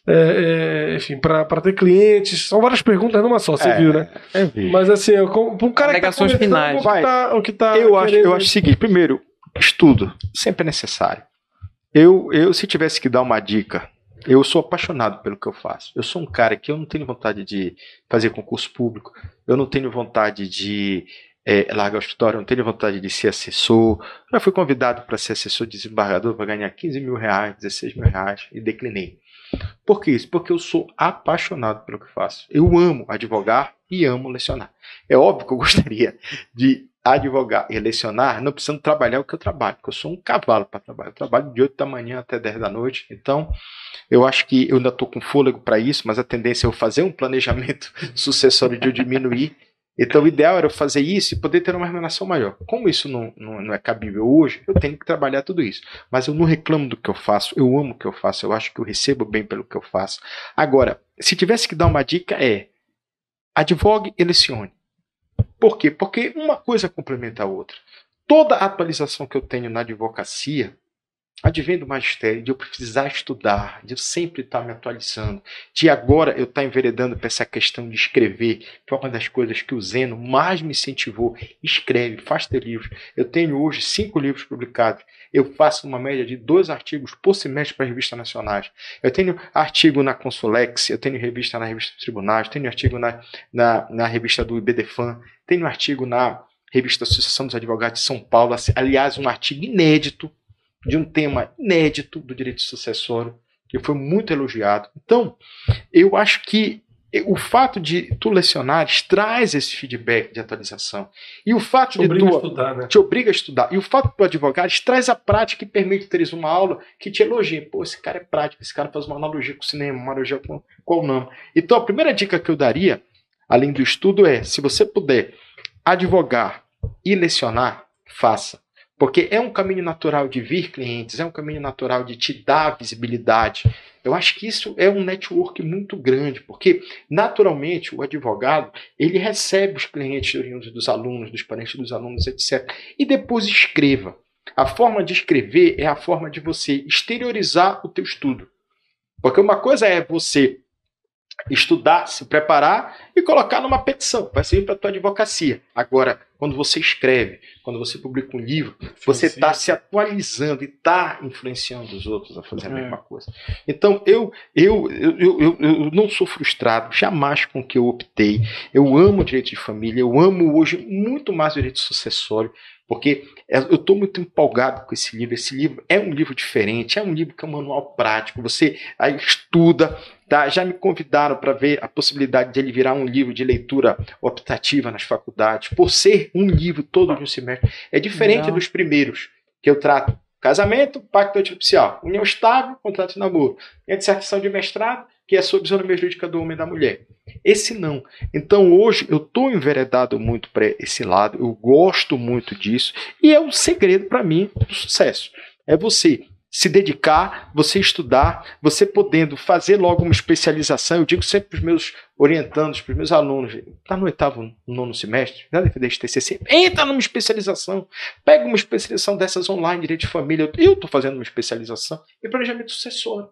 [SPEAKER 1] é, é, enfim, para ter clientes. São várias perguntas numa só, você
[SPEAKER 3] É,
[SPEAKER 1] viu, né?
[SPEAKER 3] é, vi.
[SPEAKER 1] Mas assim, pra um cara que tá
[SPEAKER 2] Alegações
[SPEAKER 1] começando,
[SPEAKER 2] finais.
[SPEAKER 1] o que tá, o que tá
[SPEAKER 3] eu, acho, eu acho o seguinte: primeiro, estudo sempre é necessário. Eu, eu, se tivesse que dar uma dica, eu sou apaixonado pelo que eu faço. Eu sou um cara que eu não tenho vontade de fazer concurso público, eu não tenho vontade de é, largar o escritório, eu não tenho vontade de ser assessor. Já fui convidado para ser assessor de desembargador para ganhar 15 mil reais, 16 mil reais e declinei. Por que isso? Porque eu sou apaixonado pelo que faço. Eu amo advogar e amo lecionar. É óbvio que eu gostaria de advogar e lecionar, não precisando trabalhar o que eu trabalho, porque eu sou um cavalo para trabalhar. Eu trabalho de 8 da manhã até 10 da noite, então eu acho que eu ainda estou com fôlego para isso, mas a tendência é eu fazer um planejamento sucessório de eu diminuir. Então o ideal era eu fazer isso e poder ter uma remuneração maior. Como isso não, não, não é cabível hoje, eu tenho que trabalhar tudo isso. Mas eu não reclamo do que eu faço, eu amo o que eu faço, eu acho que eu recebo bem pelo que eu faço. Agora, se tivesse que dar uma dica é advogue e lecione. Por quê? Porque uma coisa complementa a outra. Toda atualização que eu tenho na advocacia advém do magistério, de eu precisar estudar, de eu sempre estar me atualizando, de agora eu estar enveredando para essa questão de escrever, que é uma das coisas que o Zeno mais me incentivou. Escreve, faz teu livro. Eu tenho hoje cinco livros publicados. Eu faço uma média de dois artigos por semestre para revistas nacionais. Eu tenho artigo na Consulex, eu tenho revista na revista dos tribunais, tenho artigo na, na, na revista do IBDFAN, tenho artigo na revista Associação dos Advogados de São Paulo, aliás, um artigo inédito de um tema inédito do direito sucessório, que foi muito elogiado. Então, eu acho que o fato de tu lecionares traz esse feedback de atualização. E o fato
[SPEAKER 1] Te
[SPEAKER 3] de tu
[SPEAKER 1] estudar, né?
[SPEAKER 3] te obriga a estudar. E o fato de tu advogares traz a prática e permite teres uma aula que te elogie. Pô, esse cara é prático, esse cara faz uma analogia com o cinema, uma analogia com qual não. Então, a primeira dica que eu daria, além do estudo, é: se você puder advogar e lecionar, faça. Porque é um caminho natural de vir clientes, é um caminho natural de te dar visibilidade. Eu acho que isso é um network muito grande, porque naturalmente o advogado ele recebe os clientes oriundos dos alunos, dos parentes dos alunos, etc. E depois escreva. A forma de escrever é a forma de você exteriorizar o teu estudo. Porque uma coisa é você estudar, se preparar e colocar numa petição, vai servir para a tua advocacia. Agora, quando você escreve, quando você publica um livro, você está se atualizando e está influenciando os outros a fazer a
[SPEAKER 2] É.
[SPEAKER 3] mesma coisa. Então, eu, eu, eu, eu, não sou frustrado jamais com o que eu optei. Eu amo o direito de família, eu amo hoje muito mais o direito sucessório, porque eu estou muito empolgado com esse livro. Esse livro é um livro diferente, é um livro que é um manual prático. Você aí estuda, tá? Já me convidaram para ver a possibilidade de ele virar um livro de leitura optativa nas faculdades, por ser um livro todo de um semestre. É diferente
[SPEAKER 2] Legal.
[SPEAKER 3] dos primeiros que eu trato. Casamento, pacto antinupcial. União estável, contrato de namoro. Minha dissertação de mestrado, que é sobre isonomia jurídica do homem e da mulher. Esse não. Então hoje eu estou enveredado muito para esse lado, eu gosto muito disso, e é um segredo para mim do sucesso. É você se dedicar, você estudar, você podendo fazer logo uma especialização. Eu digo sempre para os meus orientandos, para os meus alunos, está no oitavo, nono semestre, já deve de TCC, entra numa especialização, pega uma especialização dessas online, direito de família. Eu estou fazendo uma especialização em planejamento sucessório,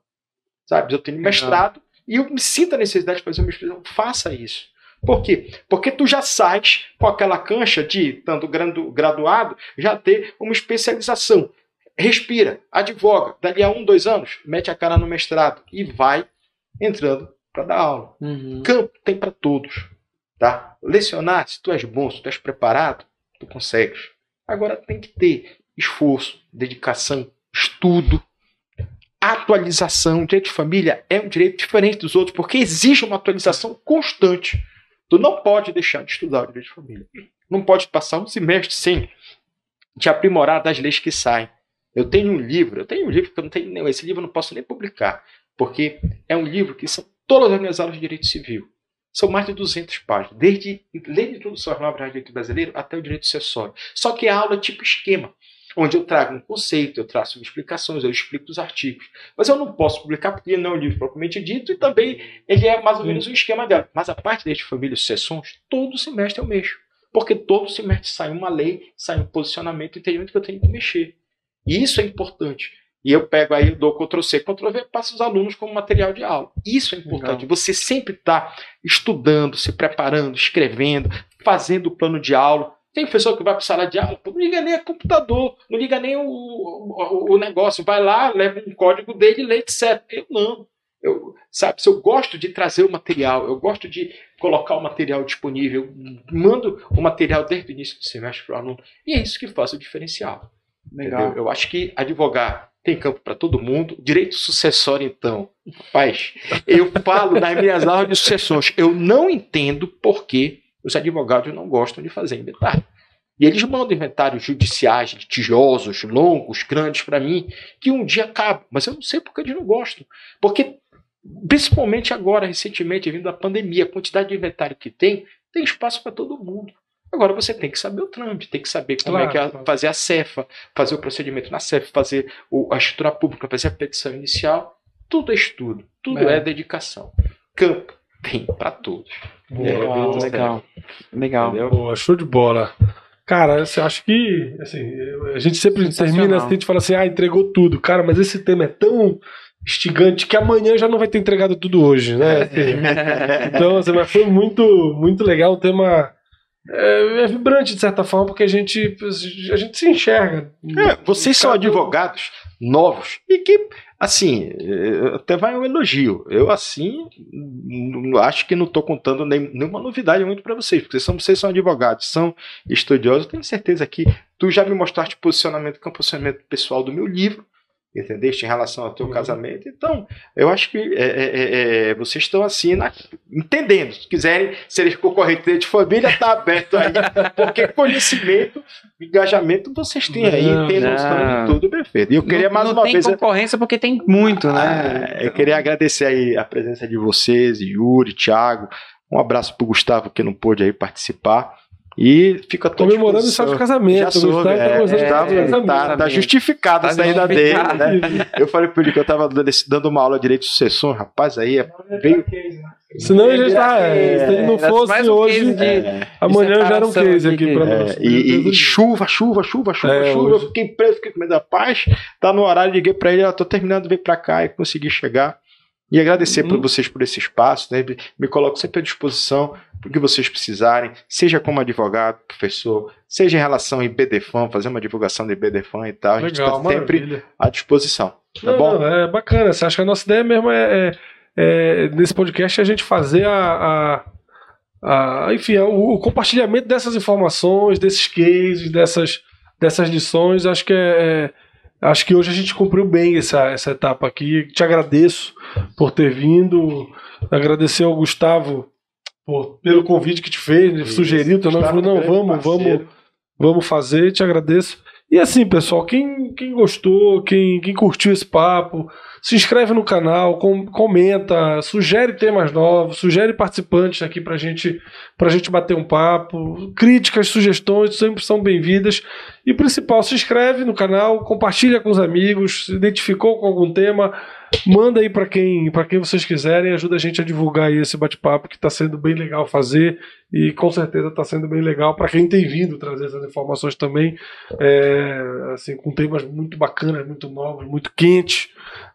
[SPEAKER 3] sabe? Eu tenho mestrado e eu me sinto a necessidade de fazer uma especialização. Faça isso. Por quê? Porque tu já sais com aquela cancha de, tanto graduado, já ter uma especialização respira, advoga, dali a um, dois anos, mete a cara no mestrado e vai entrando para dar aula. Uhum. Campo tem para todos. Tá? Lecionar, se tu és bom, se tu és preparado, tu consegues. Agora tem que ter esforço, dedicação, estudo, atualização. O direito de família é um direito diferente dos outros, porque exige uma atualização constante. Tu não pode deixar de estudar o direito de família. Não pode passar um semestre sem te aprimorar das leis que saem. Eu tenho um livro, eu tenho um livro que eu não tenho, esse livro eu não posso nem publicar, porque é um livro que são todas as minhas aulas de direito civil. São mais de 200 páginas, desde lei de introdução às normas do direito brasileiro até o direito sucessório. Só que a aula é tipo esquema, onde eu trago um conceito, eu traço explicações, eu explico os artigos. Mas eu não posso publicar porque não é um livro propriamente dito e também ele é mais ou menos um esquema dela. Mas a parte de família e sucessões, todo semestre eu mexo. Porque todo semestre sai uma lei, sai um posicionamento, entendimento que eu tenho que mexer. E isso é importante. E eu pego aí, dou Ctrl-C, Ctrl-V, passo os alunos como material de aula. Isso é importante. Legal. Você sempre está estudando, se preparando, escrevendo, fazendo o plano de aula. Tem pessoa que vai para a sala de aula, não liga nem a computador, não liga nem o, o, o, negócio. Vai lá, leva um código dele, lê, etc. Eu não. Eu, sabe, se eu gosto de trazer o material, eu gosto de colocar o material disponível, mando o material desde o início do semestre para o aluno. E é isso que faz o diferencial. Legal. Eu acho que advogar tem campo para todo mundo. Direito sucessório, então, rapaz, eu falo nas minhas aulas de sucessões, eu não entendo por que os advogados não gostam de fazer inventário. E eles mandam inventários judiciais litigiosos, longos, grandes para mim, que um dia acabam. Mas eu não sei por que eles não gostam. Porque, principalmente agora, recentemente, vindo da pandemia, a quantidade de inventário que tem, tem espaço para todo mundo. Agora você tem que saber o trâmite, tem que saber como claro, é que é fazer a cefa, fazer o procedimento na cefa, fazer o, a estrutura pública, fazer a petição inicial. Tudo é estudo, tudo é, é dedicação. Campo tem para todos.
[SPEAKER 2] Boa, é, legal, legal.
[SPEAKER 1] Boa, show de bola. Cara, eu acho que assim, a gente sempre termina assim, a gente fala assim, ah, entregou tudo. Cara, mas esse tema é tão instigante que amanhã já não vai ter entregado tudo hoje, né? Assim, então, assim, mas foi muito, muito legal o tema é, é, vibrante de certa forma, porque a gente, a gente se enxerga.
[SPEAKER 3] É, vocês são advogados novos e que, assim, é, até vai um elogio. Eu, assim, acho que não estou contando nem, nenhuma novidade muito para vocês, porque são, vocês são advogados, são estudiosos. Tenho certeza que tu já me mostraste posicionamento, que é um posicionamento pessoal do meu livro entendeste? Em relação ao teu uhum. casamento. Então, eu acho que é, é, é, é vocês estão assim, na, entendendo. Se quiserem ser concorrentes de família, está aberto aí. Porque conhecimento, engajamento, vocês têm aí, não, tem noção de tudo perfeito. E eu queria
[SPEAKER 2] não,
[SPEAKER 3] mais
[SPEAKER 2] não
[SPEAKER 3] uma
[SPEAKER 2] vez.
[SPEAKER 3] Não
[SPEAKER 2] tem concorrência porque tem muito, né?
[SPEAKER 3] Ah, eu queria agradecer aí a presença de vocês, Yuri, Thiago. Um abraço para o Gustavo que não pôde aí participar. E fica todo
[SPEAKER 1] comemorando o estado de casamento. Já
[SPEAKER 3] soube, Gustavo, é, tá, é, tá, tá justificado tá a saída dele, né? Eu falei para ele que eu tava dando uma aula de direito de sucessão, rapaz, aí é, veio.
[SPEAKER 1] Senão ele já é, se ele não fosse hoje, de, amanhã já era um case aqui, para nós.
[SPEAKER 3] E, e, chuva, chuva, chuva, chuva, é, chuva. Hoje. Eu fiquei preso, fiquei com medo da paz. Tá no horário, liguei para ele, eu tô terminando de vir para cá e consegui chegar. E agradecer uhum. por vocês por esse espaço, né? Me coloco sempre à disposição para o que vocês precisarem, seja como advogado, professor, seja em relação a IBDFAM, fazer uma divulgação de IBDFAM e tal. Legal, a gente está sempre à disposição. Tá
[SPEAKER 1] não,
[SPEAKER 3] bom?
[SPEAKER 1] Não, é bacana. Você acha que a nossa ideia mesmo é, é, é nesse podcast a gente fazer a, a, a enfim, o, o, compartilhamento dessas informações, desses cases, dessas, dessas lições. Acho que é, é acho que hoje a gente cumpriu bem essa, essa etapa aqui. Te agradeço por ter vindo. Agradecer ao Gustavo pelo convite que te fez, ele sugeriu teu nome, falou, não, vamos, vamos, vamos fazer, te agradeço. E assim, pessoal, quem, quem gostou, quem, quem curtiu esse papo, se inscreve no canal, com, comenta, sugere temas novos, sugere participantes aqui pra gente, pra gente bater um papo. Críticas, sugestões sempre são bem-vindas. E principal, se inscreve no canal, compartilha com os amigos, se identificou com algum tema, manda aí para quem, quem vocês quiserem, ajuda a gente a divulgar esse bate-papo que está sendo bem legal fazer e com certeza está sendo bem legal para quem tem vindo trazer essas informações também, é, assim, com temas muito bacanas, muito novos, muito quentes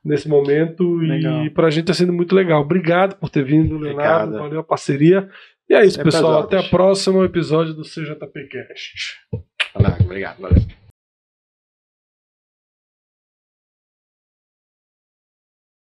[SPEAKER 1] nesse momento legal. e para a gente está sendo muito legal. Obrigado por ter vindo, Leonardo, Obrigado. valeu a parceria. E é isso, pessoal. Até o próximo episódio do CJPcast.
[SPEAKER 3] Obrigado, valeu.